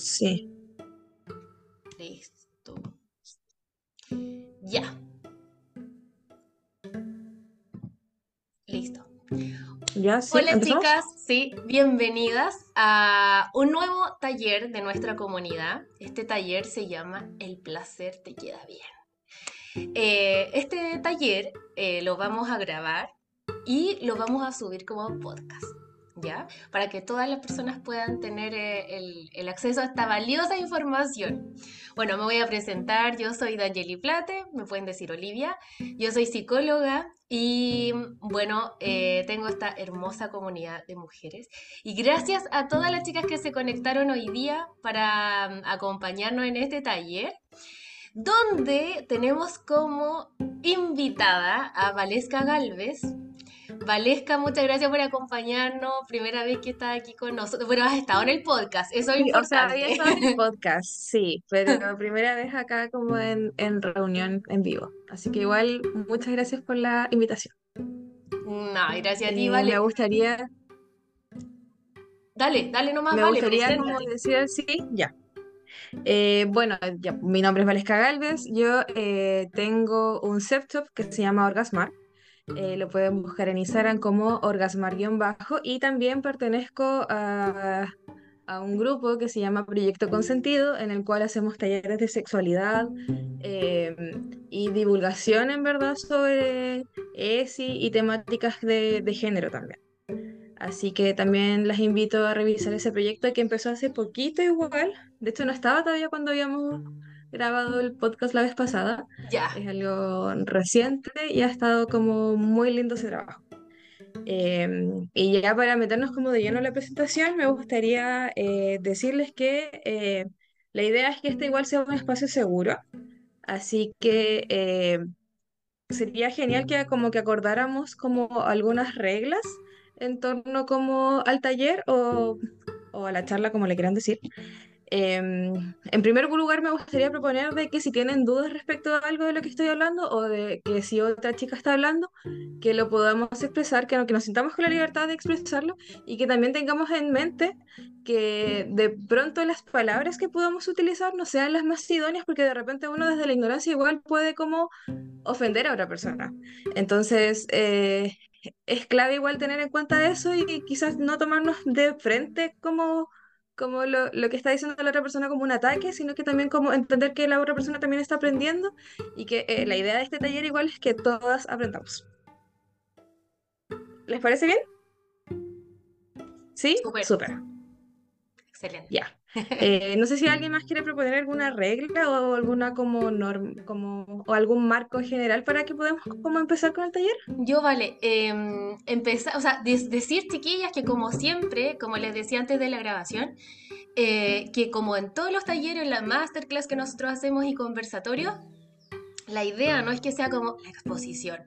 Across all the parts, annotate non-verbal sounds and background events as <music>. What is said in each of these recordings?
Sí. Listo. Ya. Listo. Ya, sí. Hola ¿empezamos? chicas, sí, bienvenidas a un nuevo taller de nuestra comunidad. Este taller se llama El placer te queda bien. Eh, este taller eh, lo vamos a grabar y lo vamos a subir como podcast, ¿ya? Para que todas las personas puedan tener eh, el, el acceso a esta valiosa información. Bueno, me voy a presentar. Yo soy Danieli Plate, me pueden decir Olivia. Yo soy psicóloga y bueno, eh, tengo esta hermosa comunidad de mujeres. Y gracias a todas las chicas que se conectaron hoy día para mm, acompañarnos en este taller, donde tenemos como invitada a Valesca Galvez. Valesca, muchas gracias por acompañarnos. Primera vez que estás aquí con nosotros. Bueno, has estado en el podcast, eso es Sí, o sea, había importante. estado en el <laughs> podcast, sí, pero primera vez acá como en, en reunión en vivo. Así que igual, muchas gracias por la invitación. No, gracias a ti, Vale. me gustaría, Dale, dale nomás, me Vale, gustaría como decir así, ya. Eh, bueno, mi nombre es Valesca Galvez, yo eh, tengo un septop que se llama Orgasmar. Eh, lo pueden buscar en Instagram como orgasmar-bajo y también pertenezco a, un grupo que se llama Proyecto Consentido, en el cual hacemos talleres de sexualidad eh, y divulgación en verdad sobre ESI y temáticas de género también. Así que también las invito a revisar ese proyecto que empezó hace poquito igual. De hecho, no estaba todavía cuando habíamos grabado el podcast la vez pasada. Ya, Es algo reciente y ha estado como muy lindo ese trabajo. Eh, y ya para meternos como de lleno en la presentación, me gustaría eh, decirles que eh, la idea es que este igual sea un espacio seguro, así que eh, sería genial que como que acordáramos como algunas reglas en torno como al taller o, o a la charla, como le quieran decir. Em, en primer lugar, me gustaría proponer de que si tienen dudas respecto a algo de lo que estoy hablando o de que si otra chica está hablando, que lo podamos expresar, que, no- que nos sintamos con la libertad de expresarlo y que también tengamos en mente que de pronto las palabras que podamos utilizar no sean las más idóneas porque de repente uno desde la ignorancia igual puede como ofender a otra persona. Entonces, eh, es clave igual tener en cuenta eso y quizás no tomarnos de frente como como lo, lo que está diciendo la otra persona como un ataque, sino que también como entender que la otra persona también está aprendiendo y que eh, la idea de este taller igual es que todas aprendamos. ¿Les parece bien? ¿Sí? súper, Súper. excelente. Ya. Eh, no sé si alguien más quiere proponer alguna regla o alguna como norma, como, o algún marco general para que podamos como empezar con el taller. Yo, vale, em, empezar, o sea, decir, chiquillas, que como siempre, como les decía antes de la grabación, eh, que como en todos los talleres, la masterclass que nosotros hacemos y conversatorios, la idea no es que sea como la exposición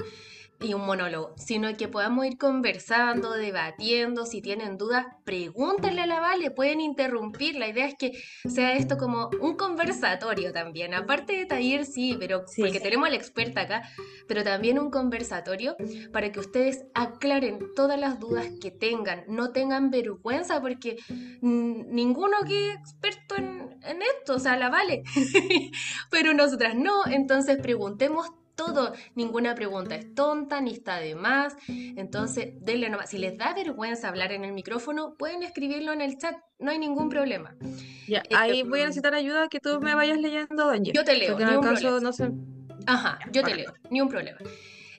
y un monólogo, sino que podamos ir conversando, debatiendo, si tienen dudas, pregúntenle a la Vale, pueden interrumpir, la idea es que sea esto como un conversatorio también, aparte de taller sí, pero Sí. porque tenemos a la experta acá, pero también un conversatorio para que ustedes aclaren todas las dudas que tengan, no tengan vergüenza porque ninguno que es experto en, en esto, o sea, la Vale, <laughs> pero nosotras no, entonces preguntemos todo, ninguna pregunta es tonta ni está de más, entonces denle nomás, si les da vergüenza hablar en el micrófono, pueden escribirlo en el chat, no hay ningún problema. Ya, Eh, ahí voy a necesitar ayuda que tú me vayas leyendo, Doña. Yo te leo, Porque ni no un problema. no sé. Ajá, yo te leo, ni un problema.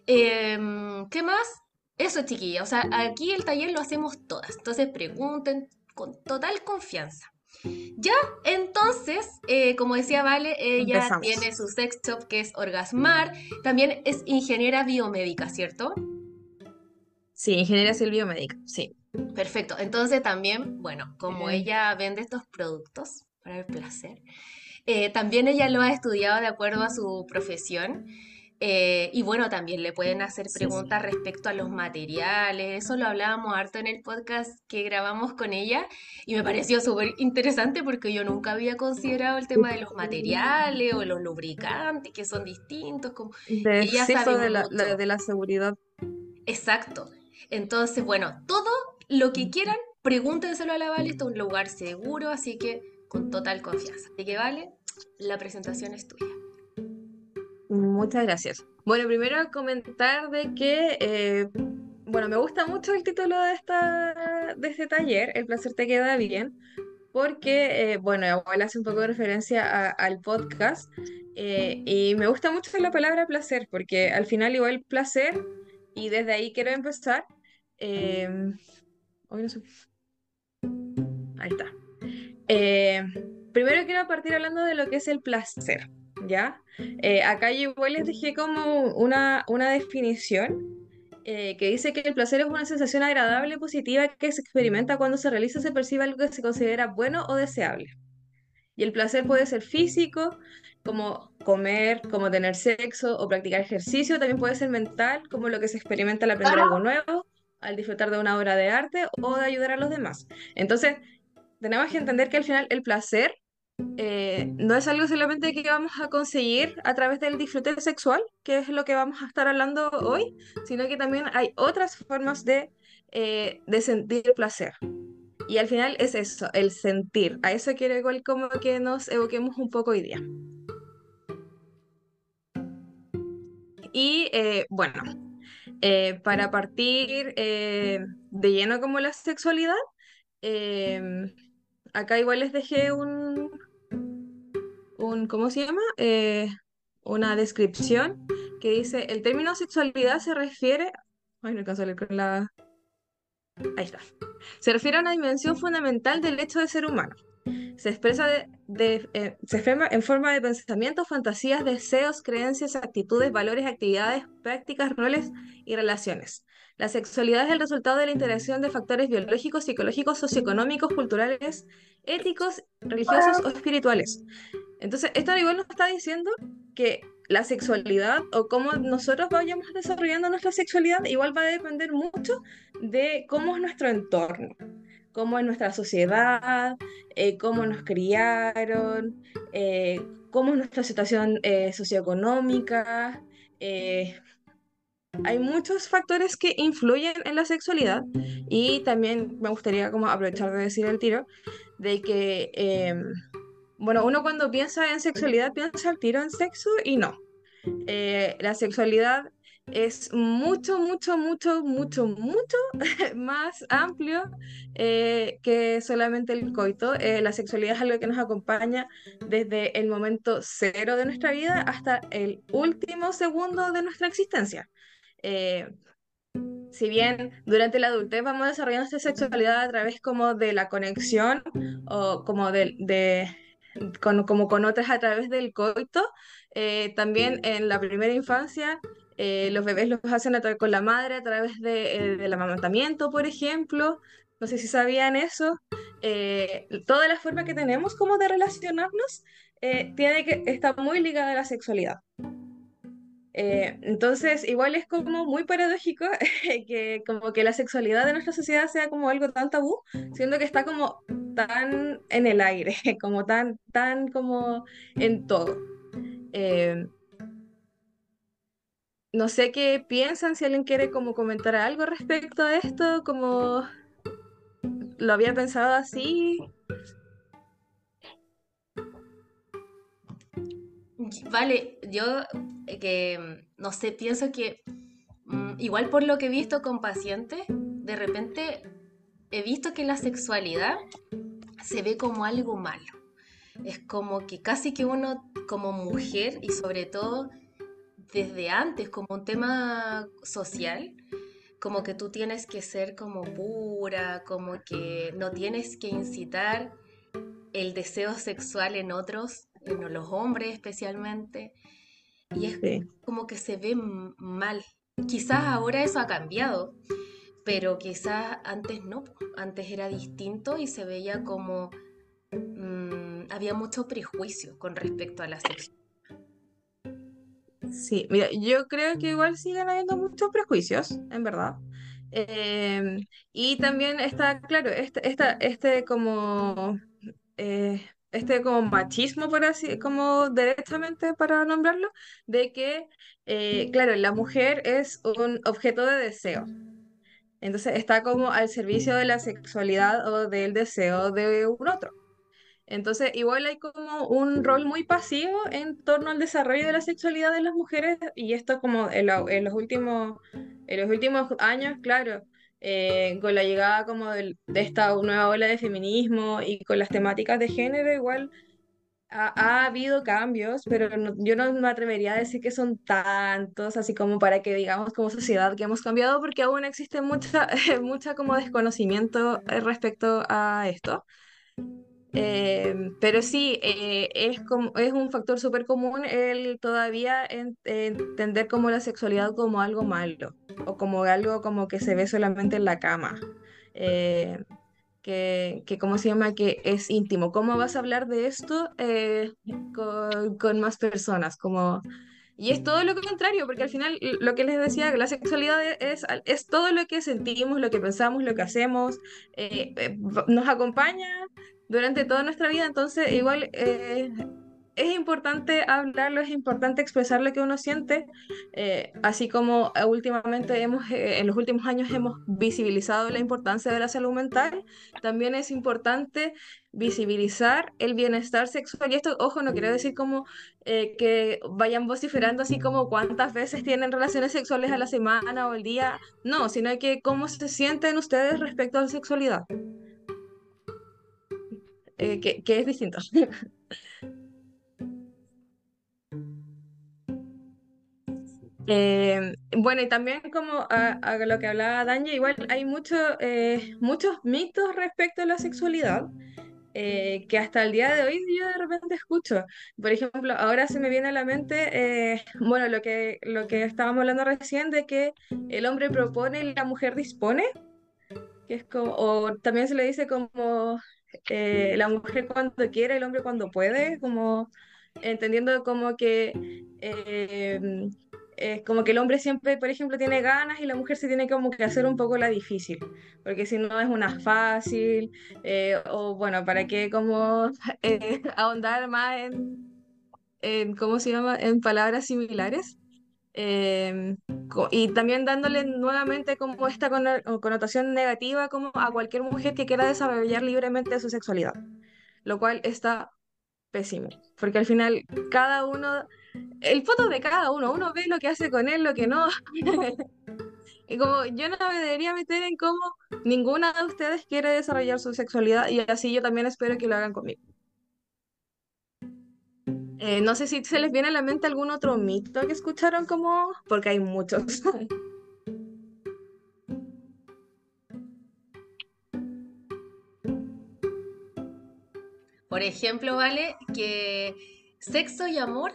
Em, ¿qué más? Eso, chiquilla. O sea, aquí el taller lo hacemos todas. Entonces pregunten con total confianza. Ya, entonces, eh, como decía Vale, ella Empezamos. tiene su sex shop que es Orgasmar. También es ingeniera biomédica, ¿cierto? Sí, ingeniería civil biomédica, sí. Perfecto. Entonces también, bueno, como ella vende estos productos para el placer, eh, también ella lo ha estudiado de acuerdo a su profesión. Eh, y bueno, también le pueden hacer Sí, sí. preguntas respecto a los materiales. Eso lo hablábamos harto en el podcast que grabamos con ella. Y me pareció súper interesante porque yo nunca había considerado el tema de los materiales o los lubricantes, que son distintos. Como... De, Ella sí, sabe de la- de la seguridad. Exacto. Entonces, bueno, todo lo que quieran, pregúntenselo a la Vale, esto es un lugar seguro, así que con total confianza. Así que vale, la presentación es tuya. Muchas gracias. Bueno, primero comentar de que, eh, bueno, me gusta mucho el título de, esta, de este taller, El placer te queda bien, porque, eh, bueno, igual hace un poco de referencia al podcast, eh, y me gusta mucho la palabra placer, porque al final igual placer, y desde ahí quiero empezar. hoy no sé. Ahí está. primero quiero partir hablando de lo que es el placer. ¿Ya? Eh, acá yo igual les dejé como una, una definición eh, que dice que el placer es una sensación agradable, positiva, que se experimenta cuando se realiza se percibe algo que se considera bueno o deseable. Y el placer puede ser físico, como comer, como tener sexo o practicar ejercicio, también puede ser mental, como lo que se experimenta al aprender algo nuevo, al disfrutar de una obra de arte o de ayudar a los demás. Entonces, tenemos que entender que al final el placer eh, no es algo solamente que vamos a conseguir a través del disfrute sexual, que es lo que vamos a estar hablando hoy, sino que también hay otras formas de, eh, de sentir placer. Y al final es eso, el sentir. A eso quiero igual como que nos evoquemos un poco hoy día. Y eh, bueno, para partir de lleno como la sexualidad, acá igual les dejé un, un ¿cómo se llama? Eh, una descripción que dice, el término sexualidad se refiere... Ay, no alcanzo a leer con la... Ahí está. Se refiere a una dimensión fundamental del hecho de ser humano. Se expresa, de, eh, se expresa en forma de pensamientos, fantasías, deseos, creencias, actitudes, valores, actividades, prácticas, roles y relaciones. La sexualidad es el resultado de la interacción de factores biológicos, psicológicos, socioeconómicos, culturales, éticos, religiosos o espirituales. Entonces, esto igual nos está diciendo que la sexualidad o cómo nosotros vayamos desarrollando nuestra sexualidad igual va a depender mucho de cómo es nuestro entorno, cómo es nuestra sociedad, eh, cómo nos criaron, eh, cómo es nuestra situación eh, socioeconómica, hay muchos factores que influyen en la sexualidad y también me gustaría como aprovechar de decir el tiro de que, em, bueno, uno cuando piensa en sexualidad piensa al tiro en sexo y no. Eh, la sexualidad es mucho, mucho, mucho, mucho, mucho <laughs> más amplio eh, que solamente el coito. Eh, la sexualidad es algo que nos acompaña desde el momento cero de nuestra vida hasta el último segundo de nuestra existencia. Eh, si bien durante la adultez vamos desarrollando esta sexualidad a través como de la conexión o como de, con, como con otras a través del coito, eh, también en la primera infancia eh, los bebés los hacen a con la madre a través de, del amamantamiento, por ejemplo. No sé si sabían eso. toda la forma que tenemos como de relacionarnos tiene que está muy ligada a la sexualidad. Eh, entonces, igual es como muy paradójico <laughs> que como que la sexualidad de nuestra sociedad sea como algo tan tabú, siendo que está como tan en el aire, <laughs> como tan, tan como en todo. Eh, no sé qué piensan, si alguien quiere como comentar algo respecto a esto, como lo había pensado así. Vale, yo eh, que, mm, no sé, pienso que mm, igual por lo que he visto con pacientes, de repente he visto que la sexualidad se ve como algo malo. Es como que casi que uno como mujer y sobre todo desde antes como un tema social, como que tú tienes que ser como pura, como que no tienes que incitar el deseo sexual en otros en los hombres especialmente, y es como que se ve mal. Quizás ahora eso ha cambiado, pero quizás antes no, antes era distinto y se veía como mm, había mucho prejuicio con respecto a la sexualidad. Sí, mira, yo creo que igual siguen habiendo muchos prejuicios, en verdad. Em, y también está, claro, este, esta, este como eh, este como machismo, por así, como directamente para nombrarlo, de que, eh, claro, la mujer es un objeto de deseo. Entonces está como al servicio de la sexualidad o del deseo de un otro. Entonces, igual hay como un rol muy pasivo en torno al desarrollo de la sexualidad de las mujeres y esto como en, en los últimos, en los últimos años, claro, eh, con la llegada como del- de esta nueva ola de feminismo y con las temáticas de género, igual ha, ha habido cambios, pero no- yo no me atrevería a decir que son tantos, así como para que digamos como sociedad que hemos cambiado, porque aún existe mucha, <laughs> mucha como desconocimiento eh, respecto a esto. Eh, pero sí, eh, es, como, es un factor súper común el todavía en- entender como la sexualidad como algo malo o como algo como que se ve solamente en la cama. Eh, que, que, ¿cómo se llama? Que es íntimo. ¿Cómo vas a hablar de esto eh, con, con más personas? Como... Y es todo lo contrario, porque al final lo que les decía, la sexualidad es, es todo lo que sentimos, lo que pensamos, lo que hacemos, eh, eh, nos acompaña durante toda nuestra vida, entonces igual eh, es importante hablarlo, es importante expresar lo que uno siente, eh, así como eh, últimamente hemos, eh, en los últimos años hemos visibilizado la importancia de la salud mental, también es importante visibilizar el bienestar sexual. Y esto, ojo, no quiero decir como eh, que vayan vociferando así como cuántas veces tienen relaciones sexuales a la semana o al día, no, sino que cómo se sienten ustedes respecto a la sexualidad, eh, que, que es distinto. <laughs> Eh, bueno, y también como a, a lo que hablaba Danja, igual hay mucho, eh, muchos mitos respecto a la sexualidad eh, que hasta el día de hoy yo de repente escucho. Por ejemplo, ahora se me viene a la mente, eh, bueno, lo que, lo que estábamos hablando recién de que el hombre propone y la mujer dispone, que es como, o también se le dice como eh, la mujer cuando quiere, el hombre cuando puede, como entendiendo como que eh, eh, como que el hombre siempre, por ejemplo, tiene ganas y la mujer se tiene como que hacer un poco la difícil, porque si no es una fácil, eh, o bueno, ¿para qué como <laughs> eh, ahondar más en, en, ¿cómo se llama?, en palabras similares? Co- y también dándole nuevamente como esta conno- connotación negativa como a cualquier mujer que quiera desarrollar libremente su sexualidad, lo cual está pésimo, porque al final cada uno, el foto de cada uno, uno ve lo que hace con él, lo que no, <laughs> y como yo no me debería meter en cómo ninguna de ustedes quiere desarrollar su sexualidad y así yo también espero que lo hagan conmigo. Eh, no sé si se les viene a la mente algún otro mito que escucharon como, porque hay muchos. Por ejemplo, vale que sexo y amor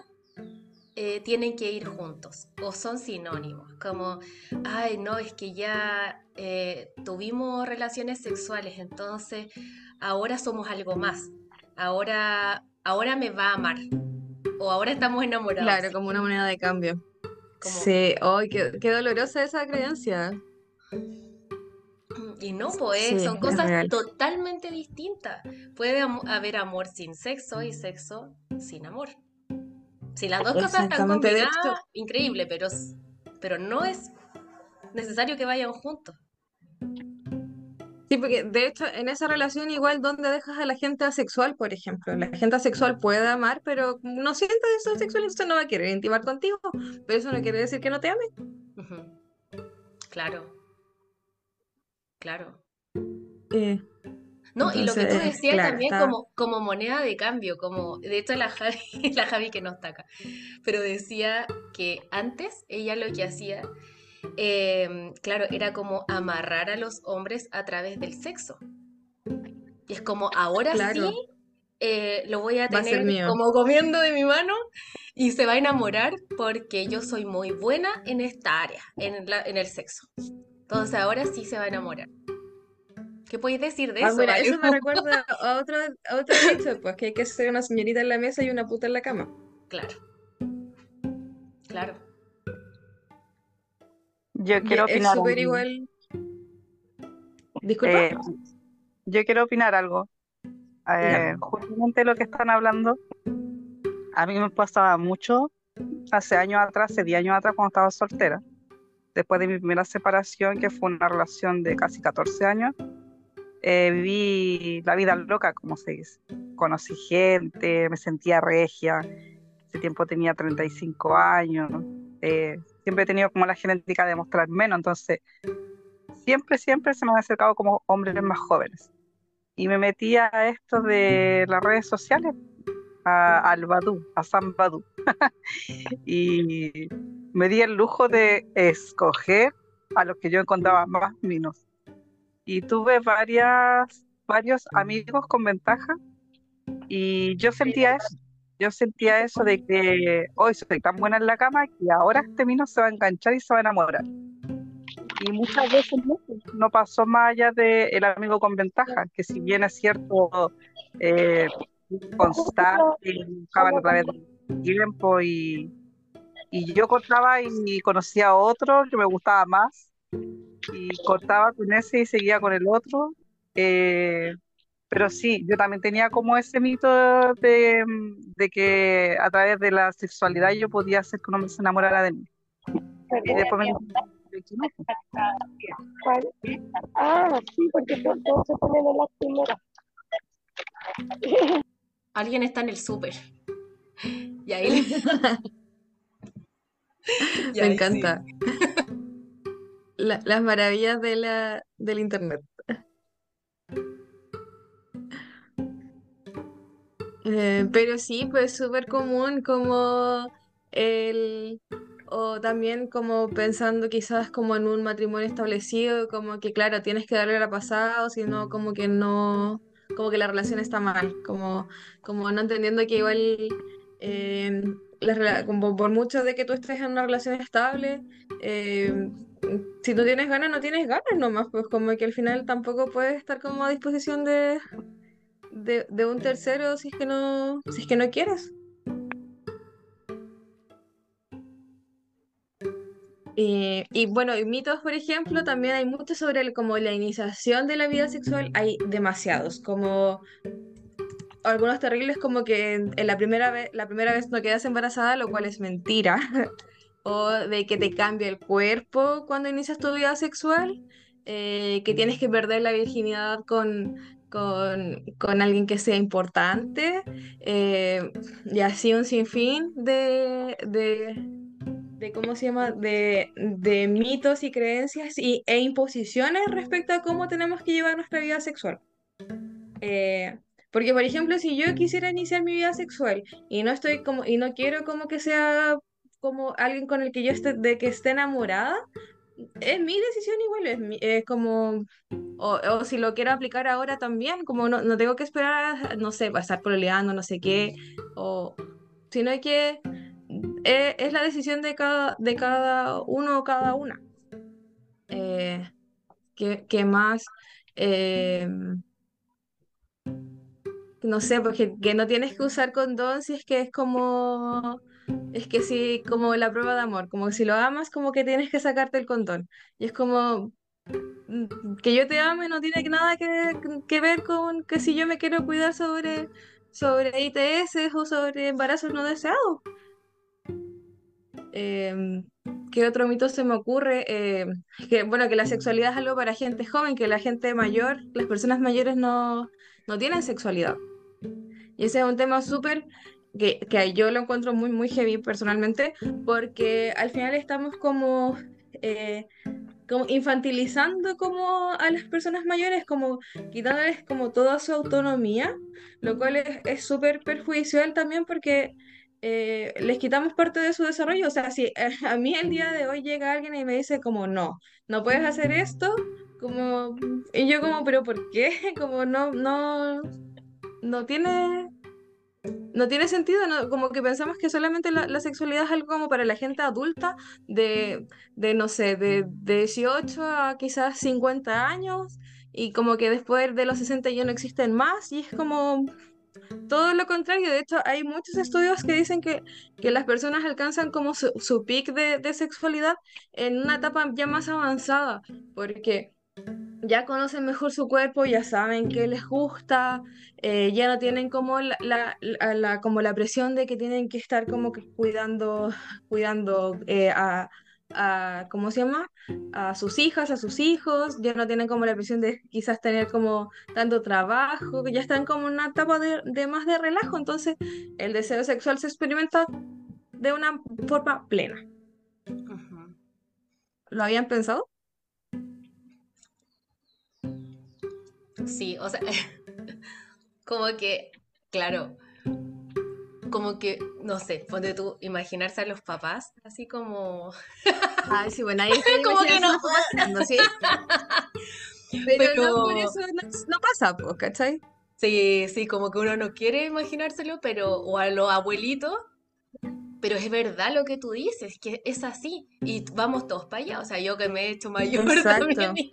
eh, tienen que ir juntos o son sinónimos, como, ay, no, es que ya eh, tuvimos relaciones sexuales, entonces ahora somos algo más, ahora, ahora me va a amar o ahora estamos enamorados, Claro, como una moneda de cambio. como, Sí, ay, qué, qué dolorosa esa creencia. y no, pues Sí, son cosas totalmente distintas. Puede am- haber amor sin sexo y sexo sin amor. Si las dos cosas están combinadas, increíble, pero, pero no es necesario que vayan juntos. Sí, porque de hecho en esa relación igual donde dejas a la gente asexual, por ejemplo, la gente asexual puede amar, pero no siente deseo sexual, entonces no va a querer intimar contigo, pero eso no quiere decir que no te ame. Claro, claro. Eh, No, y lo que tú entonces, decías claro, también está... como, como moneda de cambio, como de hecho la Javi, <laughs> la Javi que no está acá, pero decía que antes ella lo que hacía, em, claro, era como amarrar a los hombres a través del sexo. Y es como ahora sí Claro, eh, lo voy a a tener mío. como comiendo de mi mano y se va a enamorar porque yo soy muy buena en esta área, en, la- en el sexo. Entonces ahora sí se va a enamorar. ¿Qué podéis decir de Ah, eso, mira, eso me <laughs> recuerda a otro, a otro dicho, pues que hay que ser una señorita en la mesa y una puta en la cama. Claro, claro. Yo quiero es opinar algo. igual. ¿Disculpa? Eh, yo quiero opinar algo. Eh, justamente lo que están hablando, a mí me pasaba mucho hace años atrás, hace 10 años atrás, cuando estaba soltera. Después de mi primera separación, que fue una relación de casi 14 años, eh, viví la vida loca, como se dice. conocí gente, me sentía regia. Ese tiempo tenía 35 años. Eh, siempre he tenido como la genética de mostrar menos, entonces siempre, siempre se me han acercado como hombres más jóvenes. Y me metí a esto de las redes sociales, a, al Badu, a San Badu. <laughs> y me di el lujo de escoger a los que yo encontraba más minos. Y tuve varias, varios amigos con ventaja y yo sentía eso. Yo sentía eso de que hoy soy tan buena en la cama que ahora este mino se va a enganchar y se va a enamorar. Y muchas veces no, pasó más allá del el amigo con ventaja, que si bien es cierto, eh, constante, buscaban a través del tiempo y, y yo cortaba y conocía a otro que me gustaba más y cortaba con ese y seguía con el otro. Eh, pero sí, yo también tenía como ese mito de, de, que a través de la sexualidad yo podía hacer que uno se enamorara de mí. Y después me... Ah, sí, porque todos se ponen en la primera. Alguien está en el súper. Y ahí. <laughs> <laughs> <laughs> Me encanta. las maravillas de la, del internet. Eh, pero sí, pues súper común como el, o también como pensando quizás como en un matrimonio establecido, como que claro, tienes que darle la pasada, o si no, como que no, como que la relación está mal, como, como no entendiendo que igual eh, como por mucho de que tú estés en una relación estable, eh, si no tienes ganas, no tienes ganas nomás, pues como que al final tampoco puedes estar como a disposición de, de, un tercero si es que no, si es que no quieres. Y, bueno, y mitos, por ejemplo, también hay muchos sobre como la iniciación de la vida sexual, hay demasiados, como algunos terribles como que en, la primera vez, la primera vez no quedas embarazada, lo cual es mentira, <laughs> o de que te cambia el cuerpo cuando inicias tu vida sexual, eh, que tienes que perder la virginidad con, con, con alguien que sea importante, eh, y así un sinfín de, de, de ¿cómo se llama? De, de mitos y creencias y, e imposiciones respecto a cómo tenemos que llevar nuestra vida sexual. Eh, porque, por ejemplo, si yo quisiera iniciar mi vida sexual y no estoy como, y no quiero como que sea como alguien con el que yo esté, de que esté enamorada, es mi decisión igual, es, como, o, si lo quiero aplicar ahora también, como no, no tengo que esperar, no sé, pasar peleando, no sé qué, o, sino que eh, es, la decisión de cada, de cada uno o cada una. Eh, ¿qué, más? Eh, no sé, porque que no tienes que usar condón si es que es como, es que si, como la prueba de amor, como si lo amas, como que tienes que sacarte el condón. Y es como, mm, que yo te ame no tiene nada que, que ver con que si yo me quiero cuidar sobre, sobre ITS o sobre embarazos no deseados. Em, ¿Qué otro mito se me ocurre? Em, que bueno, que la sexualidad es algo para gente joven, que la gente mayor, las personas mayores no, no tienen sexualidad. Y ese es un tema súper que, que, yo lo encuentro muy, muy heavy personalmente, porque al final estamos como, eh, como infantilizando como a las personas mayores, como quitándoles como toda su autonomía, lo cual es súper perjudicial también porque eh, les quitamos parte de su desarrollo. O sea, si <laughs> a mí el día de hoy llega alguien y me dice como, no, no puedes hacer esto, como, y yo como, pero ¿por qué? <laughs> Como no, no, no tiene, no tiene sentido, como que pensamos que solamente la, sexualidad es algo como para la gente adulta de, de, no sé, de, de 18 a quizás 50 años y como que después de los 60 ya no existen más y es como todo lo contrario. De hecho, hay muchos estudios que dicen que, que las personas alcanzan como su, su pic de, de sexualidad en una etapa ya más avanzada porque ya conocen mejor su cuerpo, ya saben qué les gusta, eh, ya no tienen como la, la, como la presión de que tienen que estar como que cuidando, cuidando eh, a, a, ¿cómo se llama? A sus hijas, a sus hijos, ya no tienen como la presión de quizás tener como tanto trabajo, ya están como en una etapa de, de más de relajo, entonces el deseo sexual se experimenta de una forma plena. ¿Lo habían pensado? Sí, o sea, <laughs> como que, claro, como que, no sé, ponte tú, imaginarse a los papás, así como, <laughs> Ay, sí, bueno, ahí está Como que no. imaginando, sí. Pero, <laughs> Pero- no por eso no, no pasa, ¿cachai? sí, sí, como que uno no quiere imaginárselo, pero, o a los abuelitos, pero es verdad lo que tú dices, que es así, y vamos todos para allá, o sea, yo que me he hecho mayor <laughs> Exacto. también, digo,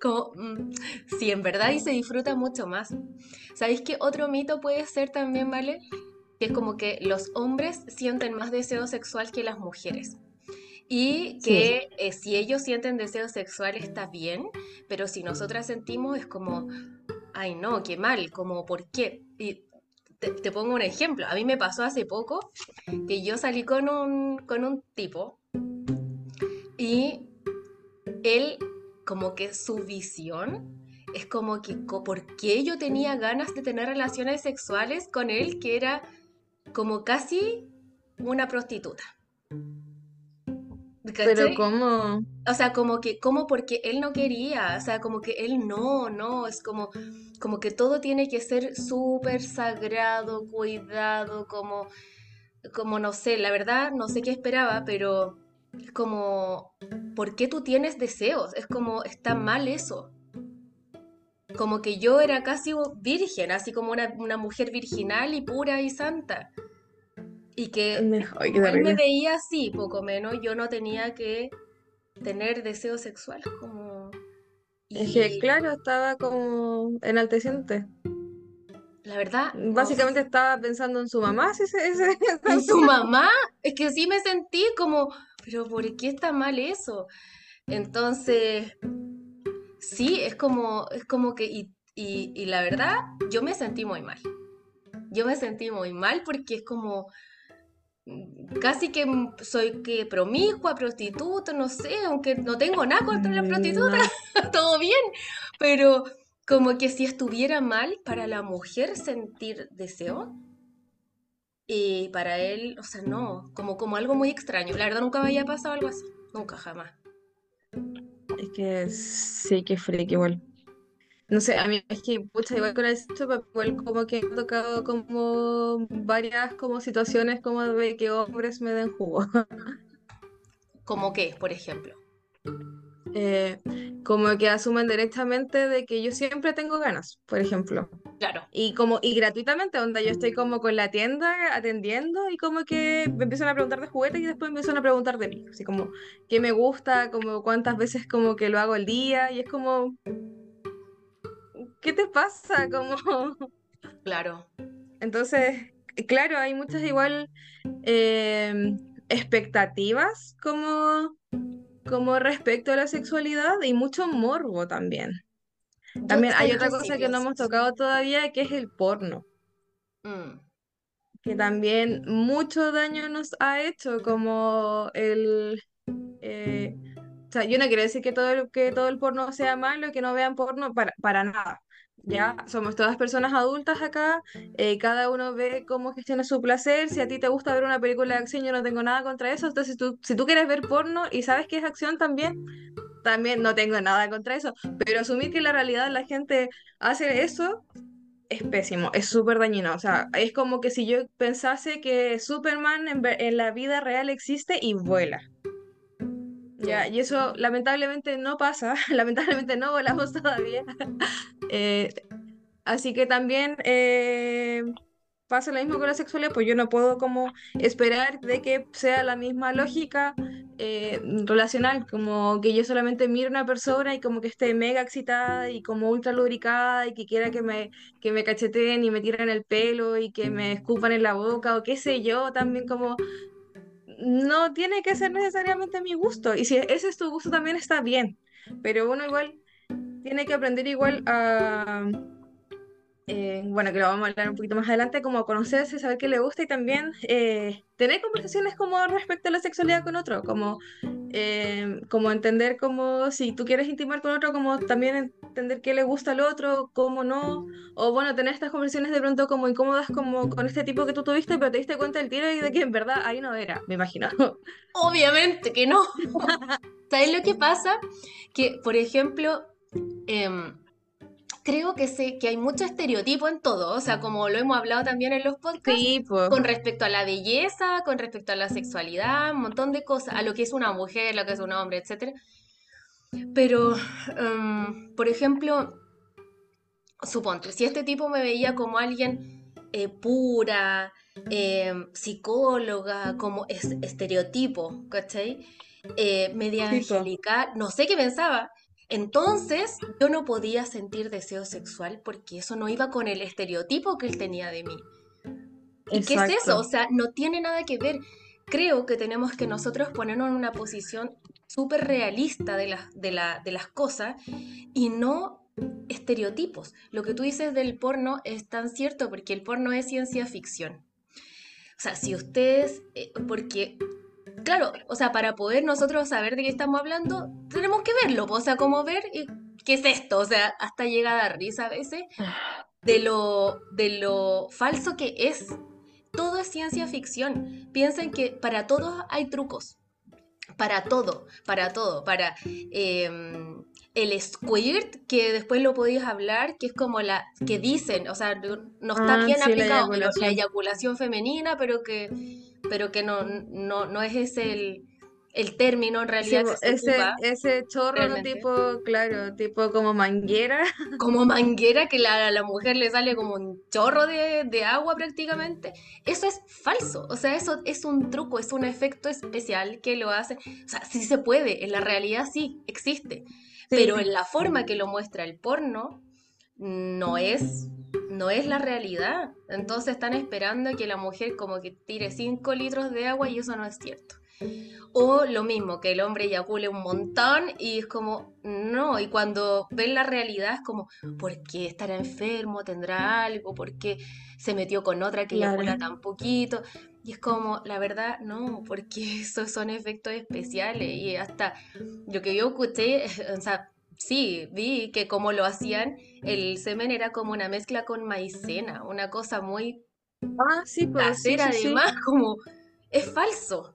como, mm, sí, en verdad y se disfruta mucho más. ¿Sabéis qué otro mito puede ser también, ¿vale? Que es como que los hombres sienten más deseo sexual que las mujeres. Y que eh, si ellos sienten deseo sexual está bien, pero si nosotras sentimos es como, ay no, qué mal, como, ¿por qué? Y te, pongo un ejemplo. A mí me pasó hace poco que yo salí con un, con un tipo y él, como que su visión es como que, ¿por qué yo tenía ganas de tener relaciones sexuales con él que era como casi una prostituta? Pero como... O sea, como que, como porque él no quería, o sea, como que él no, no, es como, como que todo tiene que ser súper sagrado, cuidado, como, como no sé, la verdad no sé qué esperaba, pero es como, ¿por qué tú tienes deseos? Es como, está mal eso. Como que yo era casi virgen, así como una, una mujer virginal y pura y santa. Y que Ay, qué como él me veía así, poco menos, yo no tenía que tener deseos sexuales como... Es que, claro, estaba como enalteciente. la verdad, no Básicamente estaba pensando en su mamá, si <laughs> en su mamá, es que sí me sentí como, pero ¿por qué está mal eso? Entonces, sí, es como, es como que, y, y, y la verdad, yo me sentí muy mal. Yo me sentí muy mal porque es como, casi que soy que promiscua, prostituta, no sé, aunque no tengo nada contra la Mm, prostituta, no. <laughs> todo bien, pero como que si estuviera mal para la mujer sentir deseo, y para él, o sea, no, como, como algo muy extraño. La verdad nunca me había pasado algo así, nunca, jamás. Es que sí, que freak igual. No sé, a mí es que, pucha, igual con el pues, igual como que ha tocado como varias como situaciones como de que hombres me den jugo. <laughs> ¿Como qué, por ejemplo? Eh, como que asumen directamente de que yo siempre tengo ganas, por ejemplo. Claro, Y como, y gratuitamente, onda, yo estoy como con la tienda atendiendo y como que me empiezan a preguntar de juguetes y después me empiezan a preguntar de mí. Así como, ¿qué me gusta? Como cuántas veces como que lo hago al día y es como, ¿qué te pasa? Como, <laughs> claro. entonces, claro, hay muchas igual eh, expectativas como, como respecto a la sexualidad y mucho morbo también. También hay otra cosa que no hemos tocado todavía, que es el porno. Mm, que también mucho daño nos ha hecho, como el... eh, o sea, yo no quiero decir que todo el, que todo el porno sea malo, que no vean porno, para, para nada. Ya somos todas personas adultas acá, eh, cada uno ve cómo gestiona su placer. Si a ti te gusta ver una película de acción, yo no tengo nada contra eso. Entonces, tú, si tú quieres ver porno y sabes que es acción también, también no tengo nada contra eso. Pero asumir que en la realidad la gente hace eso es pésimo, es súper dañino. O sea, es como que si yo pensase que Superman en, en la vida real existe y vuela. Ya, y eso lamentablemente no pasa, <laughs> lamentablemente no volamos todavía. <laughs> Eh, así que también eh, pasa lo mismo con la sexualidad, pues yo no puedo como esperar de que sea la misma lógica eh, relacional, como que yo solamente mire a una persona y como que esté mega excitada y como ultra lubricada y que quiera que me, que me cacheteen y me tiren el pelo y que me escupan en la boca o qué sé yo, también como no tiene que ser necesariamente mi gusto. Y si ese es tu gusto también está bien, pero uno igual tiene que aprender igual a eh, bueno, que lo vamos a hablar un poquito más adelante, como conocerse, saber qué le gusta y también eh, tener conversaciones como respecto a la sexualidad con otro, como, eh, como entender como si tú quieres intimar con otro, como también entender qué le gusta al otro, cómo no, o bueno, tener estas conversaciones de pronto como incómodas como con este tipo que tú tuviste, pero te diste cuenta del tiro y de que en verdad ahí no era, me imagino. <laughs> Obviamente que no. <laughs> ¿Sabes lo que pasa? Que, por ejemplo, em, creo que, sé, que hay mucho estereotipo en todo, o sea, como lo hemos hablado también en los podcasts, Sí, pues. con respecto a la belleza, con respecto a la sexualidad, un montón de cosas, a lo que es una mujer, lo que es un hombre, etc. Pero, em, por ejemplo, suponte, si este tipo me veía como alguien eh, pura, em, psicóloga, como es, estereotipo, ¿cachai? Eh, media angelical, no sé qué pensaba. Entonces, yo no podía sentir deseo sexual porque eso no iba con el estereotipo que él tenía de mí. ¿Y qué es eso? O sea, no tiene nada que ver. Creo que tenemos que nosotros ponernos en una posición súper realista de las, de la- de las cosas y no estereotipos. Lo que tú dices del porno es tan cierto porque el porno es ciencia ficción. O sea, si ustedes, eh, porque, claro, o sea, para poder nosotros saber de qué estamos hablando, tenemos que verlo, o sea, como ver qué es esto, o sea, hasta llega a dar risa a veces de lo, de lo falso que es. Todo es ciencia ficción. Piensen que para todos hay trucos. Para todo, para todo. Para em, el squirt, que después lo podéis hablar, que es como la que dicen, o sea, no está Ah, bien sí, la aplicado, la eyaculación. eyaculación femenina, pero que, pero que no, no, no es ese el, el término en Sí, realidad se ese, ocupa ese chorro realmente. tipo, claro, tipo como manguera. <laughs> como manguera que la, a la mujer le sale como un chorro de, de agua prácticamente. Eso es falso. O sea, eso es un truco, es un efecto especial que lo hace. O sea, sí se puede, en la realidad sí existe. Sí. Pero en la forma que lo muestra el porno, no es, no es la realidad. Entonces están esperando que la mujer como que tire 5 litros de agua y eso no es cierto. O lo mismo, que el hombre eyacule un montón y es como, no, y cuando ven la realidad es como, ¿por qué estará enfermo? ¿Tendrá algo? ¿Por qué se metió con otra que Claro. eyacula tan poquito? Y es como, la verdad, no, porque <laughs> esos son efectos especiales y hasta lo que yo escuché, <laughs> o sea, sí, vi que como lo hacían, el semen era como una mezcla con maicena, una cosa muy Ah, sí, pues sí, casera sí, sí. además, como es falso.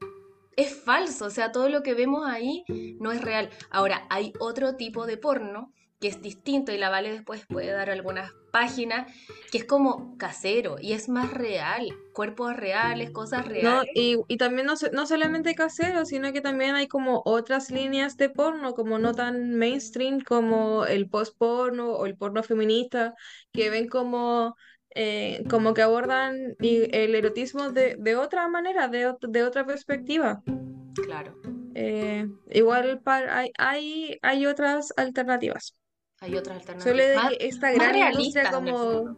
Es falso, o sea, todo lo que vemos ahí no es real. Ahora, hay otro tipo de porno que es distinto y la Vale después puede dar algunas páginas que es como casero y es más real, cuerpos reales, cosas No, reales. y, y también no, no solamente casero, sino que también hay como otras líneas de porno, como no tan mainstream como el post-porno o el porno feminista, que ven como, eh, como que abordan el erotismo de, de otra manera, de, de otra perspectiva. Claro, Eh, igual hay, hay, hay otras alternativas. hay otras Solo alternativas. de Más, que esta gran industria como...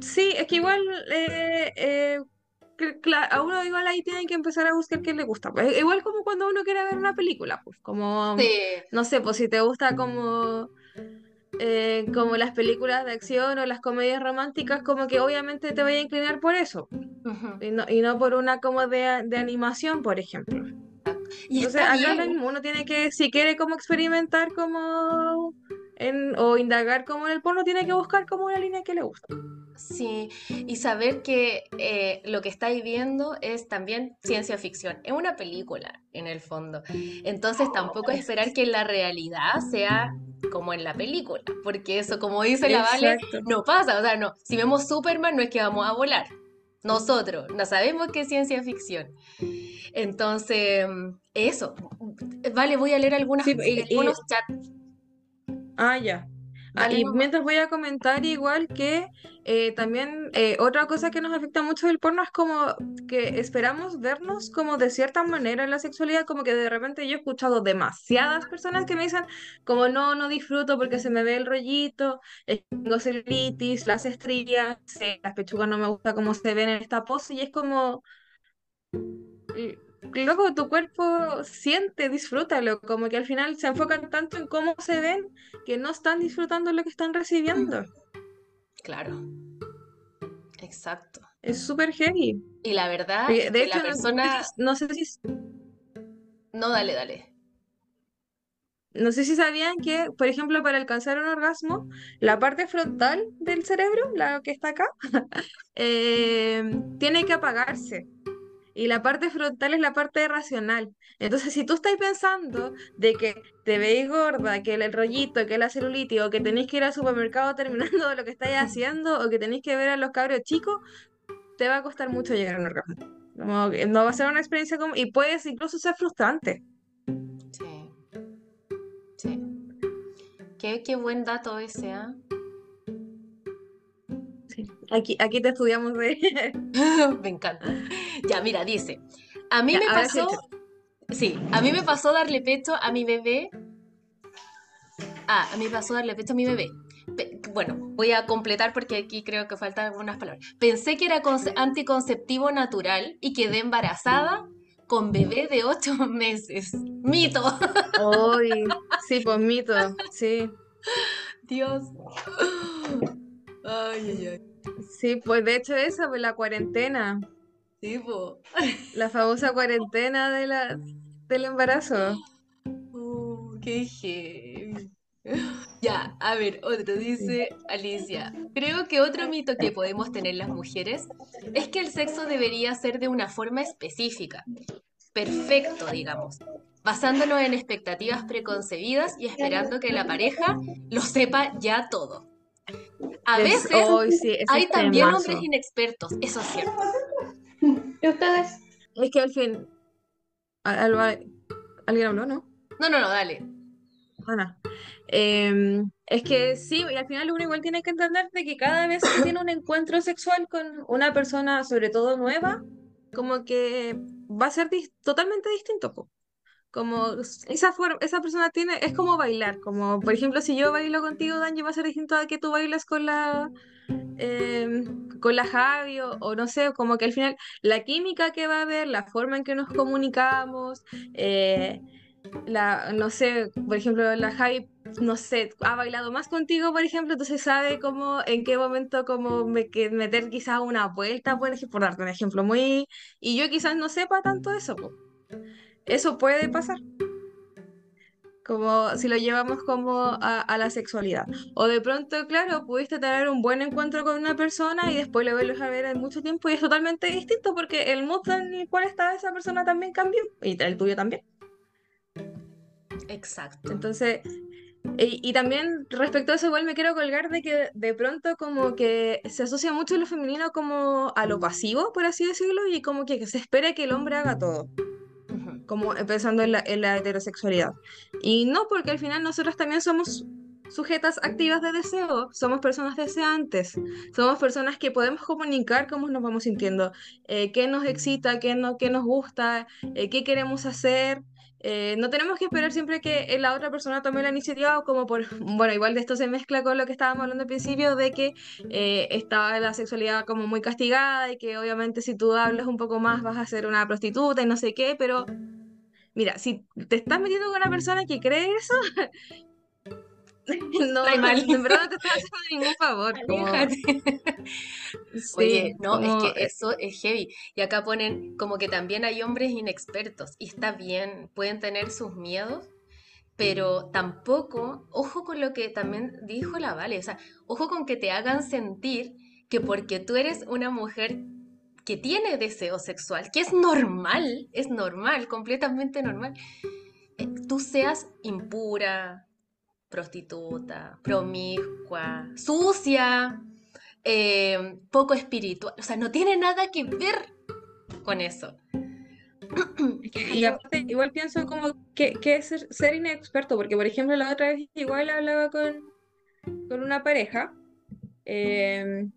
Sí, es que igual eh, a uno igual ahí tiene que empezar a buscar qué le gusta. Pues, igual como cuando uno quiere ver una película, pues como, Sí, no sé, pues si te gusta como, eh, como las películas de acción o las comedias románticas, como que obviamente te voy a inclinar por eso, y no, y no por una como de, de animación, por ejemplo. Y Entonces acá lo bien. mismo, uno tiene que, si quiere como experimentar como en, o indagar como en el porno, tiene que buscar como una línea que le gusta. Sí, y saber que eh, lo que estáis viendo es también ciencia ficción, es una película en el fondo. Entonces tampoco esperar que la realidad sea como en la película, porque eso, como dice la Vale, no pasa. O sea, no, si vemos Superman no es que vamos a volar. Nosotros no sabemos que es ciencia ficción. Entonces, eso. Vale, voy a leer algunas, Sí, y- y- algunos chats. Ah, ya. Y mientras voy a comentar igual que eh, también eh, otra cosa que nos afecta mucho del porno es como que esperamos vernos como de cierta manera en la sexualidad, como que de repente yo he escuchado demasiadas personas que me dicen como no, no disfruto porque se me ve el rollito, eh, tengo celulitis, las estrías, las pechugas no me gusta cómo se ven en esta pose y es como... l- Loco, tu cuerpo siente, disfrútalo, como que al final se enfocan tanto en cómo se ven que no están disfrutando lo que están recibiendo. Claro. Exacto. Es súper heavy. Y la verdad De que hecho, la persona... no sé si No, dale, dale. No sé si sabían que, por ejemplo, para alcanzar un orgasmo, la parte frontal del cerebro, la que está acá, <laughs> eh, tiene que apagarse. Y la parte frontal es la parte racional. Entonces, si tú estás pensando de que te veis gorda, que el rollito, que la celulitis, o que tenéis que ir al supermercado <laughs> terminando lo que estáis haciendo, o que tenéis que ver a los cabros chicos, te va a costar mucho llegar a un orgasmo. Como no va a ser una experiencia como... Y puedes incluso ser frustrante. Sí. Sí. Qué, qué buen dato ese, ¿ah? Sí. Aquí, aquí te estudiamos de... <laughs> Me encanta. Ya, mira, dice. A mí Ya, me pasó. Sí, a mí me pasó darle pecho a mi bebé. Ah, a mí me pasó darle pecho a mi bebé. Pe- bueno, voy a completar porque aquí creo que faltan algunas palabras. Pensé que era conce- anticonceptivo natural y quedé embarazada con bebé de ocho <laughs> meses. Mito. Uy, sí, <laughs> pues mito, sí. Dios. Ay, ay, ay. Sí, pues de hecho esa, pues la cuarentena, Sí, po. la famosa cuarentena de la, del embarazo. Oh, qué heavy. <laughs> Ya, a ver, otro dice Alicia. Creo que otro mito que podemos tener las mujeres es que el sexo debería ser de una forma específica, perfecto, digamos, basándonos en expectativas preconcebidas y esperando que la pareja lo sepa ya todo. A Es- veces sí, hay también temazo. hombres inexpertos, eso es cierto. ¿Y ustedes? Es que al fin, ¿alguien habló, no? No, no, no, dale. Ana. Em, es que sí, y al final uno igual tiene que entender de que cada vez que tiene un encuentro sexual con una persona, sobre todo nueva, como que va a ser dis- totalmente distinto, po. Como esa forma, esa persona tiene, es como bailar, como por ejemplo si yo bailo contigo, Dani, va a ser distinto a que tú bailas con la, em, con la Javi o, no sé, como que al final la química que va a haber, la forma en que nos comunicamos, eh, la, no sé, por ejemplo, la Javi, no sé, ha bailado más contigo, por ejemplo, entonces sabe cómo, en qué momento, como me, que meter quizás una vuelta, por ejemplo, darte un ejemplo muy, y yo quizás no sepa tanto eso. Eso puede pasar, como si lo llevamos como a, a la sexualidad. O de pronto, claro, pudiste tener un buen encuentro con una persona y después lo vuelves a ver en mucho tiempo y es totalmente distinto porque el mood en el cual estaba esa persona también cambió y el tuyo también. Exacto. Entonces, y, y también respecto a eso, igual me quiero colgar de que de pronto como que se asocia mucho lo femenino como a lo pasivo, por así decirlo, y como que, que se espera que el hombre haga todo. Como pensando en la, en la heterosexualidad. Y no, porque al final nosotros también somos sujetas activas de deseo, somos personas deseantes, somos personas que podemos comunicar cómo nos vamos sintiendo, eh, qué nos excita, qué, no, qué nos gusta, eh, qué queremos hacer. Eh, no tenemos que esperar siempre que la otra persona tome la iniciativa, o como por, bueno, igual de esto se mezcla con lo que estábamos hablando al principio, de que eh, está la sexualidad como muy castigada y que obviamente si tú hablas un poco más vas a ser una prostituta y no sé qué, pero mira, si te estás metiendo con una persona que cree eso, <laughs> no, en verdad no te <laughs> estás haciendo ningún favor. sí, <laughs> Oye, no, como- es que eso es heavy. Y acá ponen como que también hay hombres inexpertos. Y está bien, pueden tener sus miedos, pero tampoco, ojo con lo que también dijo la Vale, o sea, ojo con que te hagan sentir que porque tú eres una mujer que tiene deseo sexual, que es normal, es normal, completamente normal, eh, tú seas impura, prostituta, promiscua, sucia, eh, poco espiritual. O sea, no tiene nada que ver con eso. Y aparte, igual pienso como que, que es ser, ser inexperto, porque por ejemplo la otra vez igual hablaba con, con una pareja eh,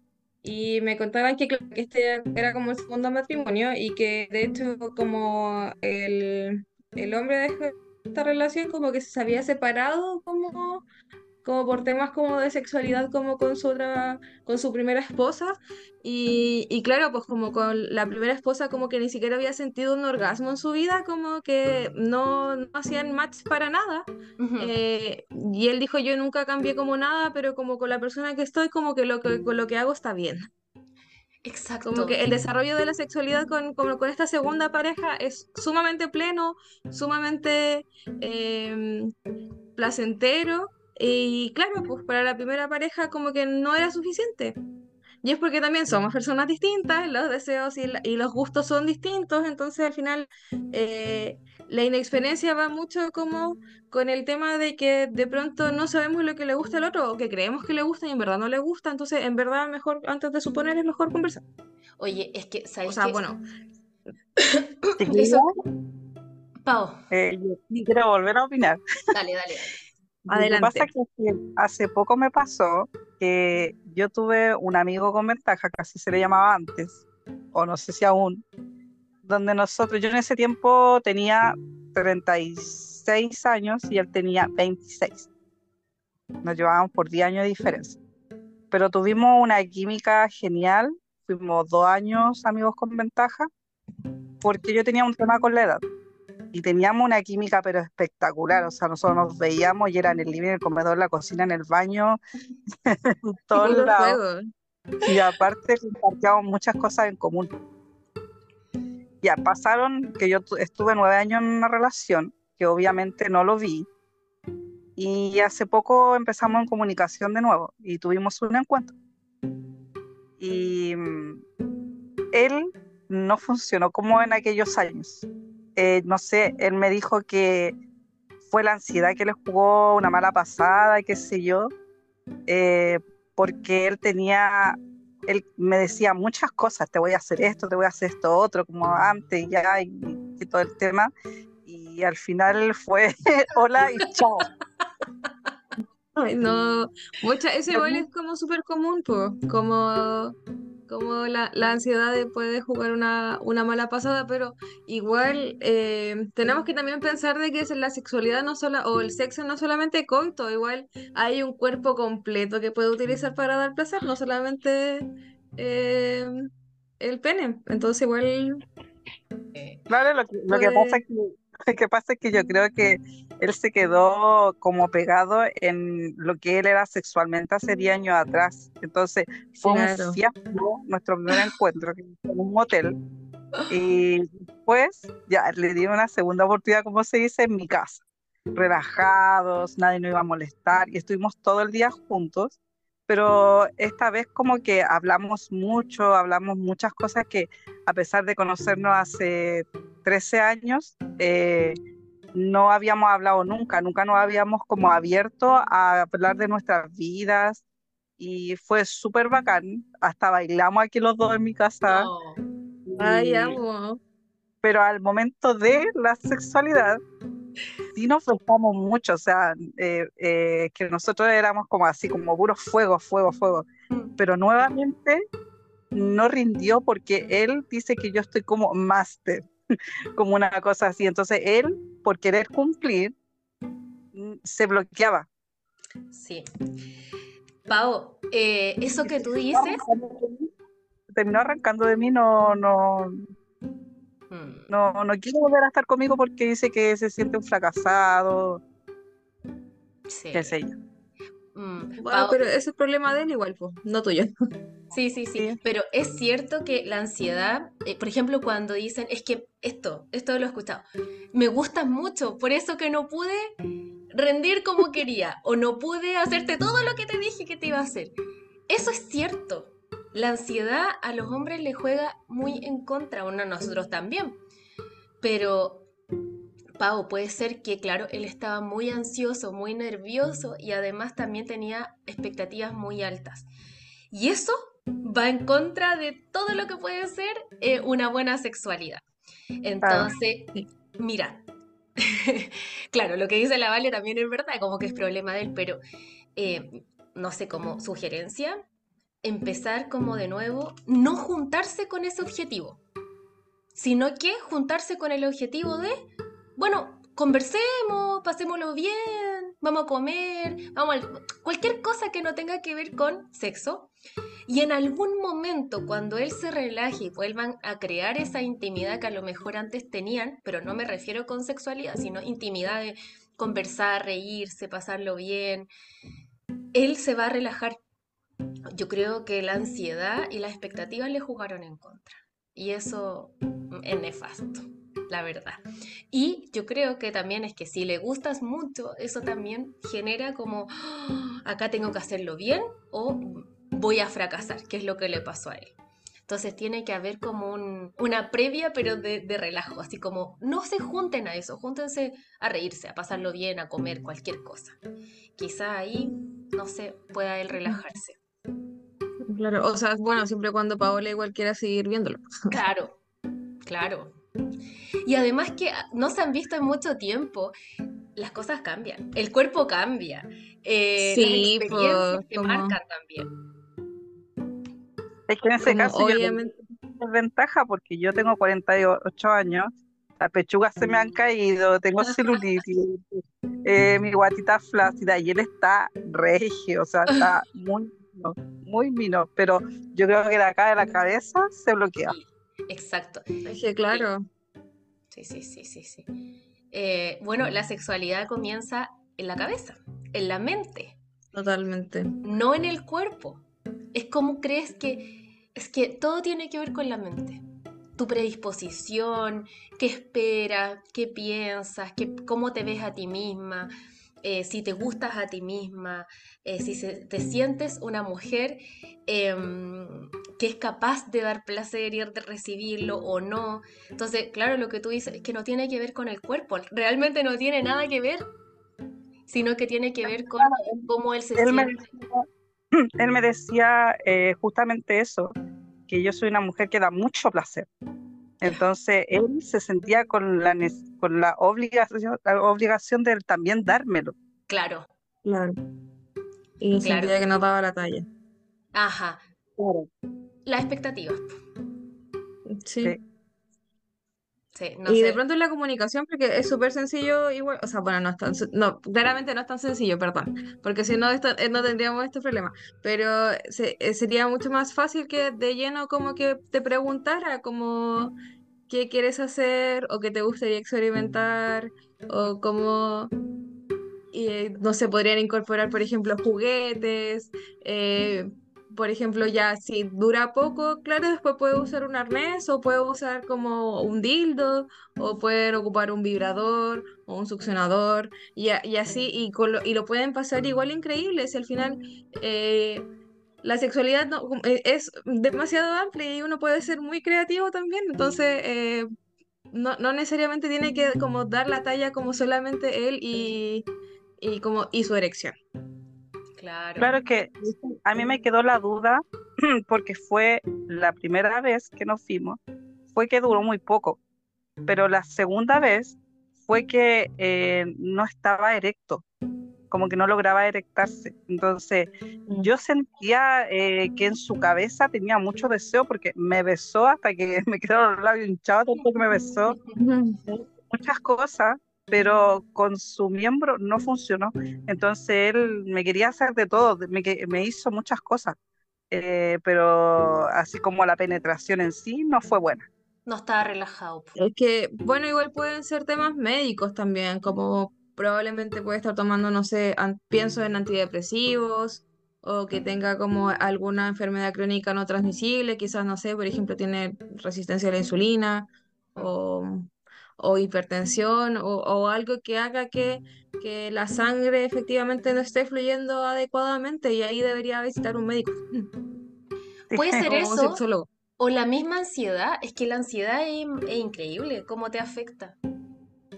y me contaban que, este era como el segundo matrimonio y que de hecho como el, el hombre de esta relación como que se había separado como como por temas como de sexualidad como con su otra, con su primera esposa y, y claro, pues como con la primera esposa como que ni siquiera había sentido un orgasmo en su vida, como que no, no hacían match para nada. Ujú. Eh, y él dijo, yo nunca cambié como nada, pero como con la persona que estoy, como que lo que, con lo que hago está bien. Exacto. Como que el desarrollo de la sexualidad con, como con esta segunda pareja es sumamente pleno, sumamente eh, placentero. Y claro, pues para la primera pareja como que no era suficiente. Y es porque también somos personas distintas, los deseos y, la- y los gustos son distintos, entonces al final eh, la inexperiencia va mucho como con el tema de que de pronto no sabemos lo que le gusta al otro o que creemos que le gusta y en verdad no le gusta, entonces en verdad mejor, antes de suponer, es mejor conversar. Oye, es que, O ¿sabes sea, qué? bueno, <coughs> Eso, Pau, eh, yo quiero volver a opinar. dale, dale, dale. Lo que pasa es que hace poco me pasó que yo tuve un amigo con ventaja, así se le llamaba antes, o no sé si aún, donde nosotros, yo en ese tiempo tenía 36 años y él tenía 26. Nos llevábamos por 10 años de diferencia. Pero tuvimos una química genial, fuimos dos años amigos con ventaja, porque yo tenía un tema con la edad y teníamos una química pero espectacular, o sea, nosotros nos veíamos y era en el living, en el comedor, la cocina, en el baño, <laughs> en todos lados, y aparte compartíamos muchas cosas en común. Ya pasaron que yo tu- estuve nueve años en una relación, que obviamente no lo vi, y hace poco empezamos en comunicación de nuevo y tuvimos un encuentro. Y mm, él no funcionó como en aquellos años. Eh, no sé, él me dijo que fue la ansiedad que le jugó una mala pasada, qué sé yo, eh, porque él tenía, él me decía muchas cosas, te voy a hacer esto, te voy a hacer esto otro, como antes ya, y, y todo el tema, y al final fue <laughs> hola y chao. Ay, no, mucha, ese igual es como súper común, pues, como, como la, la ansiedad de poder jugar una, una mala pasada, pero igual eh, tenemos que también pensar de que es la sexualidad no sola, o el sexo no solamente coito, igual hay un cuerpo completo que puede utilizar para dar placer, no solamente eh, el pene, entonces igual Claro, lo que, lo que puede... pasa es que, <laughs> lo que pasa es que yo creo que él se quedó como pegado en lo que él era sexualmente hace 10 años atrás. Entonces fue un Claro. fiasco nuestro primer encuentro en un motel. Y después ya le di una segunda oportunidad, como se dice, en mi casa. Relajados, nadie nos iba a molestar y estuvimos todo el día juntos. Pero esta vez como que hablamos mucho, hablamos muchas cosas que a pesar de conocernos hace 13 años, eh, no habíamos hablado nunca, nunca nos habíamos como abierto a hablar de nuestras vidas y fue súper bacán. Hasta bailamos aquí los dos en mi casa. Ay, y- amo. pero al momento de la sexualidad, sí nos besamos mucho, o sea, eh, eh, que nosotros éramos como así, como puro fuego, fuego, fuego, Mm. pero nuevamente no rindió porque él dice que yo estoy como máster, <laughs> como una cosa así, entonces él, por querer cumplir, mm, se bloqueaba. Sí. Pau, eh, eso que tú dices, Terminó arrancando de mí, no, no, no, no quiere volver a estar conmigo porque dice que se siente un fracasado, sí. qué sé yo. Mm, Bueno, pero ese es problema de él igual, pues, no tuyo. <laughs> Sí, sí, sí, Sí. pero es cierto que la ansiedad, eh, por ejemplo, cuando dicen, es que esto, esto lo he escuchado, me gustas mucho, por eso que no pude rendir como <laughs> quería, o no pude hacerte todo lo que te dije que te iba a hacer. Eso es cierto. La ansiedad a los hombres le juega muy en contra, bueno, a nosotros también. Pero, Pau, puede ser que, claro, él estaba muy ansioso, muy nervioso y además también tenía expectativas muy altas. Y eso va en contra de todo lo que puede ser eh, una buena sexualidad. Entonces, mira, <laughs> claro, lo que dice la Vale también es verdad, como que es problema de él, pero eh, no sé, como sugerencia, empezar como de nuevo, no juntarse con ese objetivo, sino que juntarse con el objetivo de, bueno, conversemos, pasémoslo bien, vamos a comer, vamos a cualquier cosa que no tenga que ver con sexo. Y en algún momento, cuando él se relaje y vuelvan a crear esa intimidad que a lo mejor antes tenían, pero no me refiero con sexualidad, sino intimidad de conversar, reírse, pasarlo bien, él se va a relajar. Yo creo que la ansiedad y las expectativas le jugaron en contra. Y eso es nefasto, la verdad. Y yo creo que también es que si le gustas mucho, eso también genera como, "Ah, acá tengo que hacerlo bien o voy a fracasar, que es lo que le pasó a él. Entonces tiene que haber como un- una previa, pero de, de relajo, así como no se junten a eso, júntense a reírse, a pasarlo bien, a comer cualquier cosa. Quizá ahí, no sé, pueda él relajarse. Claro, o sea, bueno, siempre cuando Paola igual quiera seguir viéndolo. Claro, claro. Y además que no se han visto en mucho tiempo, las cosas cambian, el cuerpo cambia, eh, Sí, las experiencias pues, como- marcan también. Es que en ese Como caso yo obviamente, tengo ventaja porque yo tengo 48 años, las pechugas se me han caído, tengo celulitis, <laughs> eh, mi guatita flácida y él está regio, o sea, está muy mino, muy mino, pero yo creo que de acá de la cabeza se bloquea. Exacto. es que claro, Sí, sí, sí, sí, sí. Eh, bueno, la sexualidad comienza en la cabeza, en la mente, totalmente. no en el cuerpo. Es como crees que... Es que todo tiene que ver con la mente. Tu predisposición, qué esperas, qué piensas, qué, cómo te ves a ti misma, eh, si te gustas a ti misma, eh, si se- te sientes una mujer em, que es capaz de dar placer y de recibirlo o no. Entonces, claro, lo que tú dices es que no tiene que ver con el cuerpo, realmente no tiene nada que ver, sino que tiene que ver con cómo él se Él me siente. decía, <clears throat> él me decía eh, justamente eso, que yo soy una mujer que da mucho placer. Entonces él se sentía con la, con la obligación, la obligación de él también dármelo. Claro, Claro. Y Claro. sentía que no daba la talla. ajá. La expectativa. Sí. Sí. Sí, no y sé. de pronto en la comunicación, porque es súper sencillo igual, o sea, bueno, no es tan, no, claramente no es tan sencillo, perdón, porque si no, esto, eh, no tendríamos este problema, pero se- eh, sería mucho más fácil que de lleno como que te preguntara como qué quieres hacer o qué te gustaría experimentar o cómo, eh, no sé, podrían incorporar, por ejemplo, juguetes, eh, por ejemplo, ya si dura poco, claro, después puede usar un arnés o puede usar como un dildo o pueden ocupar un vibrador o un succionador y, y así, y, lo, y lo pueden pasar igual increíble, al final eh, la sexualidad eh, es demasiado amplia y uno puede ser muy creativo también, entonces eh, no, no necesariamente tiene que como dar la talla como solamente él y, y, como, y su erección. Claro. Claro que a mí me quedó la duda <clears throat> porque fue la primera vez que nos fuimos, fue que duró muy poco, pero la segunda vez fue que eh, no estaba erecto, como que no lograba erectarse. Entonces yo sentía eh, que en su cabeza tenía mucho deseo porque me besó hasta que <laughs> me quedaron los labios hinchados, tanto que me besó muchas cosas, pero con su miembro no funcionó. Entonces él me quería hacer de todo, me, me hizo muchas cosas, eh, pero así como la penetración en sí no fue buena. No estaba relajado. Es que, bueno, igual pueden ser temas médicos también, como probablemente puede estar tomando, no sé, pienso en antidepresivos o que tenga como alguna enfermedad crónica no transmisible, quizás, no sé, por ejemplo, tiene resistencia a la insulina o, o hipertensión o, o algo que haga que, que la sangre efectivamente no esté fluyendo adecuadamente y ahí debería visitar un médico <laughs> Puede ser eso, sexólogo. o la misma ansiedad. Es que la ansiedad es, es increíble cómo te afecta.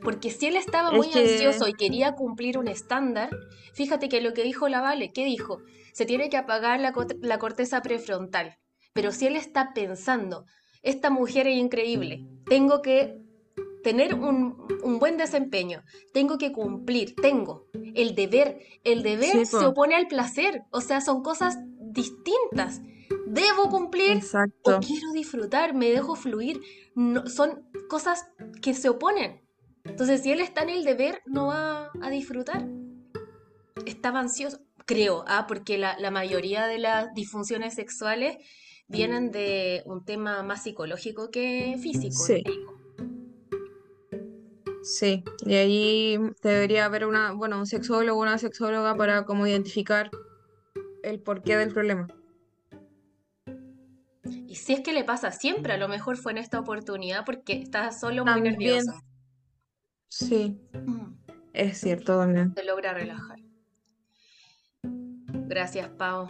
Porque si él estaba Es muy que- ansioso y quería cumplir un estándar, fíjate que lo que dijo la Vale, ¿qué dijo? Se tiene que apagar la, la corteza prefrontal. Pero si él está pensando, esta mujer es increíble, tengo que tener un, un buen desempeño, tengo que cumplir, tengo el deber. El deber Sí, se opone al placer, o sea, son cosas distintas. Debo cumplir o Exacto. quiero disfrutar, me dejo fluir. No, son cosas que se oponen. Entonces, si él está en el deber, no va a disfrutar. estaba ansioso, creo, ah, porque la, la mayoría de las disfunciones sexuales vienen de un tema más psicológico que físico. Sí. Sí, y ahí debería haber una, bueno, un sexólogo o una sexóloga para como identificar el porqué del problema. Y si es que le pasa siempre, a lo mejor fue en esta oportunidad porque está solo muy También. nerviosa. Sí, Mm, es cierto también. Se logra relajar. Gracias, Pau.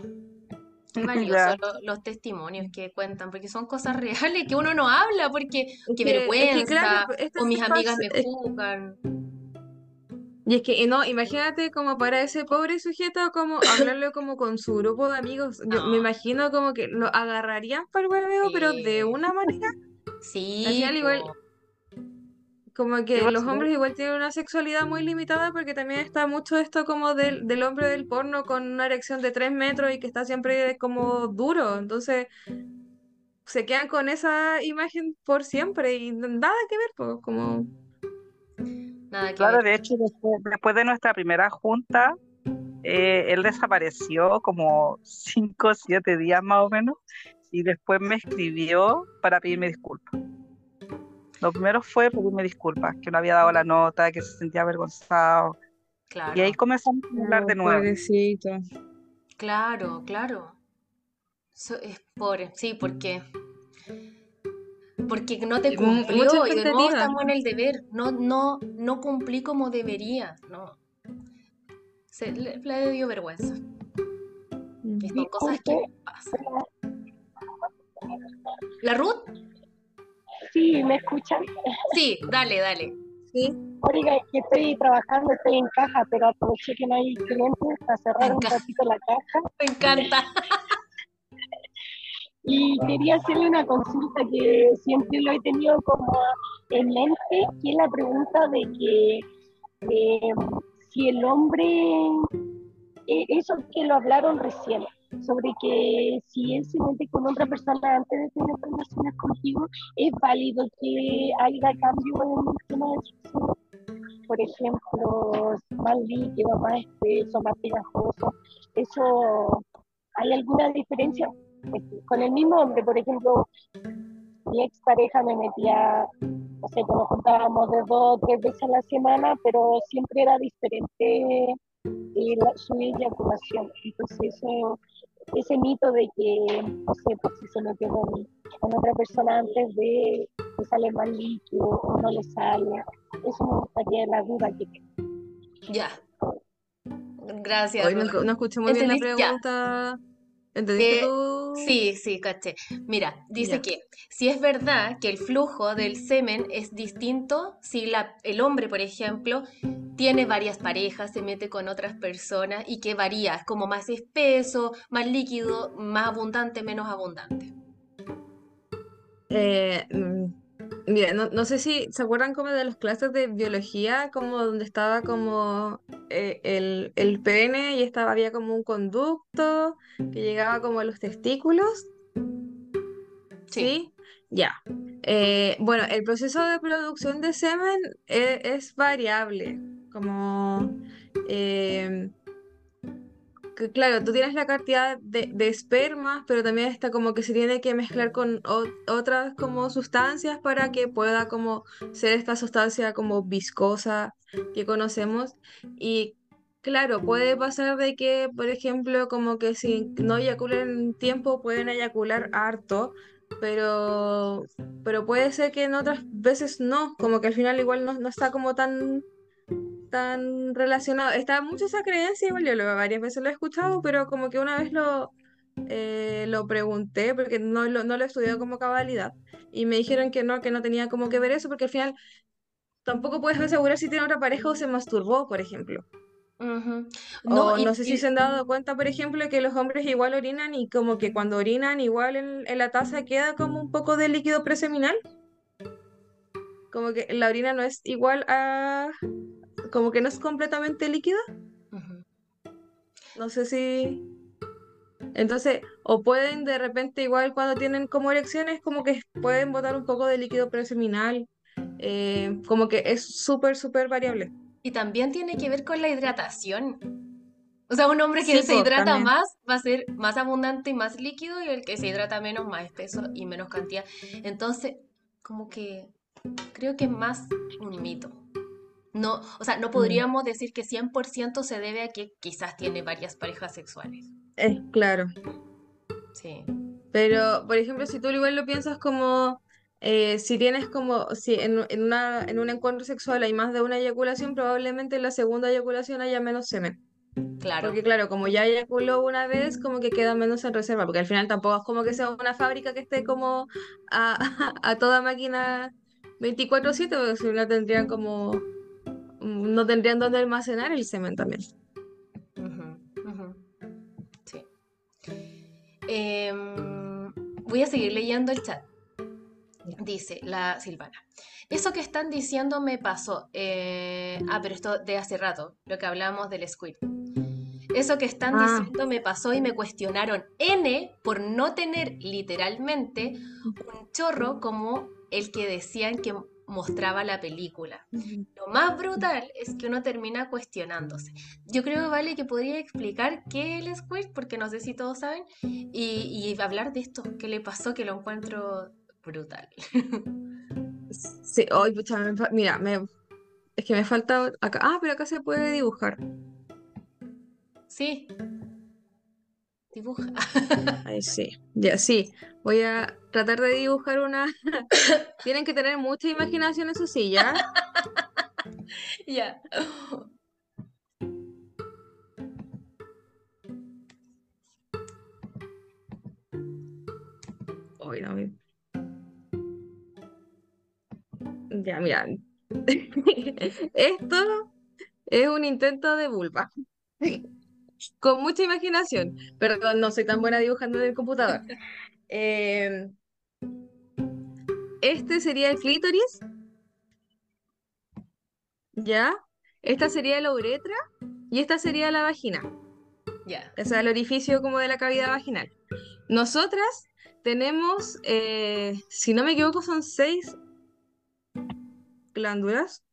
Qué valioso <laughs> Ya. lo- los testimonios que cuentan, porque son cosas <laughs> reales que uno no habla, porque Es qué que- es que vergüenza, claro, este o mis amigas es- me es- juzgan. Y es que, no, imagínate como para ese pobre sujeto, como <coughs> hablarlo como con su grupo de amigos. Yo No. me imagino como que lo agarrarían para el hueveo, pero de una manera, Sí, Al final igual- po. Como que los hombres igual tienen una sexualidad muy limitada porque también está mucho esto como del, del hombre del porno con una erección de tres metros y que está siempre como duro. Entonces se quedan con esa imagen por siempre y nada que ver, pues, como... Nada que Claro, ver. de hecho, después, después de nuestra primera junta, eh, él desapareció como cinco o siete días más o menos, y después me escribió para pedirme disculpas. Lo primero fue pedirme disculpas, que no había dado la nota, que se sentía avergonzado, Claro, y ahí comenzamos a hablar de nuevo. Pobrecito. claro, claro. So- es pobre, sí, porque porque no te cumplió y de nuevo expectativa. estamos en el deber. No, no, no cumplí como debería. No. Se, le, le dio vergüenza. Y son cosas que pasan. ¿La Ruth? Sí, ¿me escuchan? Sí, dale, dale. Sí. Oiga, es que estoy trabajando, estoy en caja, pero aproveché que no hay clientes para cerrar un ratito la caja. Me encanta. <laughs> Y quería hacerle una consulta que siempre lo he tenido como en mente, que es la pregunta de que eh, si el hombre, eh, eso que lo hablaron recién, sobre que si él se mete con otra persona antes de tener relaciones contigo, es válido que haya cambio en el tema de sexo. Por ejemplo, más líquido, más espeso, más pegajoso. ¿Eso hay alguna diferencia? Este, Con el mismo hombre, por ejemplo, mi expareja me metía, no sé, pues nos juntábamos de dos o tres veces a la semana, pero siempre era diferente eh, la- su eyaculación. Entonces, eso, ese mito de que, no sé, pues si se metió con, con otra persona antes de que sale más líquido o no le sale, eso me gustaría la duda que Ya. Gracias. Hoy no, no escuché muy bien la. Ya. ¿Entendiste Eh, tú? Sí, sí, caché. Mira, dice Ya. que si es verdad que el flujo del semen es distinto, si la, el hombre, por ejemplo, tiene varias parejas, se mete con otras personas y que varía, es como más espeso, más líquido, más abundante, menos abundante. Eh, mm, mira, no, no sé si se acuerdan como de las clases de biología, como donde estaba como eh, el, el pene y estaba, había como un conducto que llegaba como a los testículos. ¿Sí? Ya. Eh, bueno, el proceso de producción de semen e- es, variable. Como, eh, claro, tú tienes la cantidad de, de pero también está como que se tiene que mezclar con otras como sustancias para que pueda como ser esta sustancia como viscosa que conocemos. Y claro, puede pasar de que, por ejemplo, como que si no eyaculan tiempo, pueden eyacular harto pero, pero puede ser que en otras veces no, como que al final igual no, no está como tan, tan relacionado. Está mucho esa creencia, igual yo lo, varias veces lo he escuchado, pero como que una vez lo, eh, lo pregunté, porque no lo, no lo he estudiado como cabalidad, y me dijeron que no, que no tenía como que ver eso, porque al final tampoco puedes asegurar si tiene otra pareja o se masturbó, por ejemplo. Ujú. O y- no sé si y- se han dado cuenta, por ejemplo, que los hombres igual orinan y como que cuando orinan igual en, en la taza queda como un poco de líquido preseminal. Como que la orina no es igual a... como que no es completamente líquida. No sé si... Entonces, o pueden de repente igual cuando tienen como erecciones, como que pueden botar un poco de líquido preseminal. eh, como que es súper, súper variable. Y también tiene que ver con la hidratación. O sea, un hombre que Sí, se po, hidrata también. más va a ser más abundante y más líquido y el que se hidrata menos, más espeso y menos cantidad. Entonces, como que creo que es más un mito. No, o sea, no Mm. podríamos decir que 100% se debe a que quizás tiene varias parejas sexuales. Es claro. Sí. Pero, por ejemplo, si tú igual lo piensas como, eh, si tienes como, si en, en una, en un encuentro sexual hay más de una eyaculación, probablemente en la segunda eyaculación haya menos semen. Claro. Porque claro, como ya eyaculó una vez, como que queda menos en reserva, porque al final tampoco es como que sea una fábrica que esté como a, <laughs> a toda máquina 24/7, porque si no tendrían como, no tendrían dónde almacenar el semen también. Sí. Em, voy a seguir leyendo el chat. Dice la Silvana. Eso que están diciendo me pasó. eh, ah, pero esto de hace rato, lo que hablamos del squid. Eso que están Ah. diciendo me pasó y me cuestionaron N por no tener literalmente un chorro como el que decían que mostraba la película. Lo más brutal es que uno termina cuestionándose. Yo creo, Vale, que podría explicar qué es el squirt, porque no sé si todos saben, y, y hablar de esto, qué le pasó, que lo encuentro brutal. Sí, hoy, pucha, me fa- mira, me, es que me falta acá. Ah, pero acá se puede dibujar. Sí. Dibuja. <laughs> Ahí sí. Ya, sí. Voy a tratar de dibujar una. <laughs> Tienen que tener mucha imaginación, eso sí, <laughs> ¿ya? Ya. Hoy no me- Ya, mira. Esto es un intento de vulva. Con mucha imaginación. Perdón, no soy tan buena dibujando en el computador. <laughs> Eh, este sería el clítoris. ¿Ya? Esta sería la uretra y esta sería la vagina. Ya. O sea, el orificio como de la cavidad vaginal. Nosotras tenemos, eh, si no me equivoco, son seis glándulas.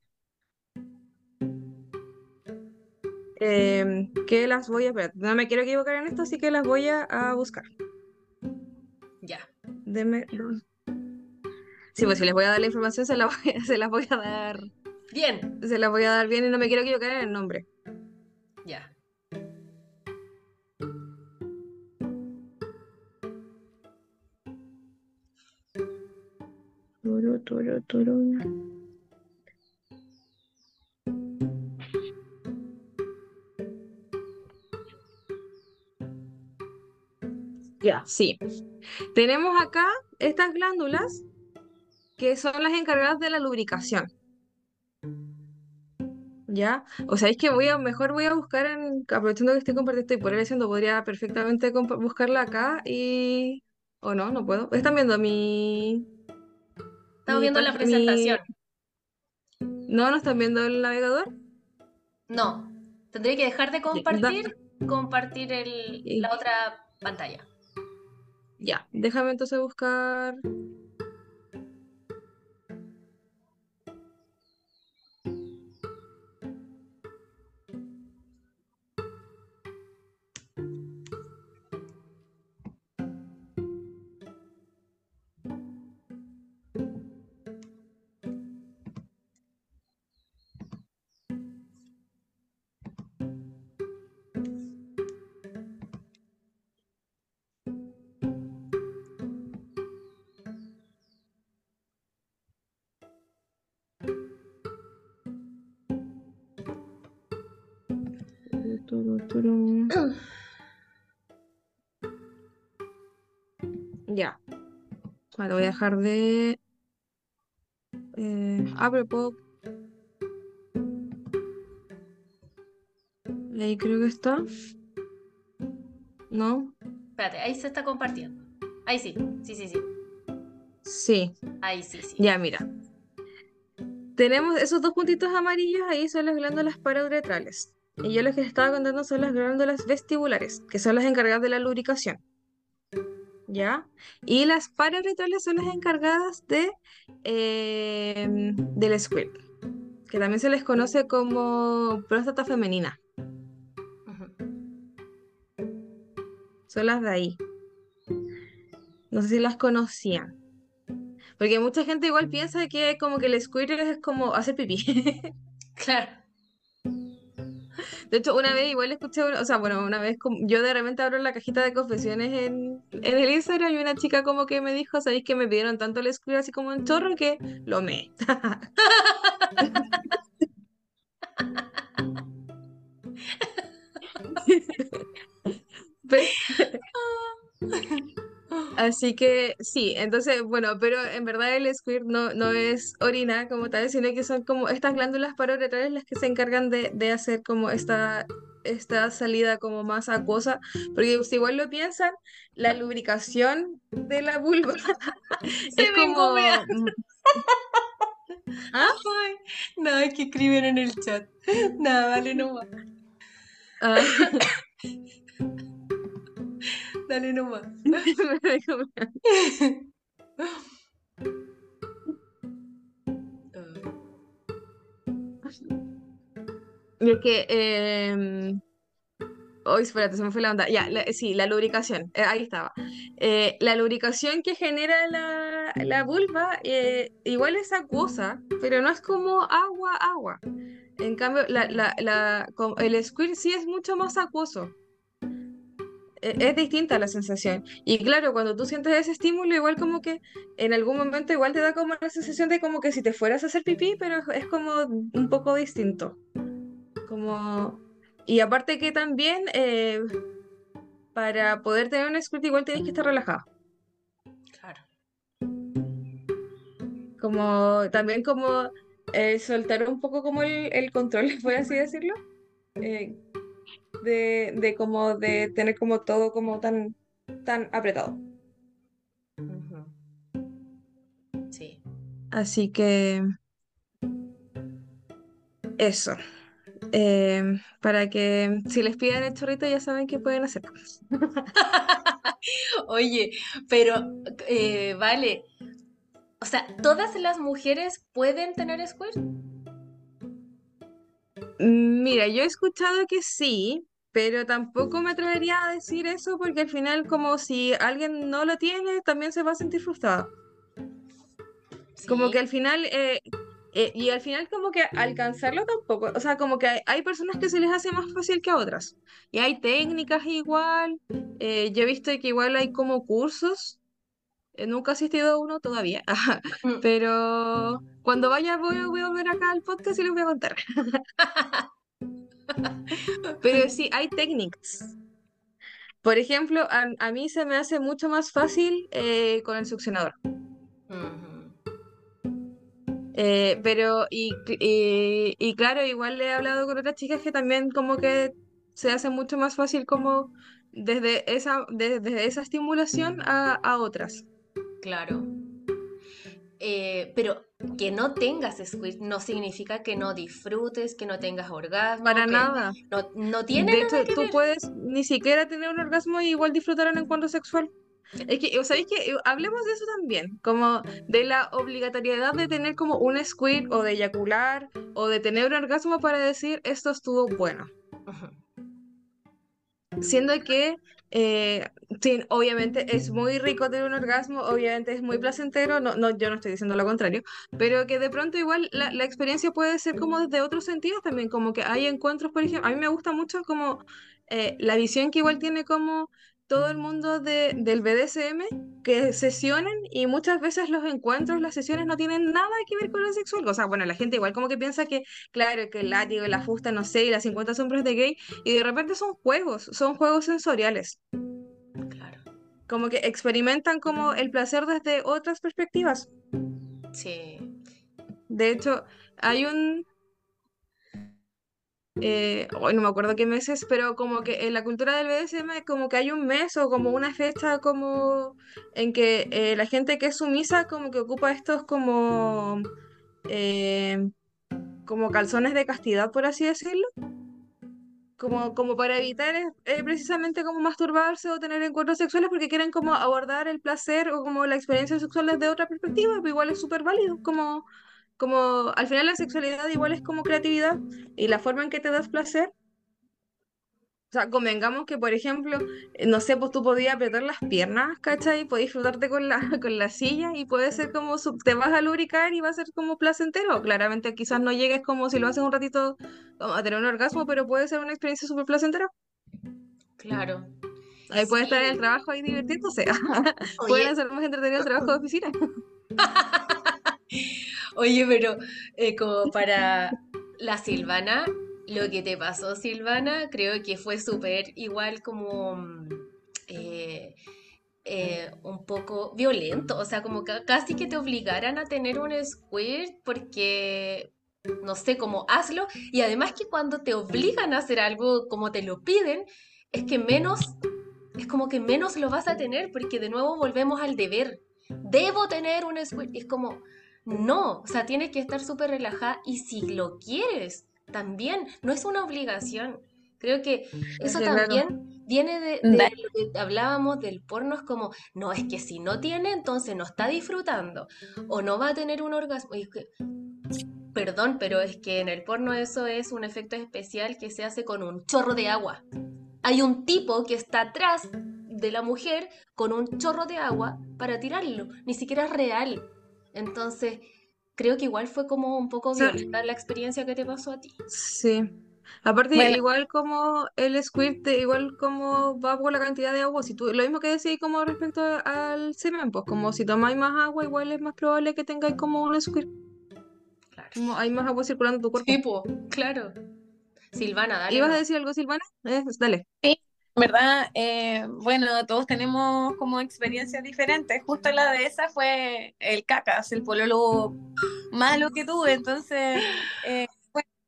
Em, que las voy a, espérate, no me quiero equivocar en esto, así que las voy a, a buscar. Ya. Deme. Sí, pues si les voy a dar la información, se la voy a- <laughs> se las voy a dar, Bien. se las voy a dar bien y no me quiero equivocar en el nombre. Ya. Turu, turu, turu. Ya, sí. Tenemos acá estas glándulas que son las encargadas de la lubricación. ¿Ya? O sea, es que voy a, mejor voy a buscar en, aprovechando que estoy compartiendo, estoy por ahí haciendo, podría perfectamente buscarla acá y... ¿O no? No puedo. Están viendo mi... Estamos viendo la mi- presentación. ¿No? ¿No están viendo el navegador? No. Tendré que dejar de da- compartir, compartir el, la otra pantalla. Ya, déjame entonces buscar. Vale, voy a dejar de. Eh, pero puedo. Ahí creo que está. ¿No? Espérate, ahí se está compartiendo. Ahí sí, sí, sí, sí. Sí. Ahí sí, sí. Ya, mira. Tenemos esos dos puntitos amarillos ahí son las glándulas parauretrales. Y yo lo que les estaba contando son las glándulas vestibulares, que son las encargadas de la lubricación. ¿Ya? Y las parauretrales son las encargadas de, eh, del squirt, que también se les conoce como próstata femenina. Son las de ahí. No sé si las conocían. Porque mucha gente igual piensa que como que el squirt es como hacer pipí. Claro. De hecho, una vez igual escuché, o sea, bueno, una vez yo de repente abro la cajita de confesiones en, en el Instagram y una chica como que me dijo, ¿sabéis que me pidieron tanto el squirt así como un chorro que lo me. <laughs> <laughs> Así que sí, entonces, bueno, pero en verdad el squirt no, no es orina como tal, sino que son como estas glándulas parouretrales las que se encargan de, de hacer como esta, esta salida como más acuosa, porque si igual lo piensan, la lubricación de la vulva <laughs> <laughs> Se es como... ¿Ah? <laughs> Ay, nada que escriben en el chat. Nada, dale nomás. ah, Dale nomás. <laughs> Y es que... em, Hoy, espérate, se me fue la onda. Ya, sí, la lubricación, eh, ahí estaba. Eh, la lubricación que genera la, la vulva eh, igual es acuosa, pero no es como agua, agua. En cambio, el squirt sí es mucho más acuoso. Eh, es distinta la sensación. Y claro, cuando tú sientes ese estímulo, igual como que en algún momento igual te da como la sensación de como que si te fueras a hacer pipí, pero es como un poco distinto. Como... Y aparte que también eh, para poder tener un squirt igual tienes que estar relajado. Claro. Como también como eh, soltar un poco como el, el control, <laughs> por así decirlo. eh, de, de como de tener como todo como tan, tan apretado. Sí. Así que eso. Eh, para que si les piden el chorrito ya saben qué pueden hacer. <laughs> Oye, pero eh, vale. O sea, ¿todas las mujeres pueden tener squirt? Mira, yo he escuchado que sí, pero tampoco me atrevería a decir eso porque al final como si alguien no lo tiene, también se va a sentir frustrado. Como Sí. que al final, eh, eh, y al final como que alcanzarlo tampoco, o sea, como que hay, hay personas que se les hace más fácil que a otras. Y hay técnicas igual, eh, yo he visto que igual hay como cursos, nunca he asistido a uno todavía, <laughs> Mm. pero cuando vaya voy, voy a volver acá al podcast y les voy a contar. <laughs> Pero sí, hay técnicas. Por ejemplo, a, a mí se me hace mucho más fácil eh, con el succionador. Eh, pero, y, cl- y, y claro, igual le he hablado con otras chicas que también como que se hace mucho más fácil como desde esa, desde esa estimulación a, a otras. Claro. Eh, pero que no tengas squirt no significa que no disfrutes, que no tengas orgasmo, Para nada. no, no tiene De nada hecho, que tú ver. puedes ni siquiera tener un orgasmo y igual disfrutar un encuentro sexual. Es que, ¿sabéis que Hablemos de eso también, como de la obligatoriedad de tener como un squirt o de eyacular o de tener un orgasmo para decir esto estuvo bueno. Siendo que, eh, sí, obviamente es muy rico tener un orgasmo, obviamente es muy placentero, no, no, yo no estoy diciendo lo contrario, pero que de pronto igual la, la experiencia puede ser como desde otros sentidos también, como que hay encuentros, por ejemplo, a mí me gusta mucho como eh, la visión que igual tiene como todo el mundo de, del BDSM, que sesionen y muchas veces los encuentros, las sesiones no tienen nada que ver con lo sexual, o sea, bueno, la gente igual como que piensa que, claro, que el látigo, la fusta, no sé, y las 50 sombras de gay, y de repente son juegos, son juegos sensoriales. Como que experimentan como el placer desde otras perspectivas. Sí. De hecho, hay un... Eh, hoy no me acuerdo qué meses, pero como que en la cultura del BDSM como que hay un mes o como una fecha como en que eh, la gente que es sumisa como que ocupa estos como eh, como calzones de castidad, por así decirlo. Como, como para evitar eh, eh, precisamente como masturbarse o tener encuentros sexuales porque quieren como abordar el placer o como la experiencia sexual desde otra perspectiva, pero igual es súper válido, como, como al final la sexualidad igual es como creatividad y la forma en que te das placer O sea, convengamos que, por ejemplo, eh, no sé, pues tú podías apretar las piernas, ¿cachai? Podías frotarte con la, <laughs> con la silla y puede ser como, te vas a lubricar y va a ser como placentero. Claramente quizás no llegues como si lo haces un ratito a tener un orgasmo, pero puede ser una experiencia súper placentera. Claro. Ahí puede estar en el Sí. trabajo ahí divirtiéndose. <laughs> Pueden hacer más entretenido el trabajo de oficina. <laughs> Oye, pero eh, como para la Silvana, lo que te pasó, Silvana, creo que fue súper igual como mm, eh, eh, un poco violento, o sea, como que casi que te obligaran a tener un squirt porque, no sé, como hazlo, y además que cuando te obligan a hacer algo como te lo piden, es que menos, es como que menos lo vas a tener porque de nuevo volvemos al deber. Debo tener un squirt, es como... No, o sea, tienes que estar súper relajada y si lo quieres, también, no es una obligación. Creo que eso Sí, claro. también viene de, lo que hablábamos del porno, es como, no, es que si no tiene, entonces no está disfrutando o no va a tener un orgasmo. Y es que, perdón, pero es que en el porno eso es un efecto especial que se hace con un chorro de agua. Hay un tipo que está atrás de la mujer con un chorro de agua para tirarlo, ni siquiera es real. Entonces, creo que igual fue como un poco violenta la experiencia que te pasó a ti. Sí. Aparte, Bueno, igual como el squirt, te- igual como va por la cantidad de agua, si tú, lo mismo que decís como respecto al semen, pues como si tomáis más agua, igual es más probable que tengáis como un squirt, Claro. como hay más agua circulando en tu cuerpo. Sí, po, claro. Silvana, dale ¿Ibas a decir algo, Silvana? Eh, dale. Sí, ¿verdad? Eh, bueno, todos tenemos como experiencias diferentes. Justo la de esa fue el cacas, el pololo malo que tuve. Entonces, eh,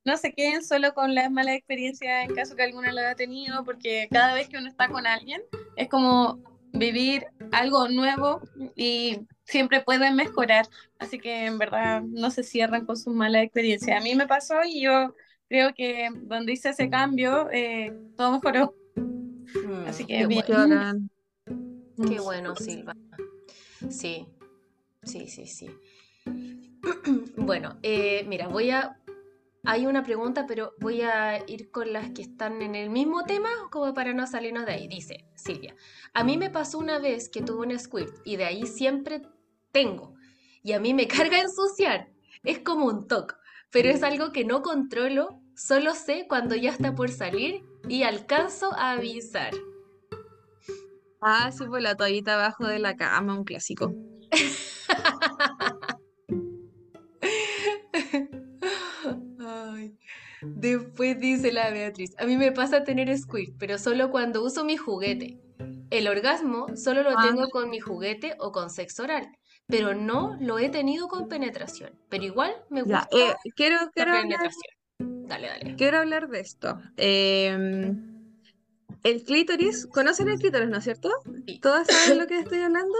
no se queden solo con las malas experiencias en caso que alguna la haya tenido, porque cada vez que uno está con alguien es como vivir algo nuevo y siempre pueden mejorar. Así que en verdad no se cierran con sus malas experiencias. A mí me pasó y yo creo que donde hice ese cambio, eh, todo mejoró. Mm, Así qué que. Qué bueno, qué bueno, Silvana. Sí, sí, sí, sí. <clears throat> Bueno, eh, mira, voy a... Hay una pregunta, pero voy a ir con las que están en el mismo tema, como para no salirnos de ahí. Dice Silvia, a mí me pasó una vez que tuve un squirt y de ahí siempre tengo. Y a mí me <laughs> carga ensuciar. Es como un toque, pero es algo que no controlo, solo sé cuando ya está por salir y alcanzo a avisar. Ah, sí, pues la toallita abajo de la cama, un clásico. Ay. Después dice la Beatriz, a mí me pasa tener squirt, pero solo cuando uso mi juguete. El orgasmo solo lo Ah. tengo con mi juguete o con sexo oral, pero no lo he tenido con penetración. Pero igual me Ya, gusta eh, quiero, quiero penetración. Dale, dale. Quiero hablar de esto. Em, el clítoris, ¿conocen el clítoris, no es cierto? Sí. ¿Todas saben lo que <laughs> estoy hablando?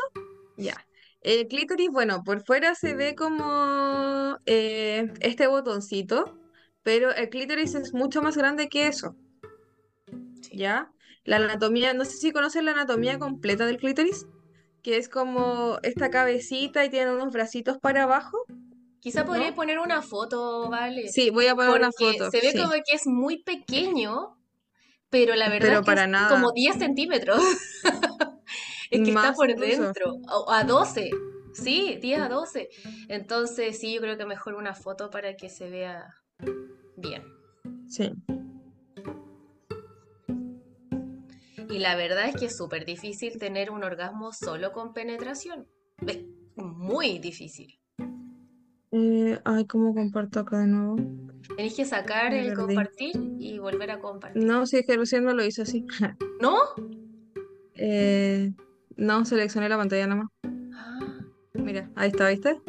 Ya. El clítoris, bueno, por fuera se ve como eh, este botoncito, pero el clítoris es mucho más grande que eso. ¿ya? La anatomía, no sé si conocen la anatomía completa del clítoris, que es como esta cabecita y tiene unos bracitos para abajo, Quizá podría ¿no? poner una foto, ¿vale? Sí, voy a poner una foto, se ve sí, como que es muy pequeño, pero la verdad pero es que es como 10 centímetros. <laughs> Es que está por incluso. dentro, o a 12, sí, 10 a 12. Entonces, sí, yo creo que mejor una foto para que se vea bien. Sí. Y la verdad es que es súper difícil tener un orgasmo solo con penetración. Es muy difícil. Eh, ay, ¿cómo comparto acá de nuevo? Tenéis que sacar el compartir y volver a compartir. No, si es que recién no lo hice así. <laughs> ¿No? Eh, no, seleccioné la pantalla nomás. Ah, Mira, ahí está, ¿viste?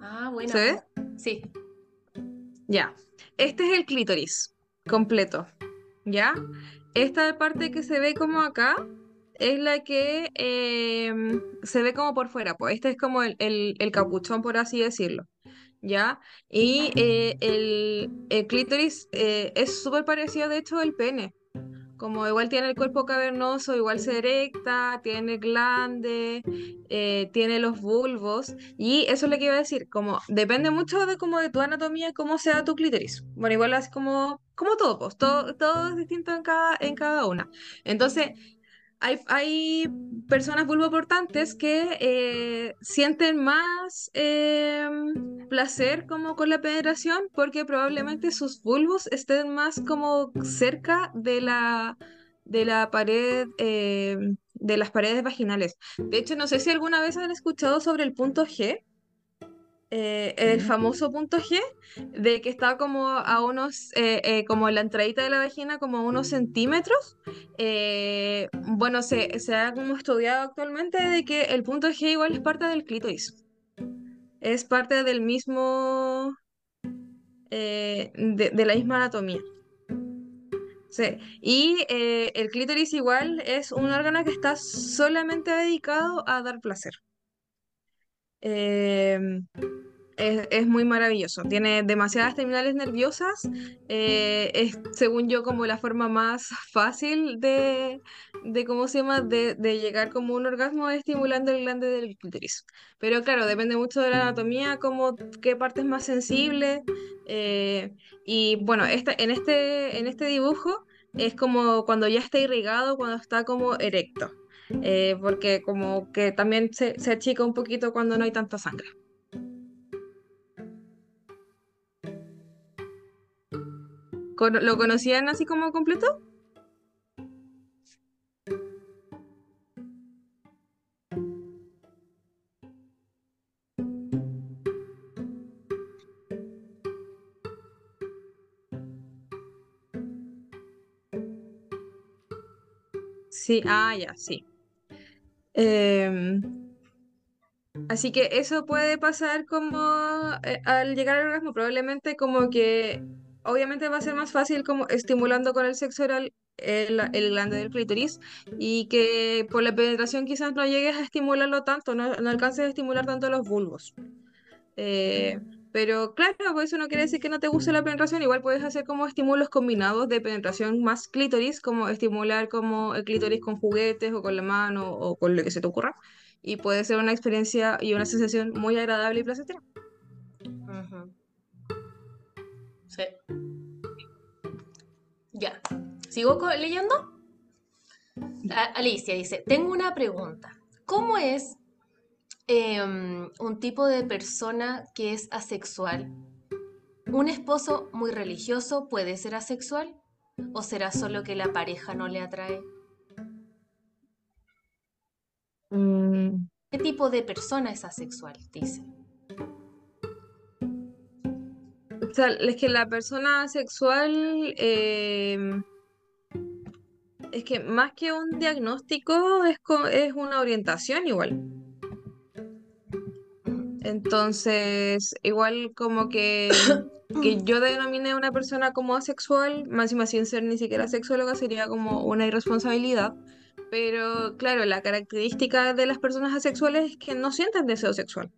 ah, buena. ¿Se ve? Sí. Ya. Este es el clítoris completo. ¿Ya? Esta parte que se ve como acá es la que em, se ve como por fuera. Pues este es como el, el- el capuchón, por así decirlo. ¿Ya? Y eh, el, el clítoris eh, es súper parecido, de hecho, al pene. Como igual tiene el cuerpo cavernoso, igual se erecta, tiene glande, eh, tiene los bulbos. Y eso es lo que iba a decir, como depende mucho de como de tu anatomía, cómo sea tu clítoris. Bueno, igual así como, como todo, pues, todo, todo es distinto en cada, en cada una. Entonces, hay, hay personas vulvoportantes que eh, sienten más eh, placer como con la penetración porque probablemente sus vulvos estén más como cerca de la, de la pared, eh, de las paredes vaginales. De hecho, no sé si alguna vez han escuchado sobre el punto G eh, el famoso punto G, de que está como a unos, eh, eh, como en la entradita de la vagina, como a unos centímetros. bueno, se, se ha como estudiado actualmente de que el punto G igual es parte del clítoris. Es parte del mismo, de, de, la misma anatomía. Sí. Y el clítoris igual es un órgano que está solamente dedicado a dar placer. Em, es, muy maravilloso. Tiene demasiadas terminales nerviosas. Eh, es, según yo, como la forma más <laughs> fácil de, de ¿cómo se llama? De, llegar como un orgasmo estimulando el glande del clítoris. Pero claro, depende mucho de la anatomía, como qué parte es más sensible. Eh, y bueno, esta, en, este, en este dibujo es como cuando ya está irrigado, cuando está como erecto. Eh, porque como que también se, se achica un poquito cuando no hay tanta sangre. ¿Lo conocían así como completo? Sí, ah, ya, sí. Em, así que eso puede pasar como eh, al llegar al orgasmo, probablemente como que obviamente va a ser más fácil como estimulando con el sexo oral el, el glande del clítoris y que por la penetración quizás no llegues a estimularlo tanto, no, no alcances a estimular tanto los bulbos. Eh, pero claro, pues eso no quiere decir que no te guste la penetración, igual puedes hacer como estímulos combinados de penetración más clítoris, como estimular como el clítoris con juguetes o con la mano o con lo que se te ocurra. Y puede ser una experiencia y una sensación muy agradable y placentera. Sí. Ya. ¿Sigo leyendo? Alicia dice, tengo una pregunta. ¿Cómo es em, un tipo de persona que es asexual? ¿Un esposo muy religioso puede ser asexual? ¿O será solo que la pareja no le atrae? Mm. ¿Qué tipo de persona es asexual? Dice. es que la persona sexual em, es que más que un diagnóstico es, es una orientación igual. Entonces, igual como que, que yo denominé a una persona como asexual, más y sin ser ni siquiera sexóloga, sería como una irresponsabilidad. Pero claro, la característica de las personas asexuales es que no sienten deseo sexual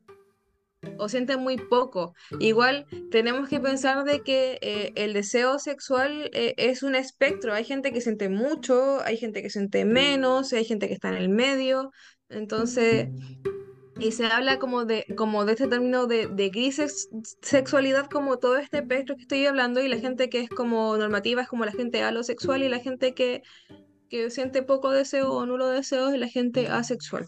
o sienten muy poco. Igual tenemos que pensar de que eh, el deseo sexual eh, es un espectro. Hay gente que siente mucho, hay gente que siente menos, hay gente que está en el medio. Entonces, y se habla como de, como de este término de, de gris sexualidad, como todo este espectro que estoy hablando, y la gente que es como normativa es como la gente alosexual, y la gente que, que siente poco deseo o nulo deseo es la gente asexual.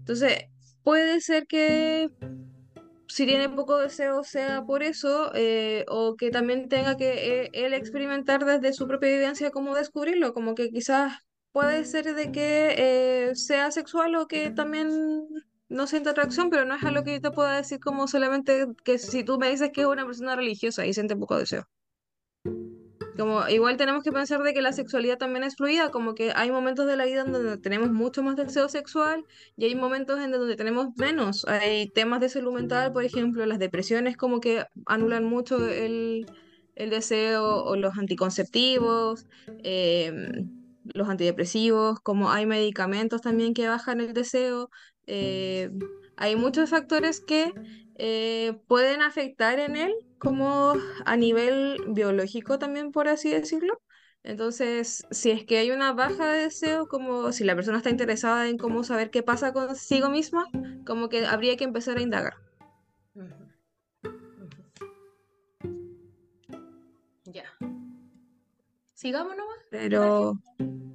Entonces, puede ser que si tiene poco deseo sea por eso, eh, o que también tenga que eh, él experimentar desde su propia vivencia cómo descubrirlo, como que quizás puede ser de que eh, sea sexual o que también no sienta atracción, pero no es algo que yo te pueda decir como solamente que si tú me dices que es una persona religiosa y siente poco deseo. Como igual tenemos que pensar de que la sexualidad también es fluida, como que hay momentos de la vida donde tenemos mucho más deseo sexual y hay momentos en donde tenemos menos. Hay temas de salud mental, por ejemplo, las depresiones como que anulan mucho el, deseo o los anticonceptivos, em, los antidepresivos, como hay medicamentos también que bajan el deseo. Eh, hay muchos factores que eh, pueden afectar en él como a nivel biológico también, por así decirlo. Entonces, si es que hay una baja de deseo, como si la persona está interesada en cómo saber qué pasa consigo misma, como que habría que empezar a indagar. Sigamos nomás. Pero...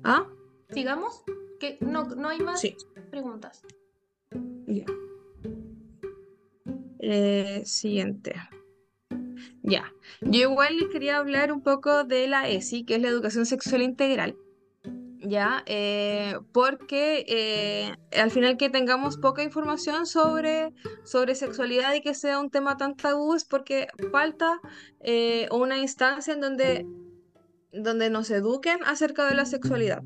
¿Ah? Sigamos. Que no, no hay más Sí. preguntas. Ya. Eh, siguiente. Ya. Yo igual les quería hablar un poco de la ESI, que es la educación sexual integral. Ya, Eh, porque eh, al final que tengamos poca información sobre, sobre sexualidad y que sea un tema tan tabú es porque falta eh, una instancia en donde, donde nos eduquen acerca de la sexualidad.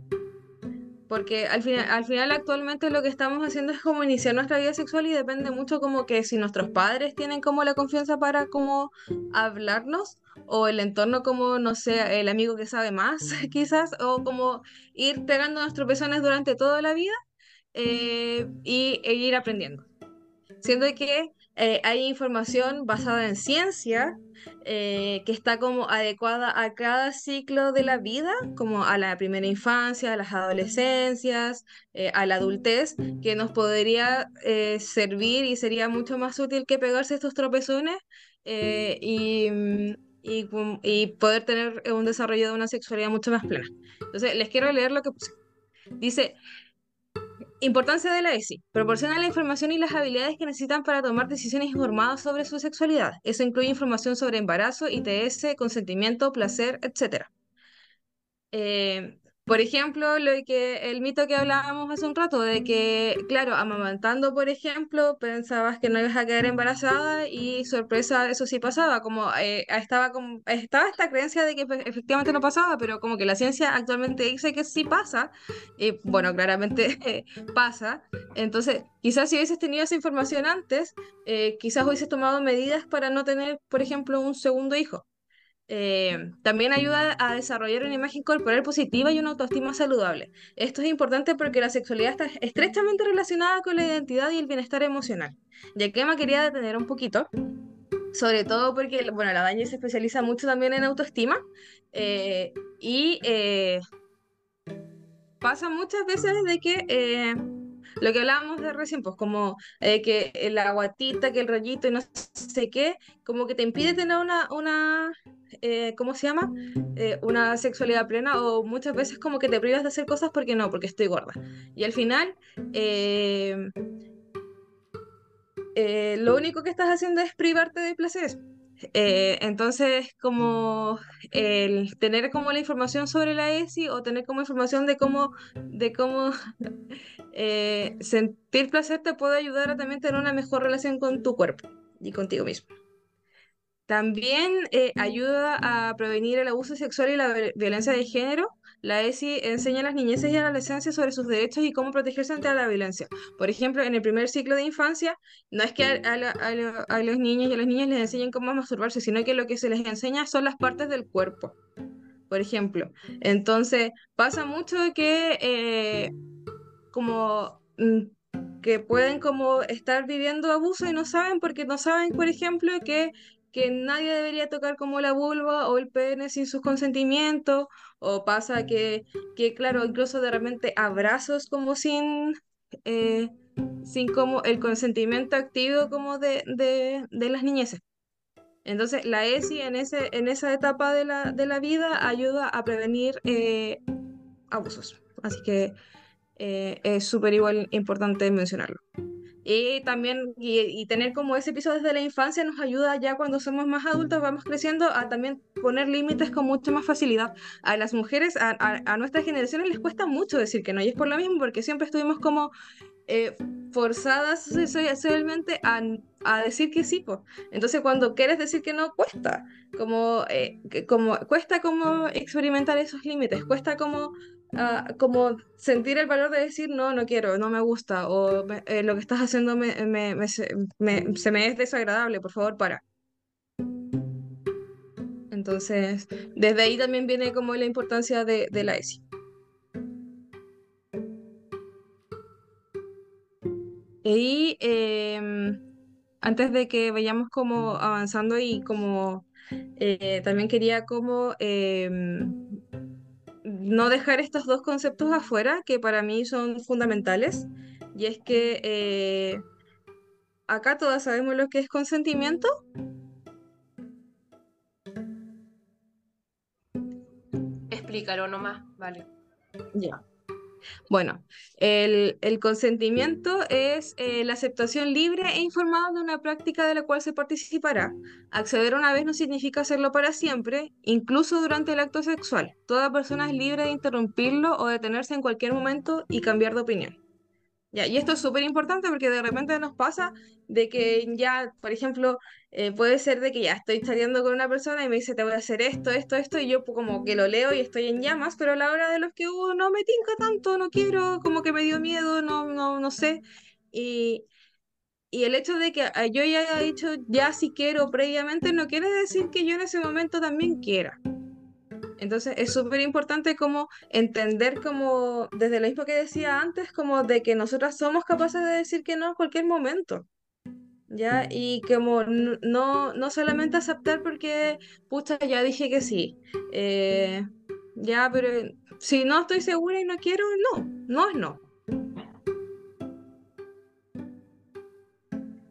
Porque al final, al final actualmente lo que estamos haciendo es como iniciar nuestra vida sexual y depende mucho como que si nuestros padres tienen como la confianza para como hablarnos o el entorno como, no sé, el amigo que sabe más <laughs> quizás o como ir pegando nuestros pezones durante toda la vida eh, y, e ir aprendiendo. Siendo que eh, hay información basada en ciencia eh, que está como adecuada a cada ciclo de la vida, como a la primera infancia, a las adolescencias, eh, a la adultez, que nos podría servir y sería mucho más útil que pegarse estos tropezones y, mm, y, poder tener un desarrollo de una sexualidad mucho más plena. Entonces, les quiero leer lo que. Dice, Importancia de la ESI. Proporciona la información y las habilidades que necesitan para tomar decisiones informadas sobre su sexualidad. Eso incluye información sobre embarazo, ITS, consentimiento, placer, etc. Eh, por ejemplo, lo que, el mito que hablábamos hace un rato, de que, claro, amamantando, por ejemplo, pensabas que no ibas a quedar embarazada y sorpresa, eso sí pasaba, como eh, estaba, como, estaba esta creencia de que efe- efectivamente no pasaba, pero como que la ciencia actualmente dice que sí pasa, y bueno, claramente <laughs> pasa. Entonces, quizás si hubieses tenido esa información antes, eh, quizás hubieses tomado medidas para no tener, por ejemplo, un segundo hijo. Eh, también ayuda a desarrollar una imagen corporal positiva y una autoestima saludable. Esto es importante porque la sexualidad está estrechamente relacionada con la identidad y el bienestar emocional. Y aquí me quería detener un poquito, sobre todo porque, bueno, la Dani se especializa mucho también en autoestima eh, y eh, pasa muchas veces de que eh, lo que hablábamos de recién, pues como eh, que la guatita, que el rollito y no sé qué, como que te impide tener una, una eh, ¿cómo se llama? Eh, una sexualidad plena o muchas veces como que te privas de hacer cosas porque no, porque estoy gorda. Y al final, eh, eh, lo único que estás haciendo es privarte de placeres. Entonces, como el tener como la información sobre la ESI o tener como información de cómo, de cómo <laughs> sentir placer te puede ayudar a también tener una mejor relación con tu cuerpo y contigo mismo. También eh, ayuda a prevenir el abuso sexual y la vi- violencia de género. La ESI enseña a las niñeces y a la adolescencia sobre sus derechos y cómo protegerse ante la violencia. Por ejemplo, en el primer ciclo de infancia, no es que a, a la- a lo- a los niños y a las niñas les enseñen cómo masturbarse, sino que lo que se les enseña son las partes del cuerpo, por ejemplo. Entonces, pasa mucho que eh, como mm, que pueden como estar viviendo abuso y no saben porque no saben, por ejemplo, que, que nadie debería tocar como la vulva o el pene sin sus consentimientos, o pasa que, que claro, incluso de repente abrazos como sin, eh, sin como el consentimiento activo como de, de, de las niñeces. Entonces, la ESI en, ese, en esa etapa de la, de la vida ayuda a prevenir eh, abusos. Así que eh, es súper igual importante mencionarlo. Y también, y, y tener como ese piso desde la infancia nos ayuda ya cuando somos más adultos, vamos creciendo, a también poner límites con mucha más facilidad. A las mujeres, a, a, a nuestras generaciones les cuesta mucho decir que no, y es por lo mismo, porque siempre estuvimos como eh, forzadas socialmente a, a decir que sí, po. Entonces cuando quieres decir que no, cuesta, como, eh, como cuesta como experimentar esos límites, cuesta como, ah, como sentir el valor de decir no, no quiero, no me gusta, o eh, lo que estás haciendo me, se me- es desagradable, por favor, para. Entonces, desde ahí también viene como la importancia de, de la ESI. Y em, antes de que vayamos como avanzando y como eh, también quería como em, no dejar estos dos conceptos afuera que para mí son fundamentales. Y es que eh, acá todas sabemos lo que es consentimiento. Explícanos. Pícaro nomás, vale. Ya. Bueno, el, el consentimiento es eh, la aceptación libre e informada de una práctica de la cual se participará. Acceder una vez no significa hacerlo para siempre, incluso durante el acto sexual. Toda persona es libre de interrumpirlo o detenerse en cualquier momento y cambiar de opinión. Ya, y esto es súper importante porque de repente nos pasa de que ya, por ejemplo, eh, puede ser de que ya estoy saliendo con una persona y me dice te voy a hacer esto, esto, esto, y yo como que lo leo y estoy en llamas, pero a la hora de los que uh, no me tinca tanto, no quiero, como que me dio miedo, no, no, no sé. Y, y el hecho de que ah, yo ya haya dicho ya si quiero previamente no quiere decir que yo en ese momento también quiera. Entonces es súper importante como entender como, desde lo mismo que decía antes, como de que nosotras somos capaces de decir que no en cualquier momento. ¿Ya? Y como no, no solamente aceptar porque, pucha, ya dije que sí. Eh, ya, pero si no estoy segura y no quiero, no, no es no.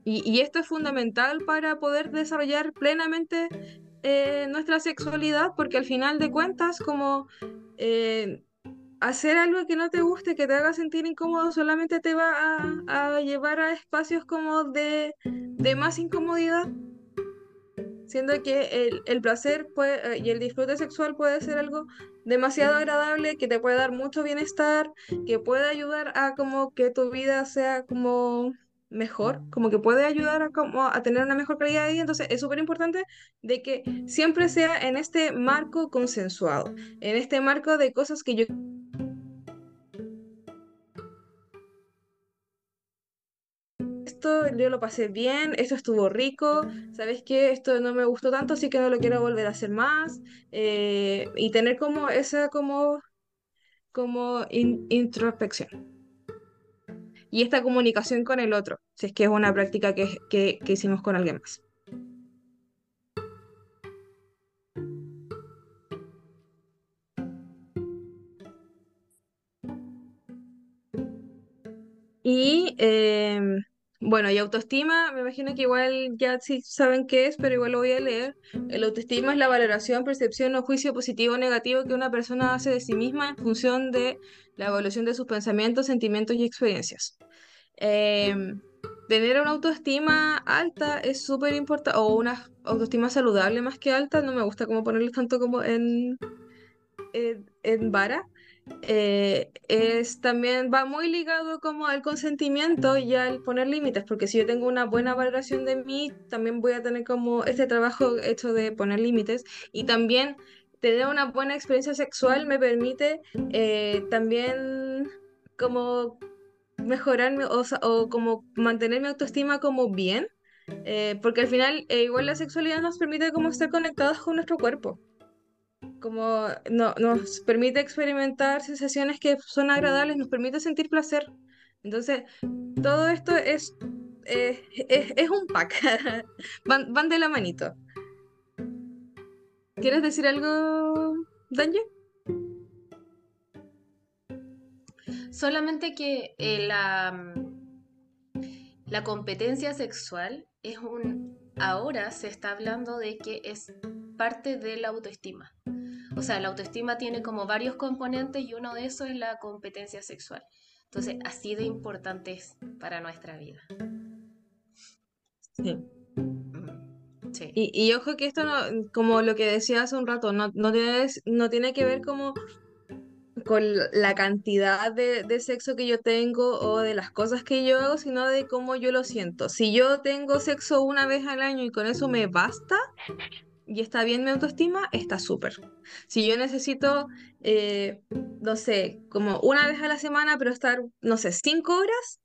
Y, y esto es fundamental para poder desarrollar plenamente eh, nuestra sexualidad, porque al final de cuentas, como eh, hacer algo que no te guste, que te haga sentir incómodo, solamente te va a, llevar a espacios como de, de, más incomodidad. Siendo que el, el placer y el disfrute sexual puede ser algo demasiado agradable, que te puede dar mucho bienestar, que puede ayudar a como que tu vida sea como mejor, como que puede ayudar a, como a tener una mejor calidad de vida. Entonces es súper importante de que siempre sea en este marco consensuado, en este marco de cosas que yo... Esto yo lo pasé bien, esto estuvo rico, ¿sabes qué? Esto no me gustó tanto, así que no lo quiero volver a hacer más. Eh, y tener como esa como, como introspección y esta comunicación con el otro, si es que es una práctica que, que, que hicimos con alguien más. Y eh, bueno, y autoestima, me imagino que igual ya sí saben qué es, pero igual lo voy a leer. El autoestima es la valoración, percepción o juicio positivo o negativo que una persona hace de sí misma en función de la evolución de sus pensamientos, sentimientos y experiencias. Em, tener una autoestima alta es súper importante, o una autoestima saludable más que alta, no me gusta como ponerlo tanto como en, en vara, eh, es también va muy ligado como al consentimiento y al poner límites, porque si yo tengo una buena valoración de mí, también voy a tener como este trabajo hecho de poner límites y también tener una buena experiencia sexual me permite eh, también como mejorarme o, o, como mantener mi autoestima como bien, eh, porque al final igual la sexualidad nos permite como estar conectados con nuestro cuerpo como no, nos permite experimentar sensaciones que son agradables, nos permite sentir placer. Entonces, todo esto es, eh, es, es, un pack, <laughs> van, van, de la manito. ¿Quieres decir algo, Danje? Solamente que eh, la, la competencia sexual es un... Ahora se está hablando de que es parte de la autoestima. O sea, la autoestima tiene como varios componentes y uno de esos es la competencia sexual. Entonces, así de importante es para nuestra vida. Sí. sí. Y, y, ojo que esto, no, como lo que decía hace un rato, no, no, tiene, no tiene que ver como con la cantidad de, de, sexo que yo tengo o de las cosas que yo hago, sino de cómo yo lo siento. Si yo tengo sexo una vez al año y con eso me basta, y está bien mi autoestima, está súper. Si yo necesito, eh, no sé, como una vez a la semana, pero estar, no sé, cinco horas,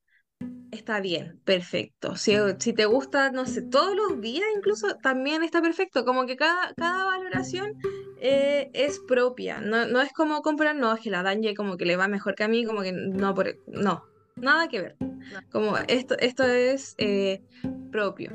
está bien, perfecto. Si, si te gusta, no sé, todos los días incluso, también está perfecto. Como que cada, cada valoración eh, es propia. No, no, es como comprar, no, es que la Danje como que le va mejor que a mí, como que no, por, no, nada que ver. Como esto, esto es eh, propio.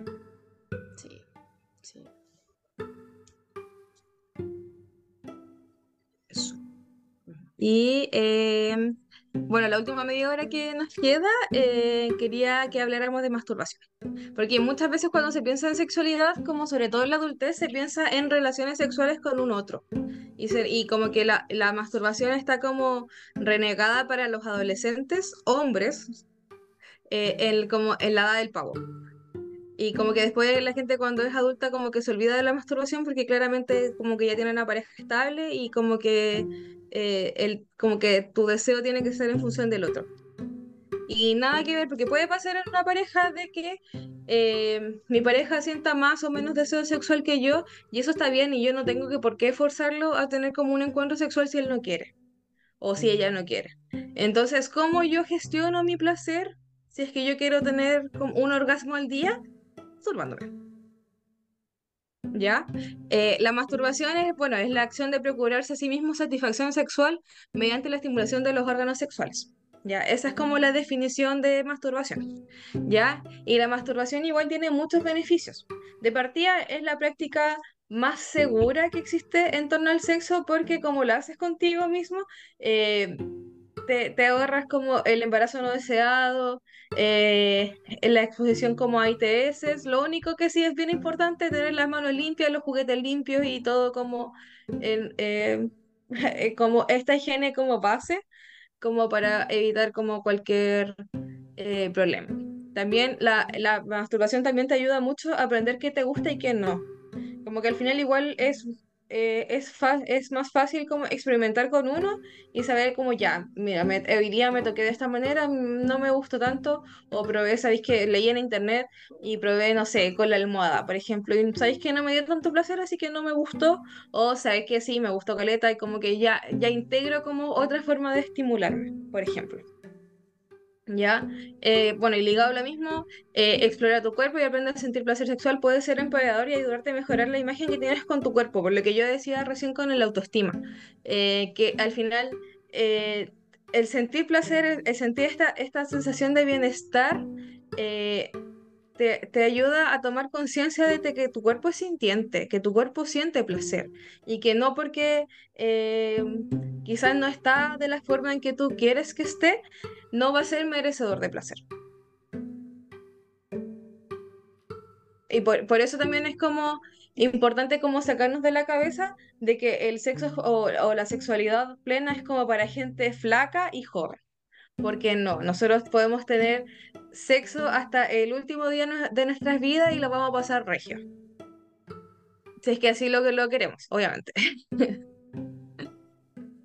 Y eh, bueno, la última media hora que nos queda, eh, quería que habláramos de masturbación. Porque muchas veces cuando se piensa en sexualidad, como sobre todo en la adultez, se piensa en relaciones sexuales con un otro. y, como que la, la masturbación está como renegada para los adolescentes, hombres, eh, el, como en la edad del pavo. Y como que después la gente cuando es adulta como que se olvida de la masturbación porque claramente como que ya tiene una pareja estable y como que, eh, el, como que tu deseo tiene que ser en función del otro. Y nada que ver, porque puede pasar en una pareja de que eh, mi pareja sienta más o menos deseo sexual que yo y eso está bien y yo no tengo que por qué forzarlo a tener como un encuentro sexual si él no quiere o si ella no quiere. Entonces, ¿cómo yo gestiono mi placer si es que yo quiero tener un orgasmo al día? Masturbándome. ¿Ya? Eh, la masturbación es, bueno, es la acción de procurarse a sí mismo satisfacción sexual mediante la estimulación de los órganos sexuales. ¿Ya? Esa es como la definición de masturbación. ¿Ya? Y la masturbación igual tiene muchos beneficios. De partida es la práctica más segura que existe en torno al sexo porque como lo haces contigo mismo, eh, te, te, ahorras como el embarazo no deseado, eh, la exposición como a ITS. Lo único que sí es bien importante es tener las manos limpias, los juguetes limpios y todo como, en, <laughs> eh, como esta higiene como base, como para evitar como cualquier eh, problema. También la, la masturbación también te ayuda mucho a aprender qué te gusta y qué no. Como que al final igual es eh, es, es más fácil como experimentar con uno y saber como ya, mira, me, hoy día me toqué de esta manera, no me gustó tanto, o probé, sabéis que leí en internet y probé, no sé, con la almohada, por ejemplo, y sabéis que no me dio tanto placer, así que no me gustó, o sabéis que sí, me gustó caleta y como que ya, ya integro como otra forma de estimularme, por ejemplo. ¿Ya? Eh, bueno, y ligado a lo mismo, eh, explorar tu cuerpo y aprender a sentir placer sexual puede ser empoderador y ayudarte a mejorar la imagen que tienes con tu cuerpo, por lo que yo decía recién con el autoestima, eh, que al final el sentir placer, el sentir esta, esta sensación de bienestar, te, ayuda a tomar conciencia de que tu cuerpo es sintiente, que tu cuerpo siente placer y que no porque quizás no está de la forma en que tú quieres que esté, no va a ser merecedor de placer. Y por, eso también es como importante como sacarnos de la cabeza de que el sexo o, o, la sexualidad plena es como para gente flaca y joven. Porque no, nosotros podemos tener sexo hasta el último día de nuestras vidas y lo vamos a pasar regio. Si es que así lo que lo queremos, obviamente. <laughs>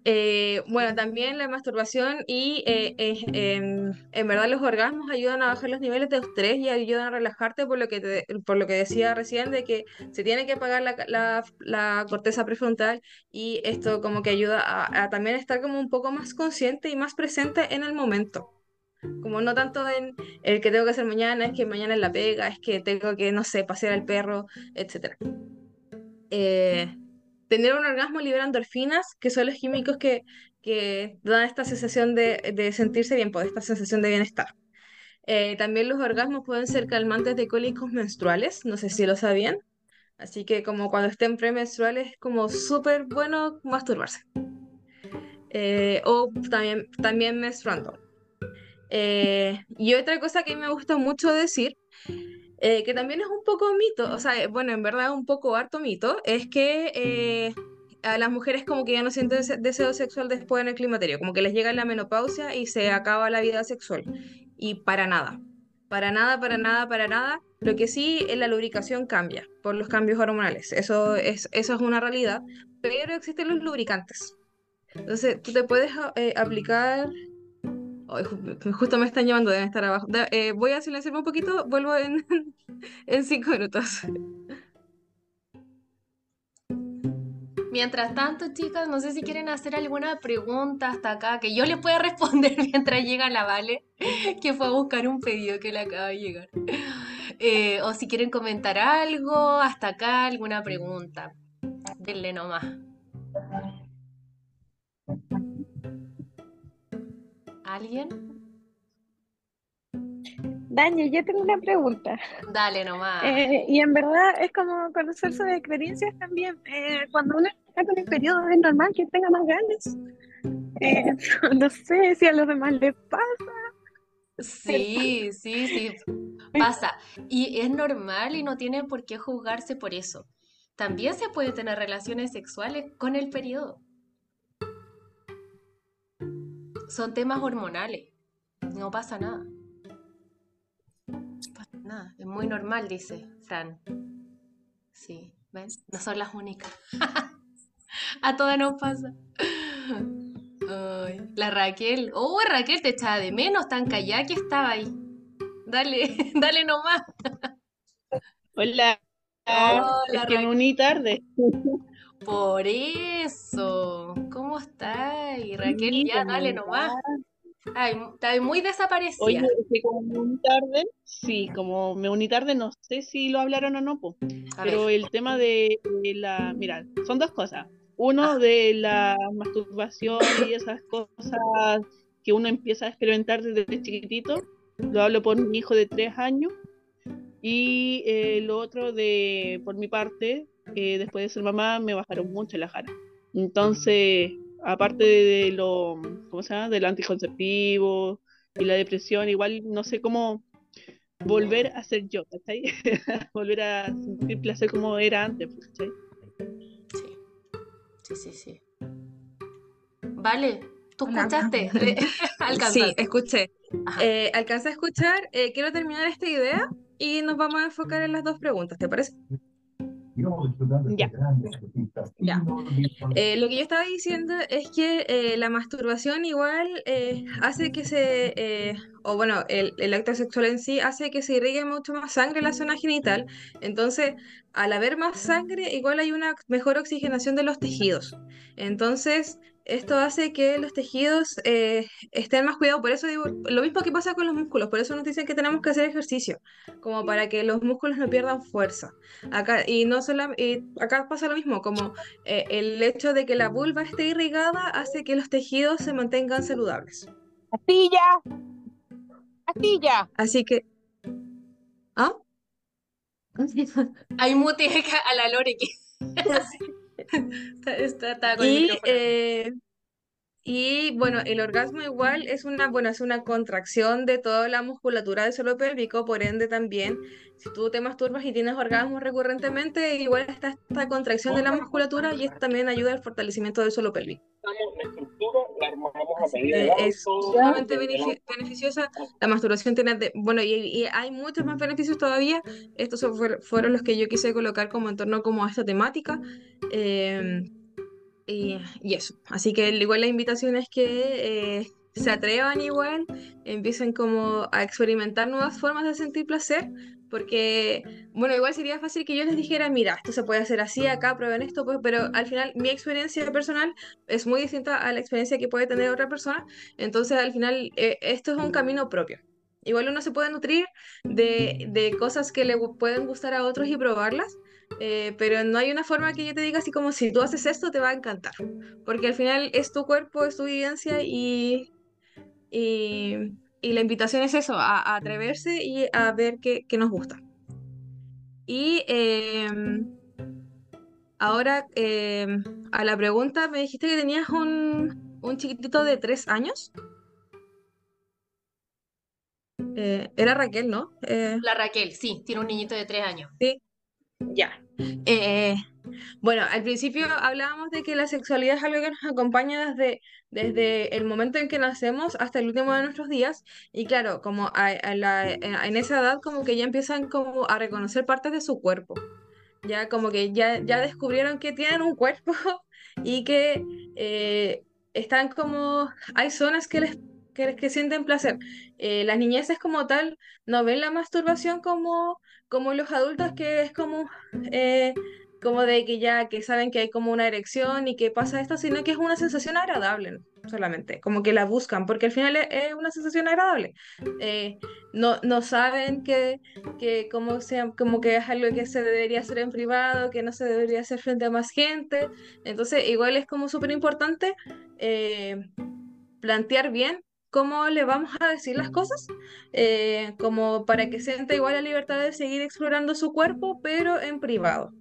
Eh, bueno, también la masturbación y eh, em, en verdad los orgasmos ayudan a bajar los niveles de estrés y ayudan a relajarte por lo que, por lo que decía recién de que se tiene que apagar la, la, corteza prefrontal y esto como que ayuda a, también estar como un poco más consciente y más presente en el momento. Como no tanto en el que tengo que hacer mañana, es que mañana es la pega, es que tengo que, no sé, pasear al perro, etc. Eh, tener un orgasmo libera endorfinas, que son los químicos que, que dan esta sensación de, de sentirse bien, pues esta sensación de bienestar. Eh, también los orgasmos pueden ser calmantes de cólicos menstruales, no sé si lo sabían. Así que como cuando estén premenstruales es como súper bueno masturbarse. Eh, o también, también menstruando. Eh, y otra cosa que me gusta mucho decir eh, que también es un poco mito, o sea, bueno, en verdad un poco harto mito, es que eh, a las mujeres como que ya no sienten deseo sexual después en el climaterio, como que les llega la menopausia y se acaba la vida sexual. Y para nada, para nada, para nada, para nada. Lo que sí es la lubricación cambia por los cambios hormonales, eso es, eso es una realidad, pero existen los lubricantes. Entonces, tú te puedes eh, aplicar justo me están llamando, deben estar abajo. Eh, voy a silenciarme un poquito, vuelvo en, <laughs> en cinco minutos. Mientras tanto, chicas, no sé si quieren hacer alguna pregunta hasta acá, que yo les pueda <laughs> responder mientras llega la Vale, que fue a buscar un pedido que le acaba de llegar. Eh, o si quieren comentar algo, hasta acá, alguna pregunta. Denle nomás. ¿Alguien? Dani, yo tengo una pregunta. Dale nomás. Eh, y en verdad es como conocer sus experiencias también. Eh, cuando uno está con el periodo es normal que tenga más ganas. Eh, <laughs> no sé si a los demás les pasa. Sí, sí, sí, pasa. Y es normal y no tiene por qué juzgarse por eso. también se puede tener relaciones sexuales con el periodo. Son temas hormonales. No pasa nada. No pasa nada. Es muy normal, dice Fran. Sí, ¿ven? No son las únicas. <laughs> A todas nos pasa. Ay, la Raquel. Oh, Raquel, te echaba de menos, tan callada que estaba ahí. Dale, <laughs> dale nomás. Hola. Hola, es que me uní tarde. Por eso. ¿Cómo estás? Y Raquel, Sí, ya, ¿cómo dale nomás. Ay, muy desaparecida. Oye, que como me uní tarde, sí, como me uní tarde, no sé si lo hablaron o no, po, pero ver. el tema de, la, mira, son dos cosas. Uno de la masturbación y esas cosas que uno empieza a experimentar desde chiquitito, lo hablo por mi hijo de tres años, y eh, lo otro de, por mi parte, eh, después de ser mamá, me bajaron mucho la jara. Entonces, aparte de lo, ¿cómo se llama? Del anticonceptivo y la depresión, igual no sé cómo volver a ser yo, ¿cachai? <laughs> volver a sentir placer como era antes, ¿cachai? Sí, sí, sí, sí. Vale, ¿tú escuchaste? <laughs> <laughs> Sí, Alcanzaste. escuché. Eh, alcancé a escuchar. eh, quiero terminar esta idea y nos vamos a enfocar en las dos preguntas, ¿te parece? Ya. Ya. Eh, lo que yo estaba diciendo es que eh, la masturbación igual eh, hace que se, o bueno, el, el acto sexual en sí hace que se irrigue mucho más sangre en la zona genital. Entonces, al haber más sangre, igual hay una mejor oxigenación de los tejidos. Entonces, esto hace que los tejidos eh, estén más cuidados. Por eso digo, lo mismo que pasa con los músculos. Por eso nos dicen que tenemos que hacer ejercicio, como para que los músculos no pierdan fuerza. Acá, y no solo, y acá pasa lo mismo, como eh, el hecho de que la vulva esté irrigada hace que los tejidos se mantengan saludables. Astilla. Astilla. Así que... ¿Ah? <laughs> Hay mute a la Lore que <laughs> <laughs> está, está- está con Y, eh, y bueno, el orgasmo igual es una, bueno, es una contracción de toda la musculatura del suelo pélvico, por ende también, si tú te masturbas y tienes orgasmos recurrentemente, igual está esta contracción de la musculatura y esto también ayuda al fortalecimiento del suelo pélvico. la estructura, la armamos a medida es sumamente beneficiosa. La masturbación tiene, de- bueno, y, y hay muchos más beneficios todavía. Estos fueron los que yo quise colocar como en torno como a esta temática. Eh, y, y eso. Así que igual la invitación es que eh, se atrevan igual, empiecen como a experimentar nuevas formas de sentir placer. Porque, bueno, igual sería fácil que yo les dijera, mira, esto se puede hacer así, acá prueben esto, pues, pero al final mi experiencia personal es muy distinta a la experiencia que puede tener otra persona. Entonces, al final, eh, esto es un camino propio. Igual uno se puede nutrir de, de cosas que le pueden gustar a otros y probarlas, eh, pero no hay una forma que yo te diga así como si tú haces esto te va a encantar, porque al final es tu cuerpo, es tu vivencia y, y, y la invitación es eso, a, a atreverse y a ver qué, qué nos gusta. Y em, ahora em, a la pregunta, me dijiste que tenías un, un chiquitito de tres años. Eh, era Raquel, ¿no? Eh, La Raquel, sí, tiene un niñito de tres años. Ya. Eh, bueno, al principio hablábamos de que la sexualidad es algo que nos acompaña desde, desde el momento en que nacemos hasta el último de nuestros días. Y claro, como a- a la- en esa edad como que ya empiezan como a reconocer partes de su cuerpo. Ya como que ya, ya descubrieron que tienen un cuerpo <laughs> y que eh, están como... Hay zonas que les que, que sienten placer. Eh, las niñeces como tal no ven la masturbación como, como los adultos que es como eh, como de que ya que saben que hay como una erección y que pasa esto, sino que es una sensación agradable solamente, como que la buscan, porque al final es, es una sensación agradable. Eh, no, no saben que, que como, sea, como que es algo que se debería hacer en privado, que no se debería hacer frente a más gente. Entonces, igual es como súper importante eh, plantear bien cómo le vamos a decir las cosas, eh, como para que sienta igual la libertad de seguir explorando su cuerpo, pero en privado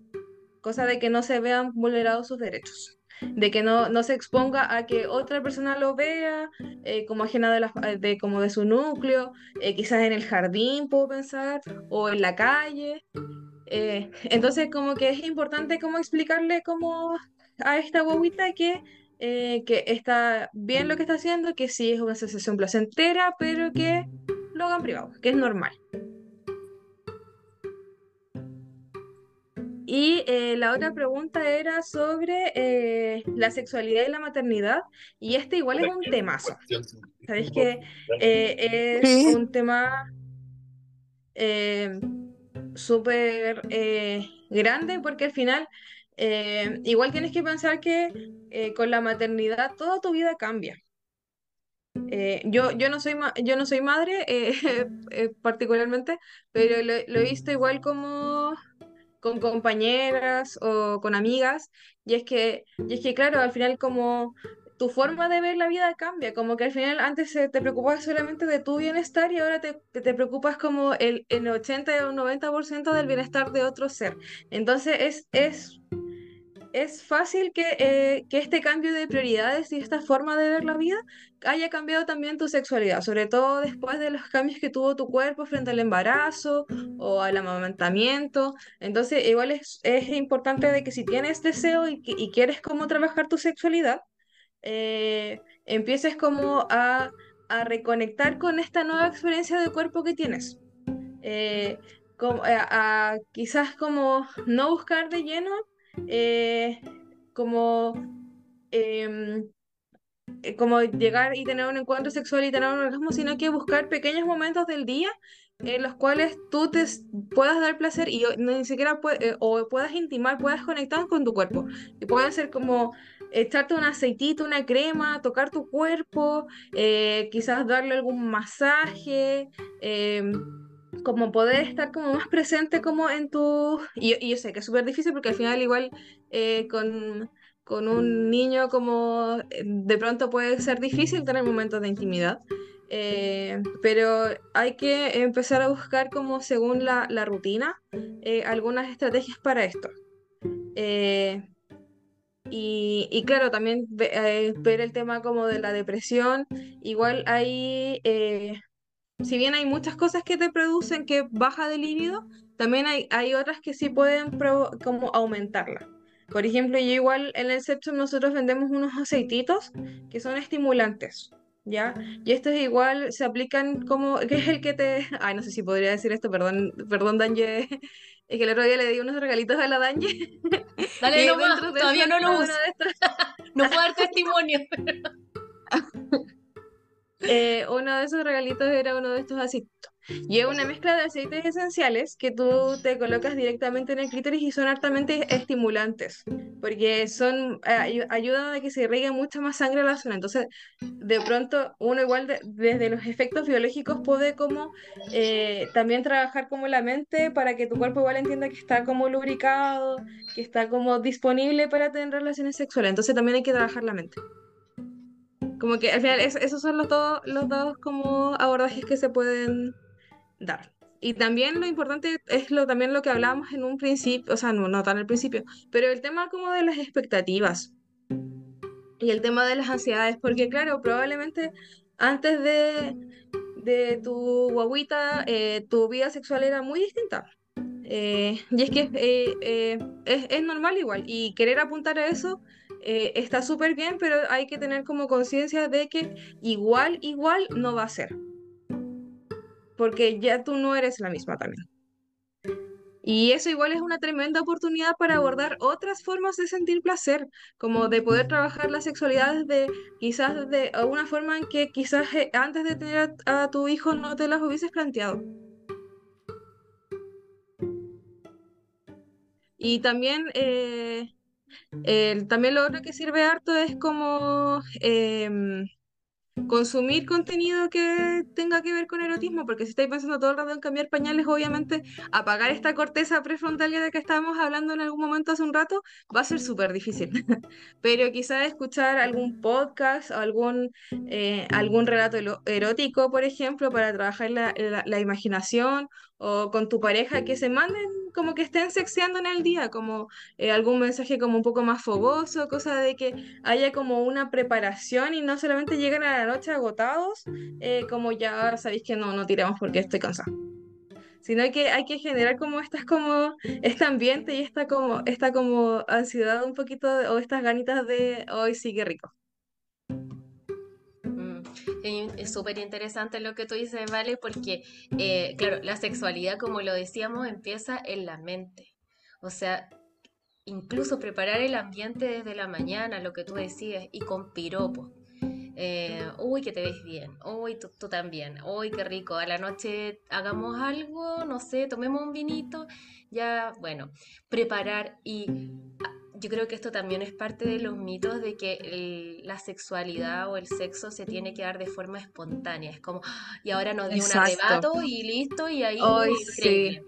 cosa de que no se vean vulnerados sus derechos, de que no, no se exponga a que otra persona lo vea eh, como ajena de, la, de, como de su núcleo, eh, quizás en el jardín puedo pensar, o en la calle. Eh, entonces, como que es importante como explicarle como a esta guaguita que, eh, que está bien lo que está haciendo, que sí es una sensación placentera, pero que lo hagan privado, que es normal. Y eh, la otra pregunta era sobre eh, la sexualidad y la maternidad, y este igual es un temazo. Sabéis que eh, es un tema eh, súper eh, grande porque al final eh, igual tienes que pensar que eh, con la maternidad toda tu vida cambia. Eh, yo, yo no soy yo no soy madre eh, <laughs> eh, particularmente, pero lo, lo he visto igual como con compañeras o con amigas, y es que, y es que claro, al final como tu forma de ver la vida cambia, como que al final antes te preocupabas solamente de tu bienestar y ahora te, te preocupas como el, el 80 o 90% del bienestar de otro ser. Entonces es, es, es fácil que, eh, que este cambio de prioridades y esta forma de ver la vida haya cambiado también tu sexualidad, sobre todo después de los cambios que tuvo tu cuerpo frente al embarazo o al amamantamiento. Entonces, igual es, es importante de que si tienes deseo y, y quieres como trabajar tu sexualidad, eh, empieces como a, a reconectar con esta nueva experiencia de cuerpo que tienes. Eh, como- a, a quizás como no buscar de lleno eh, como, em, eh, como llegar y tener un encuentro sexual y tener un orgasmo, sino que buscar pequeños momentos del día en los cuales tú te puedas dar placer y ni siquiera pue- eh, o puedas intimar, puedas conectar con tu cuerpo. Y puede ser como echarte un aceitito, una crema, tocar tu cuerpo, eh, quizás darle algún masaje, em, como poder estar como más presente como en tu... Y, yo sé que es súper difícil porque al final igual eh, con, con un niño como eh, de pronto puede ser difícil tener momentos de intimidad, pero hay que empezar a buscar como según la, la rutina algunas estrategias para esto. Y, claro, también eh, ver el tema como de la depresión, igual hay... eh, si bien hay muchas cosas que te producen que baja de libido, también hay, hay otras que sí pueden como aumentarla. Por ejemplo, yo igual en el Septum nosotros vendemos unos aceititos que son estimulantes, ¿ya? Y estos igual se aplican como, que es el que te... Ay, no sé si podría decir esto, perdón, perdón, Danje. Es que el otro día le di unos regalitos a la Danje. <laughs> Dale <laughs> dentro de todavía no lo uso. <laughs> No puedo dar testimonio. eh, uno de esos regalitos era uno de estos aceititos. Y es una mezcla de aceites esenciales que tú te colocas directamente en el clítoris y son altamente estimulantes, porque son, eh, ayu- ayudan a que se irrigue mucha más sangre a la zona. Entonces, de pronto, uno igual de- desde los efectos biológicos puede como eh, también trabajar como la mente para que tu cuerpo igual entienda que está como lubricado, que está como disponible para tener relaciones sexuales. Entonces, también hay que trabajar la mente. Como que al final es- esos son los dos, los dos como abordajes que se pueden dar. Y también lo importante es lo, también lo que hablábamos en un principio, o sea, no, no tan al principio, pero el tema como de las expectativas y el tema de las ansiedades, porque claro, probablemente antes de, de tu guaguita, eh, tu vida sexual era muy distinta. Eh, y es que eh, es, es normal igual, y querer apuntar a eso está súper bien, pero hay que tener como conciencia de que igual, igual no va a ser, porque ya tú no eres la misma también. Y eso igual es una tremenda oportunidad para abordar otras formas de sentir placer, como de poder trabajar la sexualidad desde quizás de una forma en que quizás eh, antes de tener a, tu hijo no te las hubieses planteado. Y también, eh, el- también lo otro que sirve harto es como em, consumir contenido que tenga que ver con erotismo, porque si estáis pensando todo el rato en cambiar pañales, obviamente apagar esta corteza prefrontal de que estábamos hablando en algún momento hace un rato va a ser súper difícil. <laughs> Pero quizás escuchar algún podcast o algún, eh, algún relato erótico, por ejemplo, para trabajar la- la imaginación o con tu pareja que se manden como que estén sexeando en el día, como eh, algún mensaje como un poco más fogoso, cosa de que haya como una preparación y no solamente lleguen a la noche agotados, eh, como ya sabéis que no, no tiramos porque estoy cansada. sino que hay que generar como estas como este ambiente y esta como esta como ansiedad un poquito o estas ganitas de hoy sí que rico. Es súper interesante lo que tú dices, ¿vale? Porque, eh, claro, la sexualidad, como lo decíamos, empieza en la mente. O sea, incluso preparar el ambiente desde la mañana, lo que tú decías, y con piropos. Eh, uy, que te ves bien. Uy, tú, tú también. Uy, qué rico. A la noche hagamos algo, no sé, tomemos un vinito. Ya, bueno, preparar y yo creo que esto también es parte de los mitos de que el- la sexualidad o el sexo se tiene que dar de forma espontánea. Es como, "Ah, y ahora nos dio un arrebato y listo, y ahí, uy, sí.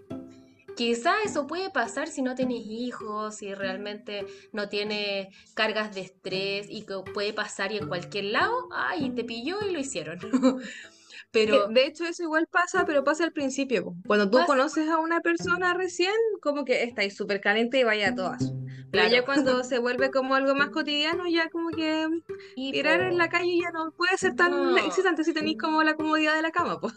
Quizá eso puede pasar si no tenés hijos, si realmente no tienes cargas de estrés y que puede pasar y en cualquier lado, ay, te pilló y lo hicieron. <laughs> Pero de hecho, eso igual pasa, pero pasa al principio. po. Cuando tú pasa, conoces a una persona recién, como que estáis súper caliente y vaya a todas. Pero ya claro. cuando <laughs> se vuelve como algo más cotidiano, ya como que Y tirar en la po, calle ya no puede ser tan no. excitante si tenéis como la comodidad de la cama, pues.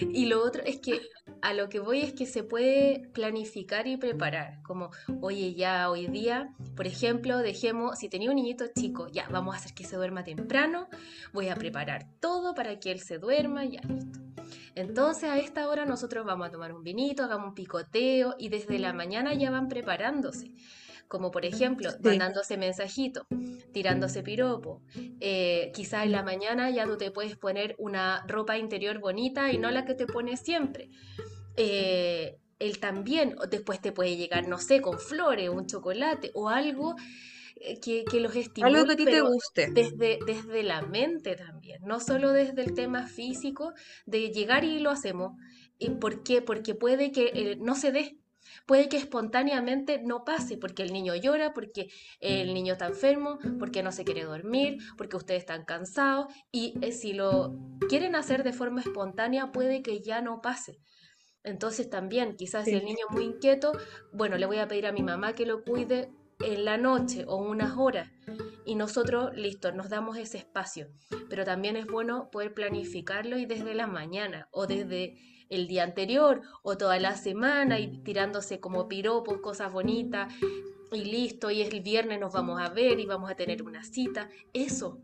Y lo otro es que a lo que voy es que se puede planificar y preparar. Como, oye, ya hoy día, por ejemplo, dejemos, si tenía un niñito chico, ya vamos a hacer que se duerma temprano, voy a preparar todo para que él se duerma, ya listo. Entonces a esta hora nosotros vamos a tomar un vinito, hagamos un picoteo y desde la mañana ya van preparándose. Como por ejemplo, Sí. mandándose mensajitos, tirándose piropo. Eh, quizás en la mañana ya tú te puedes poner una ropa interior bonita y no la que te pones siempre. Eh, él también, después te puede llegar, no sé, con flores, un chocolate o algo que, que los Algo estimule, que a ti te guste. desde, desde la mente también, no solo desde el tema físico, de llegar y lo hacemos. ¿Y por qué? Porque puede que eh, no se dé, puede que espontáneamente no pase, porque el niño llora, porque el niño está enfermo, porque no se quiere dormir, porque ustedes están cansados, y eh, si lo quieren hacer de forma espontánea, puede que ya no pase. Entonces también, quizás si el niño es muy inquieto, bueno, le voy a pedir a mi mamá que lo cuide en la noche o unas horas y nosotros, listo, nos damos ese espacio. Pero también es bueno poder planificarlo y desde la mañana o desde el día anterior o toda la semana y tirándose como piropos, cosas bonitas y listo, y el viernes nos vamos a ver y vamos a tener una cita. Eso,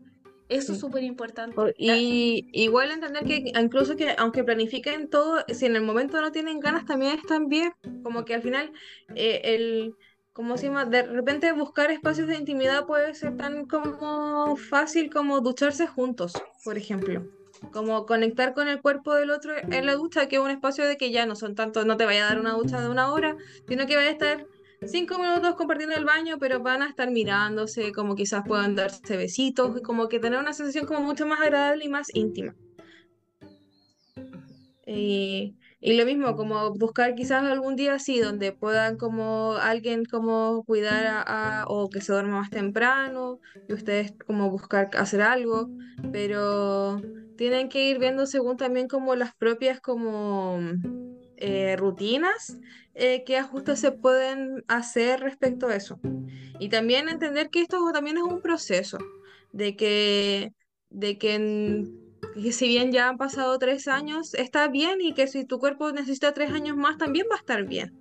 eso es súper importante. Y igual entender que incluso que aunque planifiquen todo, si en el momento no tienen ganas, también están bien. Como que al final, eh, el, ¿cómo se llama? De repente buscar espacios de intimidad puede ser tan como fácil como ducharse juntos, por ejemplo. Como conectar con el cuerpo del otro en la ducha, que es un espacio de que ya no son tanto, no te vaya a dar una ducha de una hora, sino que vaya a estar cinco minutos compartiendo el baño, pero van a estar mirándose, como quizás puedan darse besitos, como que tener una sensación como mucho más agradable y más íntima. Y lo mismo, como buscar quizás algún día así, donde puedan como alguien como cuidar a, a- o que se duerma más temprano, y ustedes como buscar hacer algo, pero tienen que ir viendo según también como las propias como eh, rutinas, eh, qué ajustes se pueden hacer respecto a eso. Y también entender que esto también es un proceso, de que, de que, en- que si bien ya han pasado tres años, está bien y que si tu cuerpo necesita tres años más, también va a estar bien.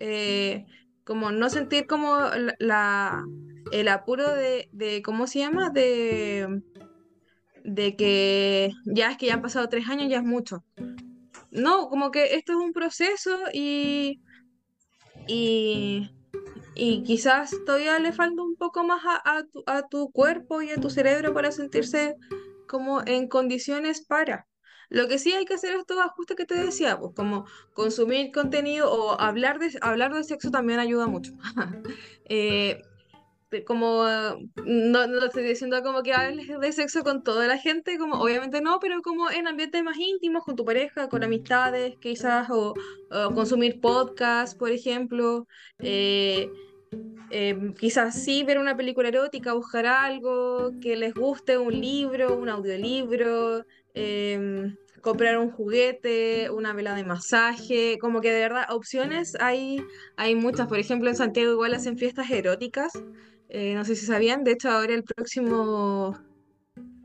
Eh, como no sentir como el apuro de, de, ¿cómo se llama? De, de que ya es que ya han pasado tres años, ya es mucho. No, como que esto es un proceso y, y, y quizás todavía le falta un poco más a, a tu, a tu cuerpo y a tu cerebro para sentirse como en condiciones para. Lo que sí hay que hacer es estos ajustes que te decía, pues como consumir contenido o hablar de, hablar de sexo también ayuda mucho. <laughs> Eh, como no, no estoy diciendo como que hables de sexo con toda la gente, como obviamente no, pero como en ambientes más íntimos, con tu pareja, con amistades, quizás, o, o consumir podcast, por ejemplo. eh, eh, quizás sí ver una película erótica, buscar algo que les guste, un libro, un audiolibro, em, comprar un juguete, una vela de masaje, como que de verdad opciones hay, hay muchas. Por ejemplo, en Santiago igual hacen fiestas eróticas, eh, no sé si sabían, de hecho ahora el próximo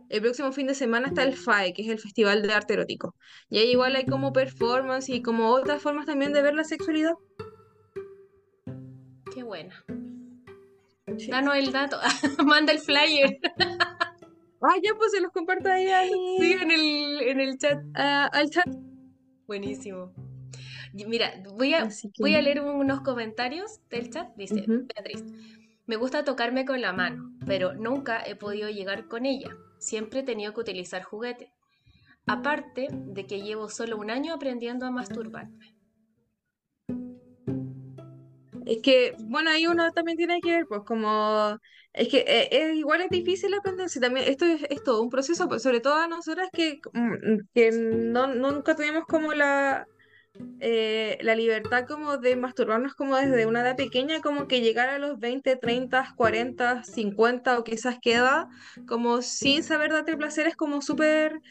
el próximo fin de semana está el FAE, que es el Festival de Arte Erótico. Y ahí igual hay como performance y como otras formas también de ver la sexualidad. Buena. Sí. Danos el dato. <laughs> Manda el flyer. Ah, ya pues se los comparto ahí, ahí Sí, en el, en el chat. al chat. Buenísimo. Mira, voy a, que- voy a leer unos comentarios del chat. Dice. Beatriz, me gusta tocarme con la mano, pero nunca he podido llegar con ella. Siempre he tenido que utilizar juguete. Aparte de que llevo solo un año aprendiendo a masturbarme. Es que, bueno, ahí uno también tiene que ver, pues como, es que eh, eh, igual es difícil aprender, si también esto es, es todo un proceso, pues, sobre todo a nosotras que, mm, que no, nunca tuvimos como la, eh, la libertad como de masturbarnos como desde una edad pequeña, como que llegar a los 20, 30, 40, 50 o quizás qué edad, como sin saber darte placer es como súper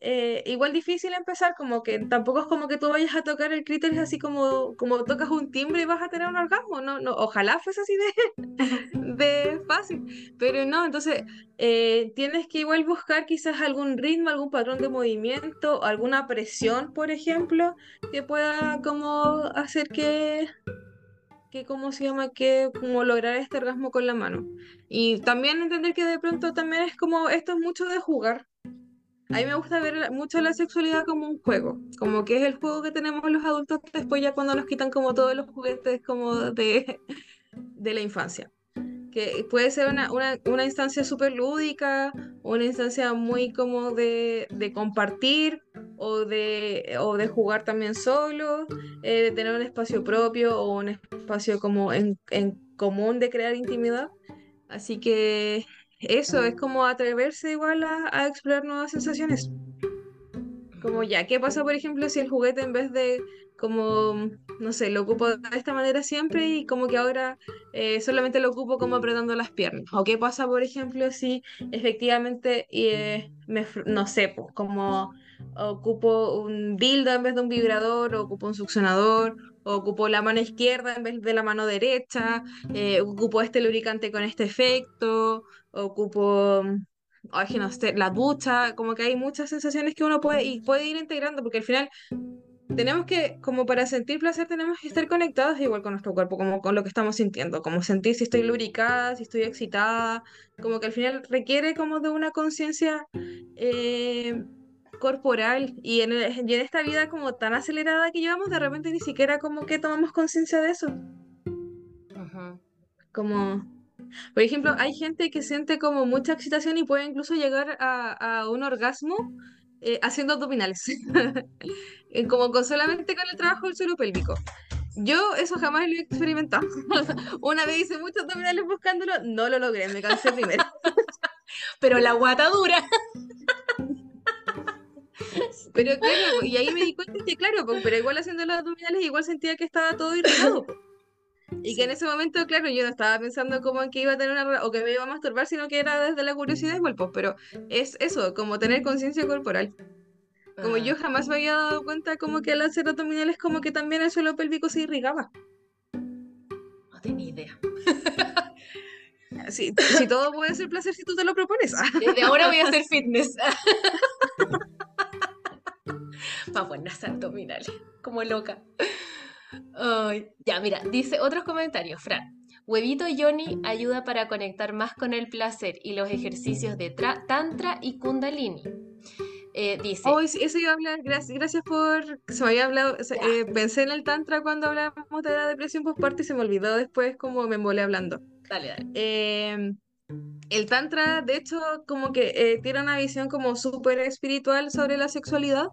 eh, igual difícil empezar, como que tampoco es como que tú vayas a tocar el clítoris así como, como tocas un timbre y vas a tener un orgasmo, no, no, ojalá fuese así de, <laughs> de fácil, pero no, entonces eh, tienes que igual buscar quizás algún ritmo, algún patrón de movimiento, alguna presión, por ejemplo, que pueda como hacer que, que ¿cómo se llama? Que como lograr este orgasmo con la mano. Y también entender que de pronto también es como, esto es mucho de jugar. A mí me gusta ver mucho la sexualidad como un juego, como que es el juego que tenemos los adultos después ya cuando nos quitan como todos los juguetes como de, <laughs> de la infancia. Que puede ser una, una, una instancia súper lúdica, una instancia muy como de, de compartir o de, o de jugar también solo, eh, de tener un espacio propio o un espacio como en, en común de crear intimidad. Así que eso es como atreverse igual a, a explorar nuevas sensaciones. Como ya, ¿qué pasa, por ejemplo, si el juguete en vez de como, no sé, lo ocupo de esta manera siempre y como que ahora eh, solamente lo ocupo como apretando las piernas? ¿O qué pasa, por ejemplo, si efectivamente, eh, me, no sé, pues, como ocupo un dildo en vez de un vibrador, o ocupo un succionador, o ocupo la mano izquierda en vez de la mano derecha, eh, ocupo este lubricante con este efecto, ocupo ay, que no sé, la ducha, como que hay muchas sensaciones que uno puede, y puede ir integrando, porque al final tenemos que, como para sentir placer, tenemos que estar conectados igual con nuestro cuerpo, como con lo que estamos sintiendo, como sentir si estoy lubricada, si estoy excitada, como que al final requiere como de una conciencia eh, corporal, y en, el- y en esta vida como tan acelerada que llevamos, de repente ni siquiera como que tomamos conciencia de eso. Ujú. Como, por ejemplo, hay gente que siente como mucha excitación y puede incluso llegar a, a un orgasmo eh, haciendo abdominales, <laughs> Eh, como con solamente con el trabajo del suelo pélvico. Yo eso jamás lo he experimentado. <laughs> Una vez hice muchos abdominales buscándolo, no lo logré, me cansé primero. <laughs> Pero la guata dura. Pero claro, y ahí me di cuenta que claro, pero igual haciendo los abdominales igual sentía que estaba todo irritado. Y que en ese momento, claro, yo no estaba pensando como en que iba a tener una o que me iba a masturbar, sino que era desde la curiosidad igual, pues, pero es eso, como tener conciencia corporal. Como yo Ah, jamás me había dado cuenta como que al hacer abdominales como que también el suelo pélvico se irrigaba. no tenía idea. Si, si todo puede ser placer si tú te lo propones. Desde ahora voy a hacer fitness. <laughs> Para buenas abdominales. Como loca. Ay, ya, mira, dice otros comentarios, Fran. Huevito Johnny ayuda para conectar más con el placer y los ejercicios de tra- Tantra y Kundalini. Eh, dice, sí, eso iba a hablar, gracias, gracias por, se me había hablado, se- eh, pensé en el tantra cuando hablábamos de la depresión postparto y se me olvidó después como me embolé hablando. dale, dale. Eh, el tantra, de hecho, como que eh, tiene una visión como súper espiritual sobre la sexualidad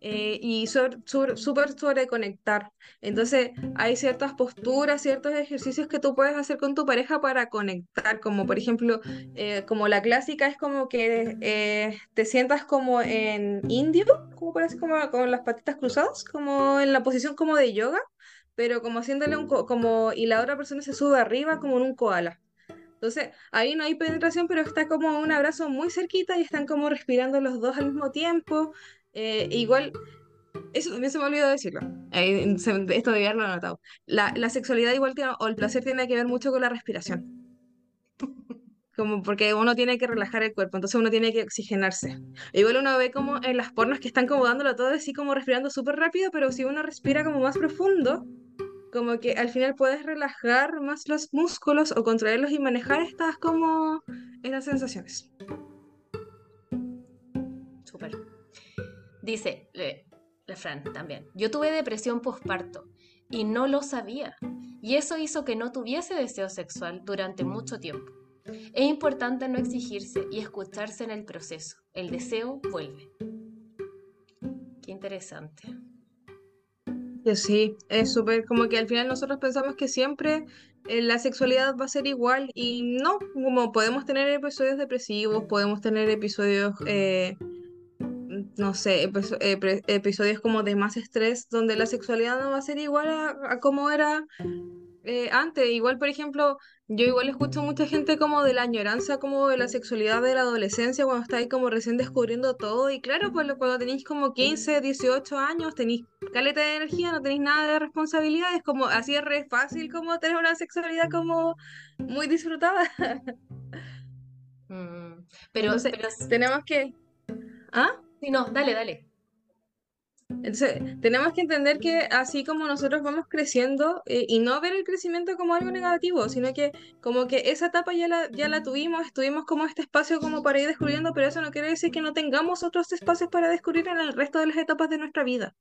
eh, y sobre- sobre- súper sobre conectar. Entonces, hay ciertas posturas, ciertos ejercicios que tú puedes hacer con tu pareja para conectar, como por ejemplo, eh, como la clásica es como que eh, te sientas como en indio, como parece como con las patitas cruzadas, como en la posición como de yoga, pero como haciéndole un, co- como, y la otra persona se sube arriba como en un koala. Entonces, ahí no hay penetración, pero está como un abrazo muy cerquita y están como respirando los dos al mismo tiempo. Eh, igual, eso también se me olvidó decirlo. Eh, se- esto debía haberlo anotado. La, la sexualidad igual tiene, o el placer tiene que ver mucho con la respiración. <laughs> como porque uno tiene que relajar el cuerpo, entonces uno tiene que oxigenarse. Igual uno ve como en las pornos que están como dándolo todo así como respirando súper rápido, pero si uno respira como más profundo, como que al final puedes relajar más los músculos o contraerlos y manejar estas como estas sensaciones. Dice, la Fran también, yo tuve depresión postparto y no lo sabía. Y eso hizo que no tuviese deseo sexual durante mucho tiempo. Es importante no exigirse y escucharse en el proceso. El deseo vuelve. Qué interesante. Sí, es súper como que al final nosotros pensamos que siempre eh, la sexualidad va a ser igual y no, como podemos tener episodios depresivos, podemos tener episodios, eh, no sé, episodios como de más estrés, donde la sexualidad no va a ser igual a, a como era eh, antes. Igual, por ejemplo, yo igual escucho mucha gente como de la añoranza, como de la sexualidad de la adolescencia, cuando estáis como recién descubriendo todo. Y claro, pues cuando tenéis como 15, 18 años, tenéis caleta de energía, no tenéis nada de responsabilidades, como así es re fácil como tener una sexualidad como muy disfrutada. Mm, <laughs> pero, Entonces, pero tenemos que... ¿Ah? Sí, no, dale, dale. Entonces, tenemos que entender que así como nosotros vamos creciendo, eh, y no ver el crecimiento como algo negativo, sino que como que esa etapa ya la, ya la tuvimos, tuvimos como este espacio como para ir descubriendo, pero eso no quiere decir que no tengamos otros espacios para descubrir en el resto de las etapas de nuestra vida.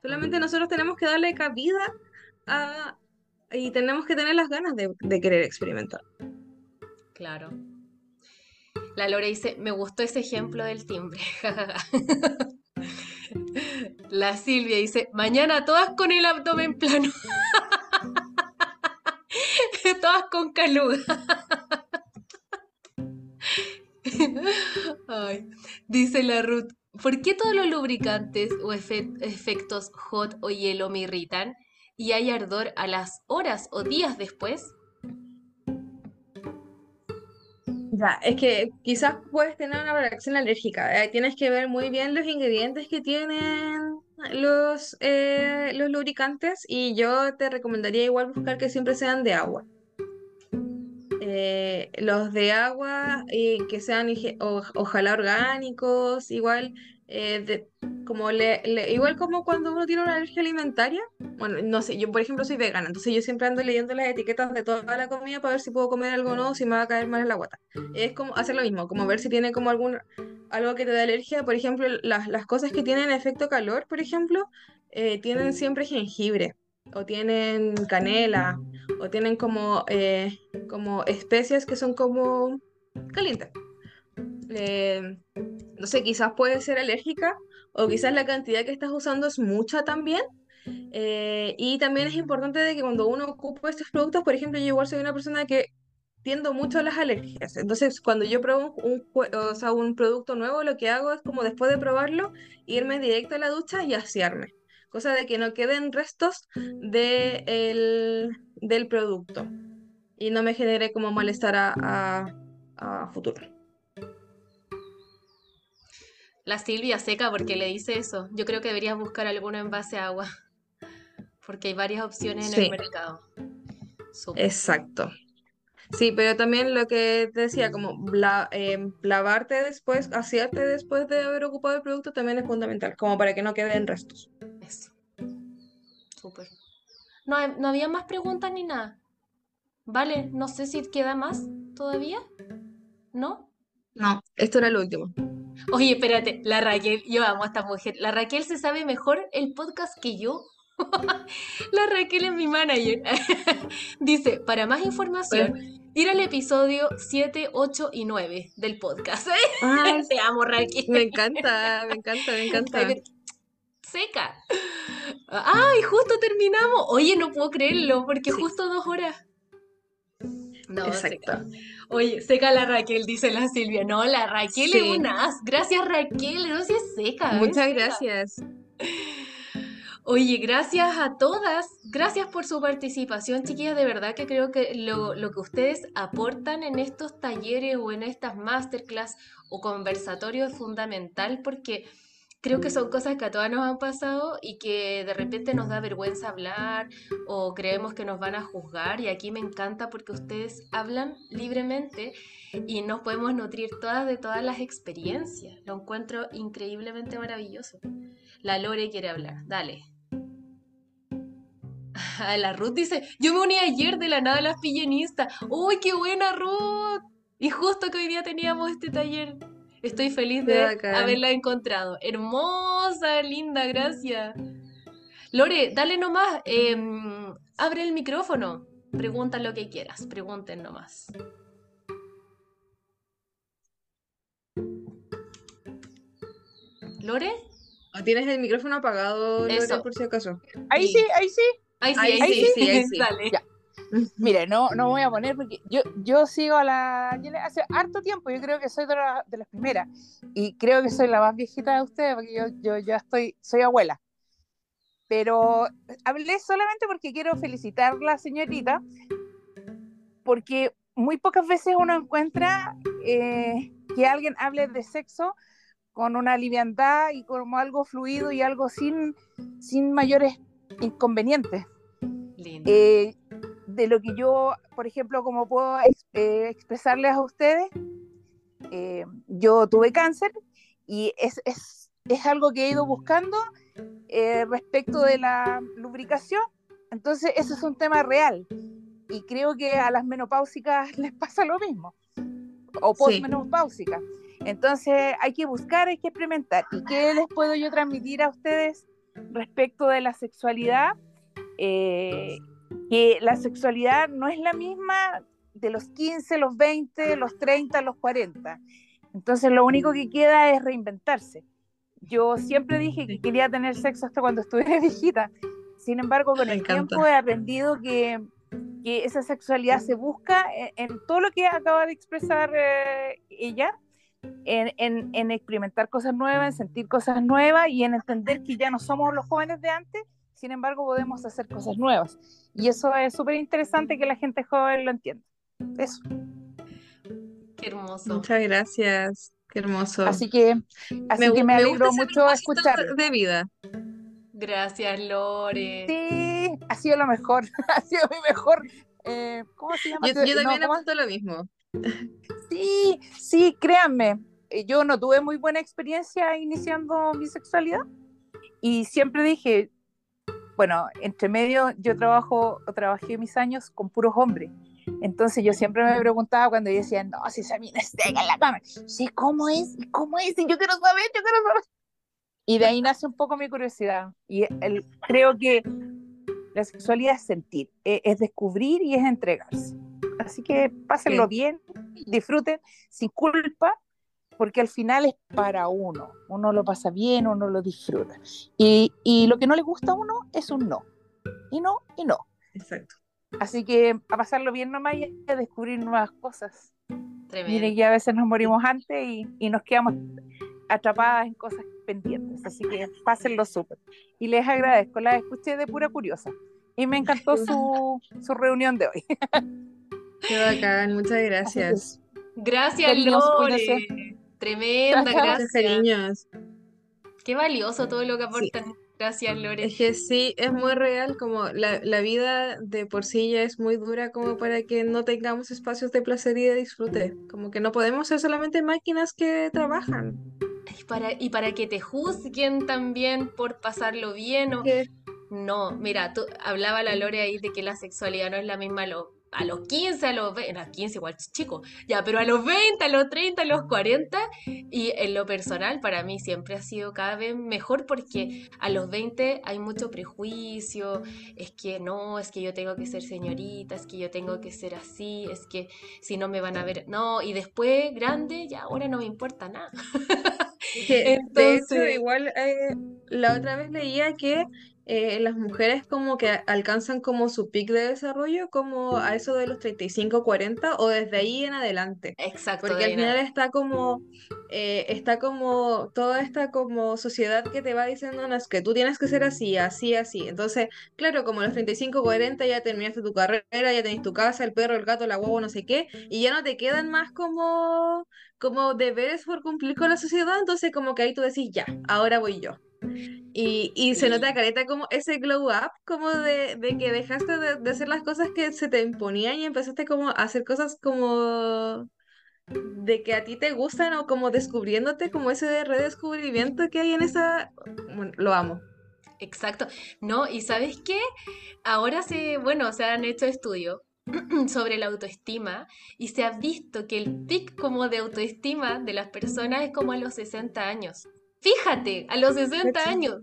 Solamente nosotros tenemos que darle cabida a... y tenemos que tener las ganas de, de querer experimentar. Claro. La Lore dice, me gustó ese ejemplo del timbre. <laughs> La Silvia dice, mañana todas con el abdomen plano. <laughs> todas con caluga. <laughs> Ay. Dice la Ruth, ¿por qué todos los lubricantes o efe- efectos hot o hielo me irritan y hay ardor a las horas o días después? Ya, es que quizás puedes tener una reacción alérgica. eh, Tienes que ver muy bien los ingredientes que tienen los, eh, los lubricantes y yo te recomendaría igual buscar que siempre sean de agua. Eh, los de agua que sean ojalá orgánicos, igual eh, de- como le, le- igual como cuando uno tiene una alergia alimentaria. Bueno, no sé, yo por ejemplo soy vegana, entonces yo siempre ando leyendo las etiquetas de toda la comida para ver si puedo comer algo o no, si me va a caer mal en la guata. Es como hacer lo mismo, como ver si tiene como algún algo que te da alergia. Por ejemplo, las, las cosas que tienen efecto calor, por ejemplo, eh, tienen siempre jengibre, o tienen canela, o tienen como, eh, como especias que son como calientes. Eh, no sé, quizás puede ser alérgica, o quizás la cantidad que estás usando es mucha también. Eh, y también es importante de que cuando uno ocupa estos productos, por ejemplo, yo igual soy una persona que tiendo mucho las alergias. Entonces, cuando yo pruebo un, o sea, un producto nuevo, lo que hago es como después de probarlo, irme directo a la ducha y asearme. Cosa de que no queden restos de el- del producto y no me genere como malestar a futuro. La Silvia seca porque le dice eso. Yo creo que deberías buscar alguno en base a agua. Porque hay varias opciones en Sí. el mercado. Exacto. Sí, pero también lo que te decía, como la- em, lavarte después, asearte después de haber ocupado el producto también es fundamental, como para que no queden restos. Eso. Súper. No, no había más preguntas ni nada. Vale, no sé si queda más todavía. ¿No? No, esto era lo último. Oye, espérate, la Raquel, yo amo a esta mujer. La Raquel se sabe mejor el podcast que yo. <laughs> La Raquel es mi manager. <laughs> Dice, para más información, ir al episodio 7, 8 y 9 del podcast. <laughs> Ay, Te amo, Raquel. me encanta, me encanta, me encanta. Seca. Ay, justo terminamos. Oye, no puedo creerlo, porque Sí. justo dos horas. No, Exacto. seca. Oye, seca la Raquel, dice la Silvia. No, la Raquel es Sí. una as. Gracias, Raquel. No seas seca. es Muchas seca. gracias. Oye, gracias a todas. Gracias por su participación, chiquillas. De verdad que creo que lo, lo que ustedes aportan en estos talleres o en estas masterclass o conversatorios es fundamental porque creo que son cosas que a todas nos han pasado y que de repente nos da vergüenza hablar o creemos que nos van a juzgar y aquí me encanta porque ustedes hablan libremente y nos podemos nutrir todas de todas las experiencias. Lo encuentro increíblemente maravilloso. La Lore quiere hablar, dale. <laughs> La Ruth dice, yo me uní ayer de la nada a las pillenistas. ¡Uy, qué buena Ruth! Y justo que hoy día teníamos este taller. Estoy feliz de bacán. haberla encontrado. Hermosa, linda, gracias. Lore, dale nomás. em, abre el micrófono. Pregunta lo que quieras. Pregunten nomás. ¿Lore? ¿O tienes el micrófono apagado, Lore, Eso. por si acaso? Ahí Sí. sí, ahí sí. Ahí sí, Ahí ahí, sí, sí. sí, ahí <laughs> sí. Dale. Ya. <laughs> Mire, no, no voy a poner porque yo, yo sigo a la hace harto tiempo, yo creo que soy de, la- de las primeras y creo que soy la más viejita de ustedes porque yo, yo ya estoy, soy abuela. Pero hablé solamente porque quiero felicitar a la señorita porque muy pocas veces uno encuentra eh, que alguien hable de sexo con una liviandad y como algo fluido y algo sin, sin mayores inconvenientes Lindo. eh, de lo que yo, por ejemplo, como puedo eh, expresarles a ustedes, eh, yo tuve cáncer y es, es, es algo que he ido buscando eh, respecto de la lubricación. Entonces, eso es un tema real. Y creo que a las menopáusicas <laughs> les pasa lo mismo, o Sí. postmenopáusicas. Entonces, hay que buscar, hay que experimentar. ¿Y qué les puedo yo transmitir a ustedes respecto de la sexualidad? Eh, que la sexualidad no es la misma de los 15, los 20, los 30, los 40. Entonces lo único que queda es reinventarse. Yo siempre dije que quería tener sexo hasta cuando estuviera <laughs> viejita. Sin embargo, con Me el encanta. tiempo he aprendido que, que esa sexualidad se busca en, en todo lo que acaba de expresar eh, ella, en, en- en experimentar cosas nuevas, en sentir cosas nuevas y en entender que ya no somos los jóvenes de antes, sin embargo podemos hacer cosas nuevas. Y eso es súper interesante que la gente joven lo entienda. Eso. Qué hermoso. Muchas gracias. Qué hermoso. Así que, así gu- que me gusta alegro mucho escucharlo. de vida. Gracias, Lore. Sí, ha sido lo mejor, <laughs> ha sido mi mejor. eh, ¿Cómo se llama? Yo, No, yo también ¿cómo? apunto lo mismo. Sí, sí, créanme, eh, yo no tuve muy buena experiencia iniciando mi sexualidad y siempre dije, bueno, entre medio yo trabajo, o trabajé mis años con puros hombres. Entonces yo siempre me preguntaba cuando yo decía, no, si esa mina es seca en la cama, sí, ¿cómo es? ¿Y ¿Cómo es? Y yo quiero saber, yo quiero saber. Y de ahí nace un poco mi curiosidad. Y el, creo que la sexualidad es sentir, e- es descubrir y es entregarse. Así que pásenlo Sí. bien, disfruten sin culpa, porque al final es para uno. Uno lo pasa bien, uno lo disfruta. Y, y lo que no le gusta a uno es un no. Y no, y no. Exacto. Así que a pasarlo bien nomás y a descubrir nuevas cosas. Tremendo. Miren que a veces nos morimos antes y, y nos quedamos atrapadas en cosas pendientes. Así que <laughs> pásenlo súper. Y les agradezco, la escuché de pura curiosa. Y me encantó su, su reunión de hoy. Qué bacán. Muchas gracias. Gracias, Lore. Tremenda, gracias. cariños. Qué valioso todo lo que aportan. Gracias, Lore. Es que sí, es muy real, como la, la vida de por sí ya es muy dura como para que no tengamos espacios de placer y de disfrute. Como que no podemos ser solamente máquinas que trabajan. Y para, y para que te juzguen también por pasarlo bien o... No, mira, tú hablaba la Lore ahí de que la sexualidad no es la misma a los, a los 15, a los 20, no, a 15 igual chico, ya, pero a los 20, a los 30, a los 40, y en lo personal para mí siempre ha sido cada vez mejor porque a los 20 hay mucho prejuicio, es que no, es que yo tengo que ser señorita, es que yo tengo que ser así, es que si no me van a ver, no, y después grande, ya ahora no me importa nada. que, de hecho, Entonces- igual eh, la otra vez leía que eh, las mujeres como que alcanzan como su pic de desarrollo como a eso de los 35, 40 o desde ahí en adelante. Exacto. Porque al final está como, eh, está como toda esta como sociedad que te va diciendo, no, es que tú tienes que ser así, así, así. Entonces, claro, como a los 35, 40 ya terminaste tu carrera, ya tenés tu casa, el perro, el gato, la guagua, no sé qué, y ya no te quedan más como, como deberes por cumplir con la sociedad, entonces como que ahí tú decís, ya, ahora voy yo. Y, y se nota, Careta, como ese glow up, como de, de que dejaste de, de hacer las cosas que se te imponían y empezaste como a hacer cosas como de que a ti te gustan o como descubriéndote, como ese redescubrimiento que hay en esa... Bueno, lo amo. Exacto. No, y ¿sabes qué? Ahora se, bueno, se han hecho estudios <clears throat> sobre la autoestima y se ha visto que el pic como de autoestima de las personas es como a los 60 años. Fíjate, a los 60 Cacha. años.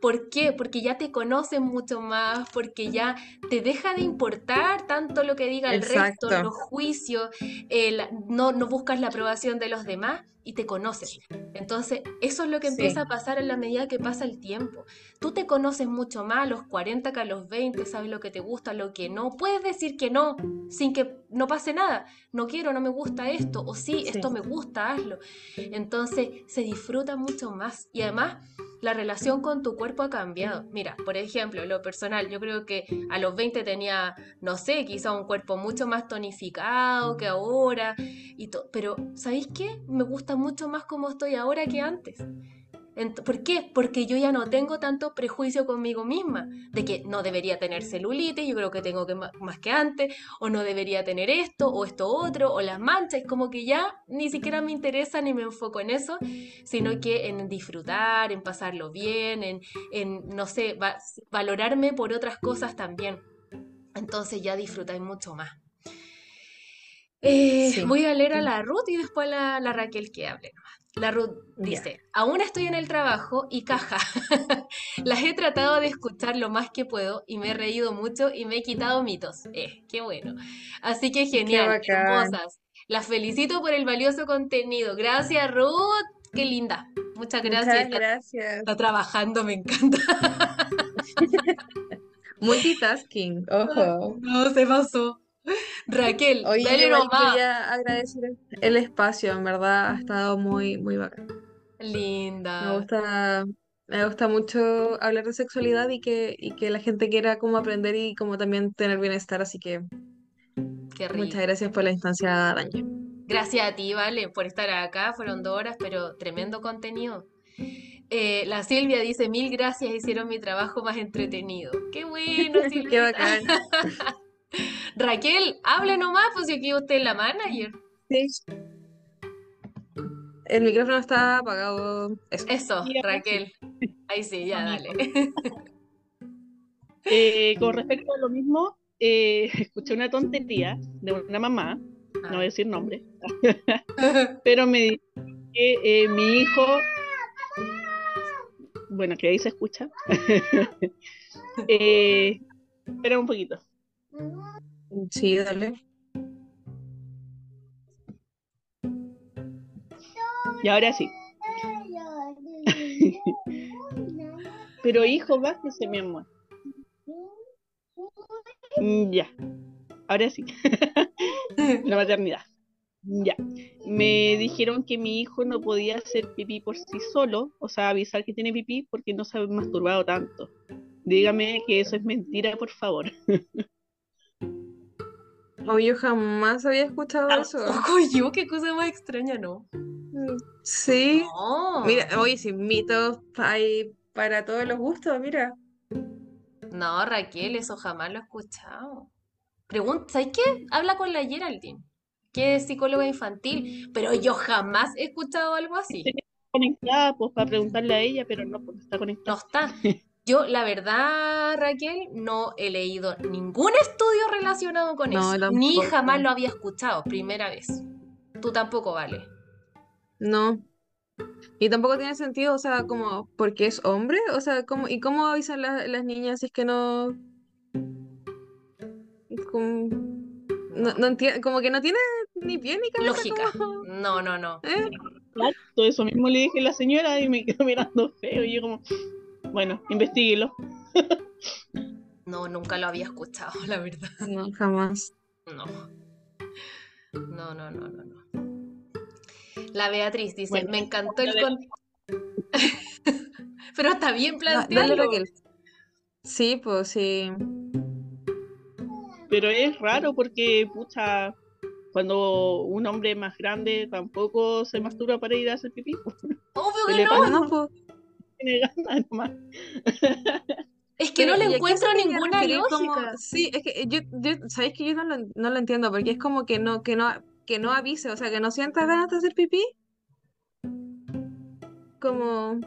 ¿Por qué? Porque ya te conocen mucho más, porque ya te deja de importar tanto lo que diga el resto, los juicios, el- no, no buscas la aprobación de los demás y te conoces. Entonces, eso es lo que Sí. empieza a pasar en la medida que pasa el tiempo. Tú te conoces mucho más a los 40 que a los 20, sabes lo que te gusta, lo que no. Puedes decir que no sin que no pase nada. No quiero, no me gusta esto. O sí, Sí. esto me gusta, hazlo. Entonces se disfruta mucho más. Y además, la relación con tu cuerpo ha cambiado. Mira, por ejemplo, lo personal, yo creo que a los 20 tenía, no sé, quizá un cuerpo mucho más tonificado que ahora. Y Pero, ¿sabéis qué? Me gusta mucho más como estoy ahora que antes. ¿Por qué? Porque yo ya no tengo tanto prejuicio conmigo misma, de que no debería tener celulitis, yo creo que tengo que más que antes, o no debería tener esto, o esto otro, o las manchas, como que ya ni siquiera me interesa ni me enfoco en eso, sino que en disfrutar, en pasarlo bien, en, en no sé, va- valorarme por otras cosas también. Entonces ya disfrutáis mucho más. Eh, Sí. Voy a leer a la Ruth y después a la, la Raquel que hable. La Ruth dice, aún estoy en el trabajo y caja. <laughs> Las he tratado de escuchar lo más que puedo y me he reído mucho y me he quitado mitos. Eh, qué bueno. Así que genial, hermosas. Las felicito por el valioso contenido. Gracias, Ruth. Qué linda. Muchas gracias. Muchas Está, gracias. está trabajando, me encanta. <laughs> Multitasking, ojo. <laughs> No, se pasó. Raquel, Oye, dale nomás. quería agradecer el espacio, en verdad ha estado muy, muy bacán. Me Linda. gusta, me gusta mucho hablar de sexualidad y que, y que la gente quiera como aprender y como también tener bienestar, así que Qué rico. muchas gracias por la instancia, Daña. Gracias a ti, Vale, por estar acá. Fueron dos horas, pero tremendo contenido. Eh, la Silvia dice, mil gracias, hicieron mi trabajo más entretenido. Qué bueno, <laughs> Qué Silvia. bacán. <laughs> Raquel, hable nomás, pues si aquí usted es la manager. Sí. El micrófono está apagado. Eso. Raquel. Ahí sí, ya, dale. <laughs> Eh, con respecto a lo mismo, eh, <laughs> escuché una tontería de una mamá, no voy a decir nombre, <laughs> pero me dijo que eh, mi hijo, bueno, que ahí se escucha, eh, espera un poquito. Sí, dale. Y ahora sí. <laughs> Pero hijo, bájese, mi amor. Ya. Ahora sí. <laughs> La maternidad. Ya. Me dijeron que mi hijo no podía hacer pipí por sí solo, o sea, avisar que tiene pipí porque no se ha masturbado tanto. Dígame que eso es mentira, por favor. <laughs> Oh, yo jamás había escuchado eso. <laughs> Yo, qué cosa más extraña, ¿no? Sí. No. Mira, oye, sin mitos hay para todos los gustos, mira. No, Raquel, eso jamás lo he escuchado. Pregunta, ¿sabes qué? Habla con la Geraldine, que es psicóloga infantil, pero yo jamás he escuchado algo así. Conectada, pues, para preguntarle a ella, pero no, pues está No conectada. está. <laughs> Yo, la verdad, Raquel, no he leído ningún estudio relacionado con No, eso, ni jamás lo había escuchado, primera vez. Tú tampoco, vale. No. Y tampoco tiene sentido, o sea, como porque es hombre, o sea, como, ¿y cómo avisan la- las niñas si es que no, como, no, no como que no tiene ni pie ni cabeza, Lógica. como- No, no, no. ¿eh? Todo eso mismo le dije a la señora y me quedó <laughs> mirando feo. Y yo como, bueno, investiguelo. No, nunca lo había escuchado, la verdad. No, jamás. No. No, no, no, no, no. La Beatriz dice, Bueno, me encantó el. <laughs> Pero está bien planteado. Sí, pues sí. Pero es raro porque, pucha, cuando un hombre es más grande tampoco se masturba para ir a hacer pipí. Obvio ¿Qué que le no. pasa? No. Tiene ganas nomás. Es que no Pero, ¿y a le encuentro ninguna referir como- lógica. Sí, es que yo, yo ¿sabéis que yo no lo, no lo entiendo? Porque es como que no, que no, que no avise, o sea, que no sientas ganas de hacer pipí. Como...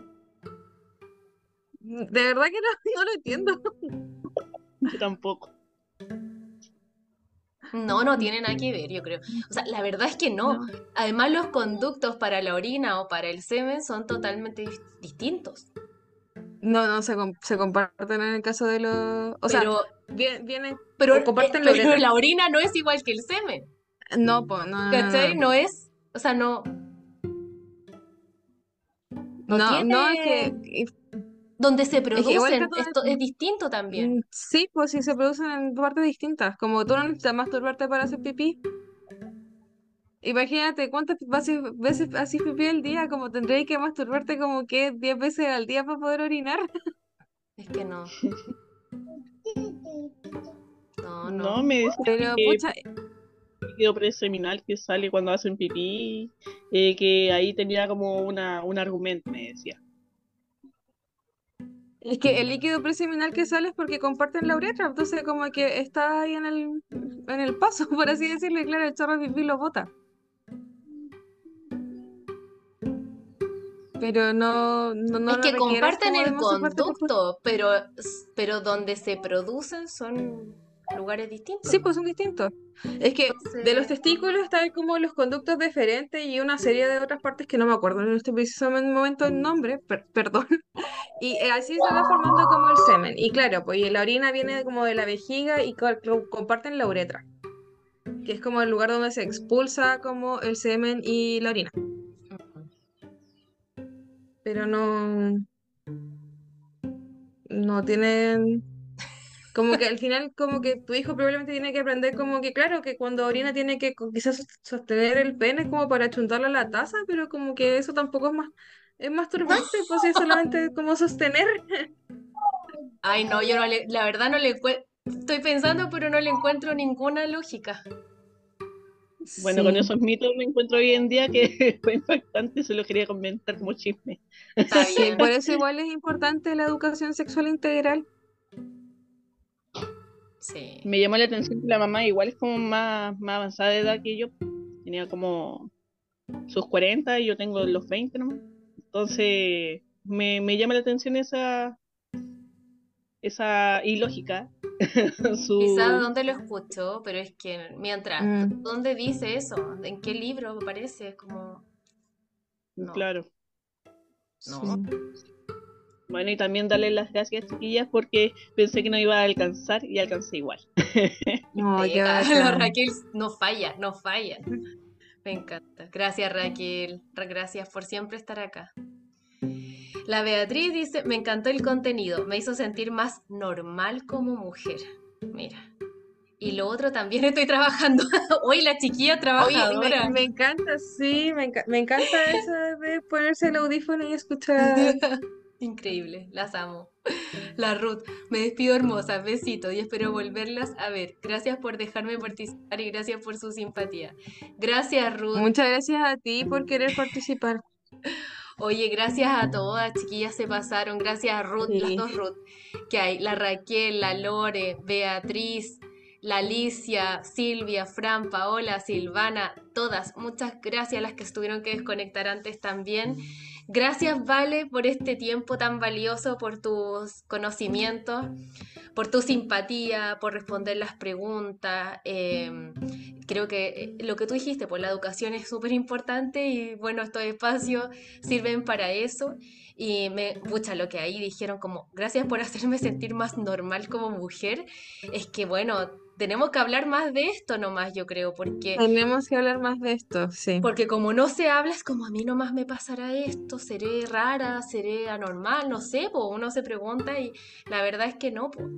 De verdad que no, <laughs> no lo entiendo. Yo tampoco. No, no tiene nada que ver, yo creo. O sea, la verdad es que no. Además, los conductos para la orina o para el semen son totalmente dis- distintos. No, no, se, com- se comparten en el caso de los... O sea, pero, vie- vienen... pero, comparten eh, la pero la orina no es igual que el semen. No, pues, no, ¿Cachai? no. Es. O sea, no. no No, no, es tiene- que... Donde se producen, todo esto es- es distinto también. Mm, Sí, pues sí se producen en partes distintas. Como tú no necesitas masturbarte para hacer pipí. Imagínate cuántas veces, veces haces pipí al día, como tendréis que masturbarte como que 10 veces al día para poder orinar. <laughs> Es que no. No, No, no. me dice Pero, que pucha, líquido preseminal que sale cuando hacen pipí, eh, que ahí tenía como una, un argumento, me decía. Es que el líquido preseminal que sale es porque comparten la uretra, entonces como que está ahí en el, en el paso, <laughs> por así decirlo, y claro, el chorro de pipí lo bota. Pero no, no, no Es que comparten el conducto, pero, pero donde se producen son lugares distintos. Sí, pues son distintos. Es que de los testículos están como los conductos deferentes y una serie de otras partes que no me acuerdo en este preciso momento el nombre, per- perdón. <laughs> Y eh, así se va formando como el semen. Y claro, pues y la orina viene como de la vejiga y co- comparten la uretra, que es como el lugar donde se expulsa como el semen y la orina. Pero no, no tienen como que al final como que tu hijo probablemente tiene que aprender como que claro que cuando orina tiene que quizás sos- sostener el pene como para chuntarlo a la taza, pero como que eso tampoco es más es masturbante, pues es solamente como sostener. <laughs> Ay, no, yo no le, la verdad no le estoy pensando, pero no le encuentro ninguna lógica. Bueno, Sí. con esos mitos me encuentro hoy en día que <laughs> fue impactante, se lo quería comentar como chisme. Está bien. por eso igual es importante la educación sexual integral. Sí. Me llamó la atención que la mamá igual es como más, más avanzada de edad que yo. Tenía como sus 40 y yo tengo los 20 nomás. Entonces, me, me llama la atención esa, esa ilógica. <laughs> Su- Quizás dónde lo escuchó, pero es que mientras, Mm. ¿dónde dice eso? ¿En qué libro aparece? Como, no. Claro. no. Sí. Bueno, y también darle las gracias, chiquillas, porque pensé que no iba a alcanzar y alcancé igual. <laughs> No. La <laughs> bacán. Raquel no falla, no falla. Me encanta. Gracias Raquel, Ra- gracias por siempre estar acá. La Beatriz dice, me encantó el contenido, me hizo sentir más normal como mujer. Mira. Y lo otro también <laughs> estoy trabajando. Hoy la chiquilla Oye, trabajadora. me, me encanta, sí, me, enca- me encanta eso de ponerse el audífono y escuchar. Increíble, las amo. <laughs> La Ruth, me despido hermosa, besitos y espero volverlas a ver. Gracias por dejarme participar y gracias por su simpatía. Gracias Ruth. Muchas gracias a ti por querer participar. <laughs> Oye, gracias a todas, chiquillas se pasaron. Gracias a Ruth, las Sí. dos Ruth que hay. La Raquel, la Lore, Beatriz, la Alicia, Silvia, Fran, Paola, Silvana, todas. Muchas gracias a las que estuvieron que desconectar antes también. Gracias, Vale, por este tiempo tan valioso, por tus conocimientos, por tu simpatía, por responder las preguntas. Eh, creo que eh, lo que tú dijiste, pues la educación es súper importante y bueno, estos espacios sirven para eso. Y me, pucha, lo que ahí dijeron como, gracias por hacerme sentir más normal como mujer, es que bueno, tenemos que hablar más de esto nomás, yo creo, porque... Tenemos que hablar más de esto, sí. Porque como no se habla, es como a mí nomás me pasará esto, seré rara, seré anormal, no sé, pues uno se pregunta y la verdad es que no. po.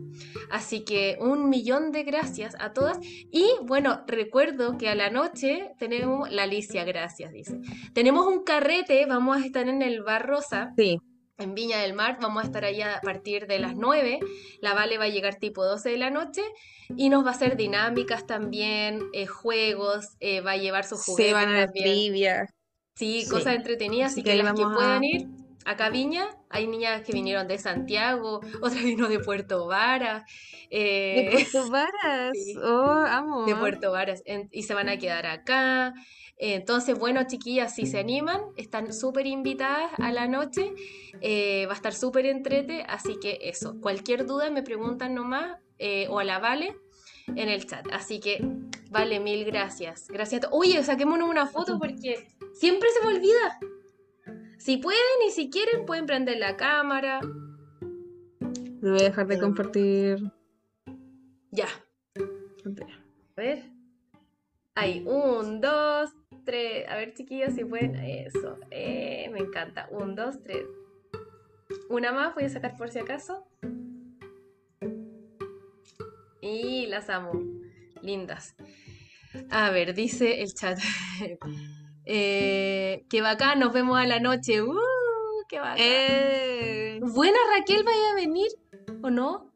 Así que un millón de gracias a todas. Y bueno, recuerdo que a la noche tenemos, la Alicia, gracias, dice. Tenemos un carrete, vamos a estar en el Bar Rosa. Sí. En Viña del Mar, vamos a estar allá a partir de las 9. La Vale va a llegar tipo 12 de la noche y nos va a hacer dinámicas también, eh, juegos, eh, va a llevar sus juguetes Sí, van a trivia. Sí, Sí. cosas entretenidas, así Así que, las que a- puedan ir acá a Viña, hay niñas que vinieron de Santiago, <laughs> otra vino de Puerto Vara, De eh, Puerto Varas. <laughs> Sí. Oh, amo. de Puerto Varas, en- y se van a quedar acá. Entonces, bueno, chiquillas, si se animan, están súper invitadas a la noche, eh, va a estar súper entrete, así que eso, cualquier duda me preguntan nomás, eh, o a la Vale en el chat. Así que, Vale, mil gracias. Gracias a todos. Oye, saquémonos una foto porque siempre se me olvida. Si pueden y si quieren, pueden prender la cámara. Lo voy a dejar de compartir. Ya. A ver. Ahí, un, dos, tres. A ver, chiquillos, si pueden. Eso. eh, me encanta. Un, dos, tres. Una más, voy a sacar por si acaso. Y las amo. Lindas. A ver, dice el chat. <laughs> Eh, qué bacán, nos vemos a la noche. ¡Uh! ¡Qué bacán! Eh, Buena Raquel, vaya a venir, ¿o no?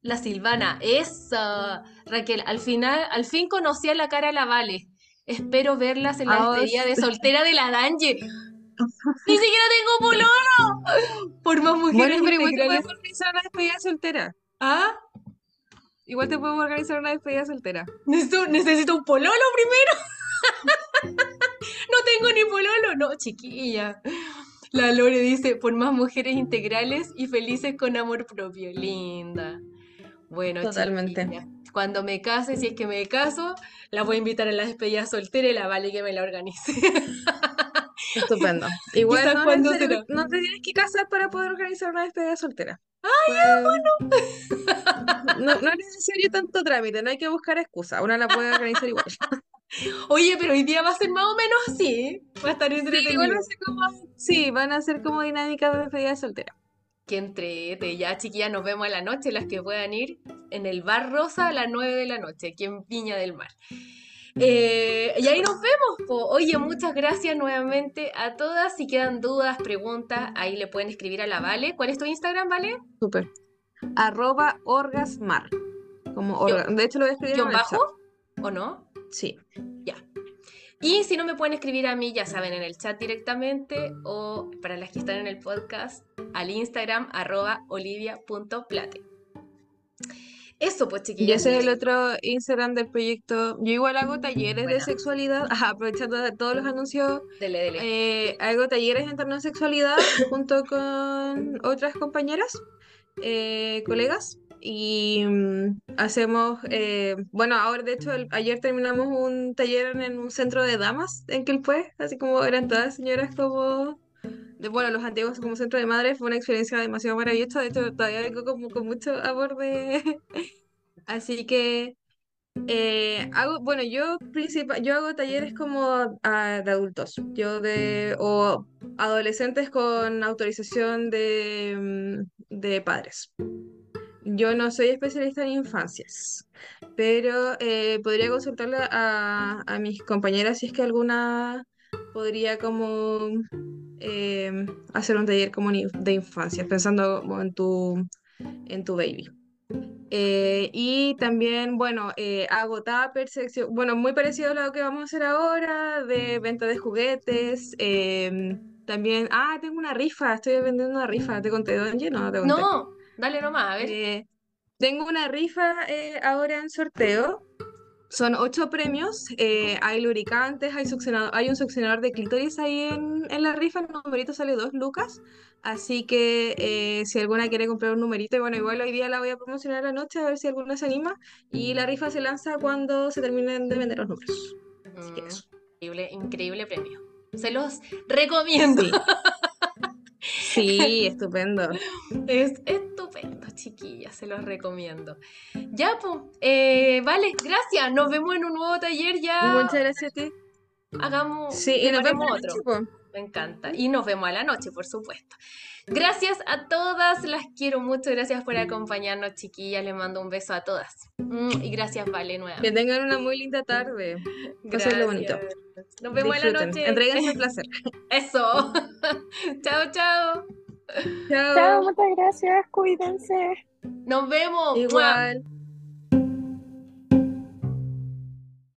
La Silvana, esa. Raquel, al final, al fin conocí a la cara a la Vale. Espero verlas en la Ah, despedida de soltera de la Danje. <laughs> Ni siquiera tengo pololo. Por más mujeres bueno, pero igual te integrales. podemos organizar una despedida soltera. ¿Ah? Igual te podemos organizar una despedida soltera. Necesito, necesito un pololo primero. no tengo ni pololo. No, chiquilla. La Lore dice, por más mujeres integrales y felices con amor propio. Linda. Bueno, Totalmente. chiquilla, Cuando me case, si es que me caso, la voy a invitar a la despedida soltera y la vale que me la organice. <laughs> Estupendo. <laughs> Igual no, cuando no te tienes que casar para poder organizar una despedida soltera. Pues, No, no es necesario tanto trámite, no hay que buscar excusa. Una la puede organizar igual. <laughs> Oye, pero hoy día va a ser más o menos así. Va a estar Sí, entretenido. igual va a ser como- sí, van a ser como dinámicas de despedida soltera. Que entrete, ya chiquillas, nos vemos a la noche, las que puedan ir en el Bar Rosa a las 9 de la noche, aquí en Viña del Mar. Eh, y ahí nos vemos. po. Oye, muchas gracias nuevamente a todas. Si quedan dudas, preguntas, ahí le pueden escribir a la Vale. ¿Cuál es tu Instagram, Vale? Súper. Arroba orgasmar. Como orga- De hecho, lo voy a escribir ¿Guión en el bajo? chat. ¿O no? Sí. Y si no me pueden escribir a mí, ya saben, en el chat directamente o para las que están en el podcast, al Instagram arroba olivia.plate. Eso pues Y chiquillas. ese es el otro Instagram del proyecto. Yo igual hago talleres de sexualidad, ajá, aprovechando de todos los anuncios, Dele, dele. eh, hago talleres en torno a sexualidad junto con otras compañeras, eh, colegas, y mm, hacemos, eh, bueno, ahora de hecho ayer terminamos un taller en, un centro de damas en Quilpué, así como eran todas señoras como... De, bueno, los antiguos como centro de madres fue una experiencia demasiado maravillosa, de hecho todavía vengo como con mucho amor de... <laughs> Así que eh, hago, bueno, yo principal, yo hago talleres como de adultos, yo de o adolescentes con autorización de, mm, de padres. Yo no soy especialista en infancias, pero eh, podría consultarle a, a mis compañeras si es que alguna podría como eh, hacer un taller como de infancia, pensando en tu, en tu baby. Eh, y también, bueno, eh, hago tupper, bueno, muy parecido a lo que vamos a hacer ahora, de venta de juguetes. em, también, ah, tengo una rifa, estoy vendiendo una rifa, ¿te conté? No. No, dale nomás, a ver. Eh, tengo una rifa eh, ahora en sorteo. Son ocho premios. eh, hay lubricantes, hay succionador, hay un succionador de clítoris ahí en, en la rifa. El numerito sale dos lucas. Así que eh, si alguna quiere comprar un numerito, y bueno, igual hoy día la voy a promocionar anoche a ver si alguna se anima. Y la rifa se lanza cuando se terminen de vender los números. Así que Mm, eso. increíble, increíble premio. Se los recomiendo. Sí. <laughs> Sí, <laughs> estupendo. Es estupendo, chiquillas, se los recomiendo. Ya, pues, eh, vale, gracias. Nos vemos en un nuevo taller ya. Muchas gracias a ti. Hagamos, Sí, y nos vemos otro. Me encanta. Y nos vemos a la noche, por supuesto. Gracias a todas, las quiero mucho. Gracias por acompañarnos, chiquillas. Les mando un beso a todas. Mm, Y gracias, Vale, Que nuevamente. tengan una muy linda tarde. Bonito. Gracias. Nos vemos en la noche. Entréguense el placer. <laughs> Eso. <laughs> chao, chao. Chao. Chao, muchas gracias, cuídense. Nos vemos. ¡Mua! Igual.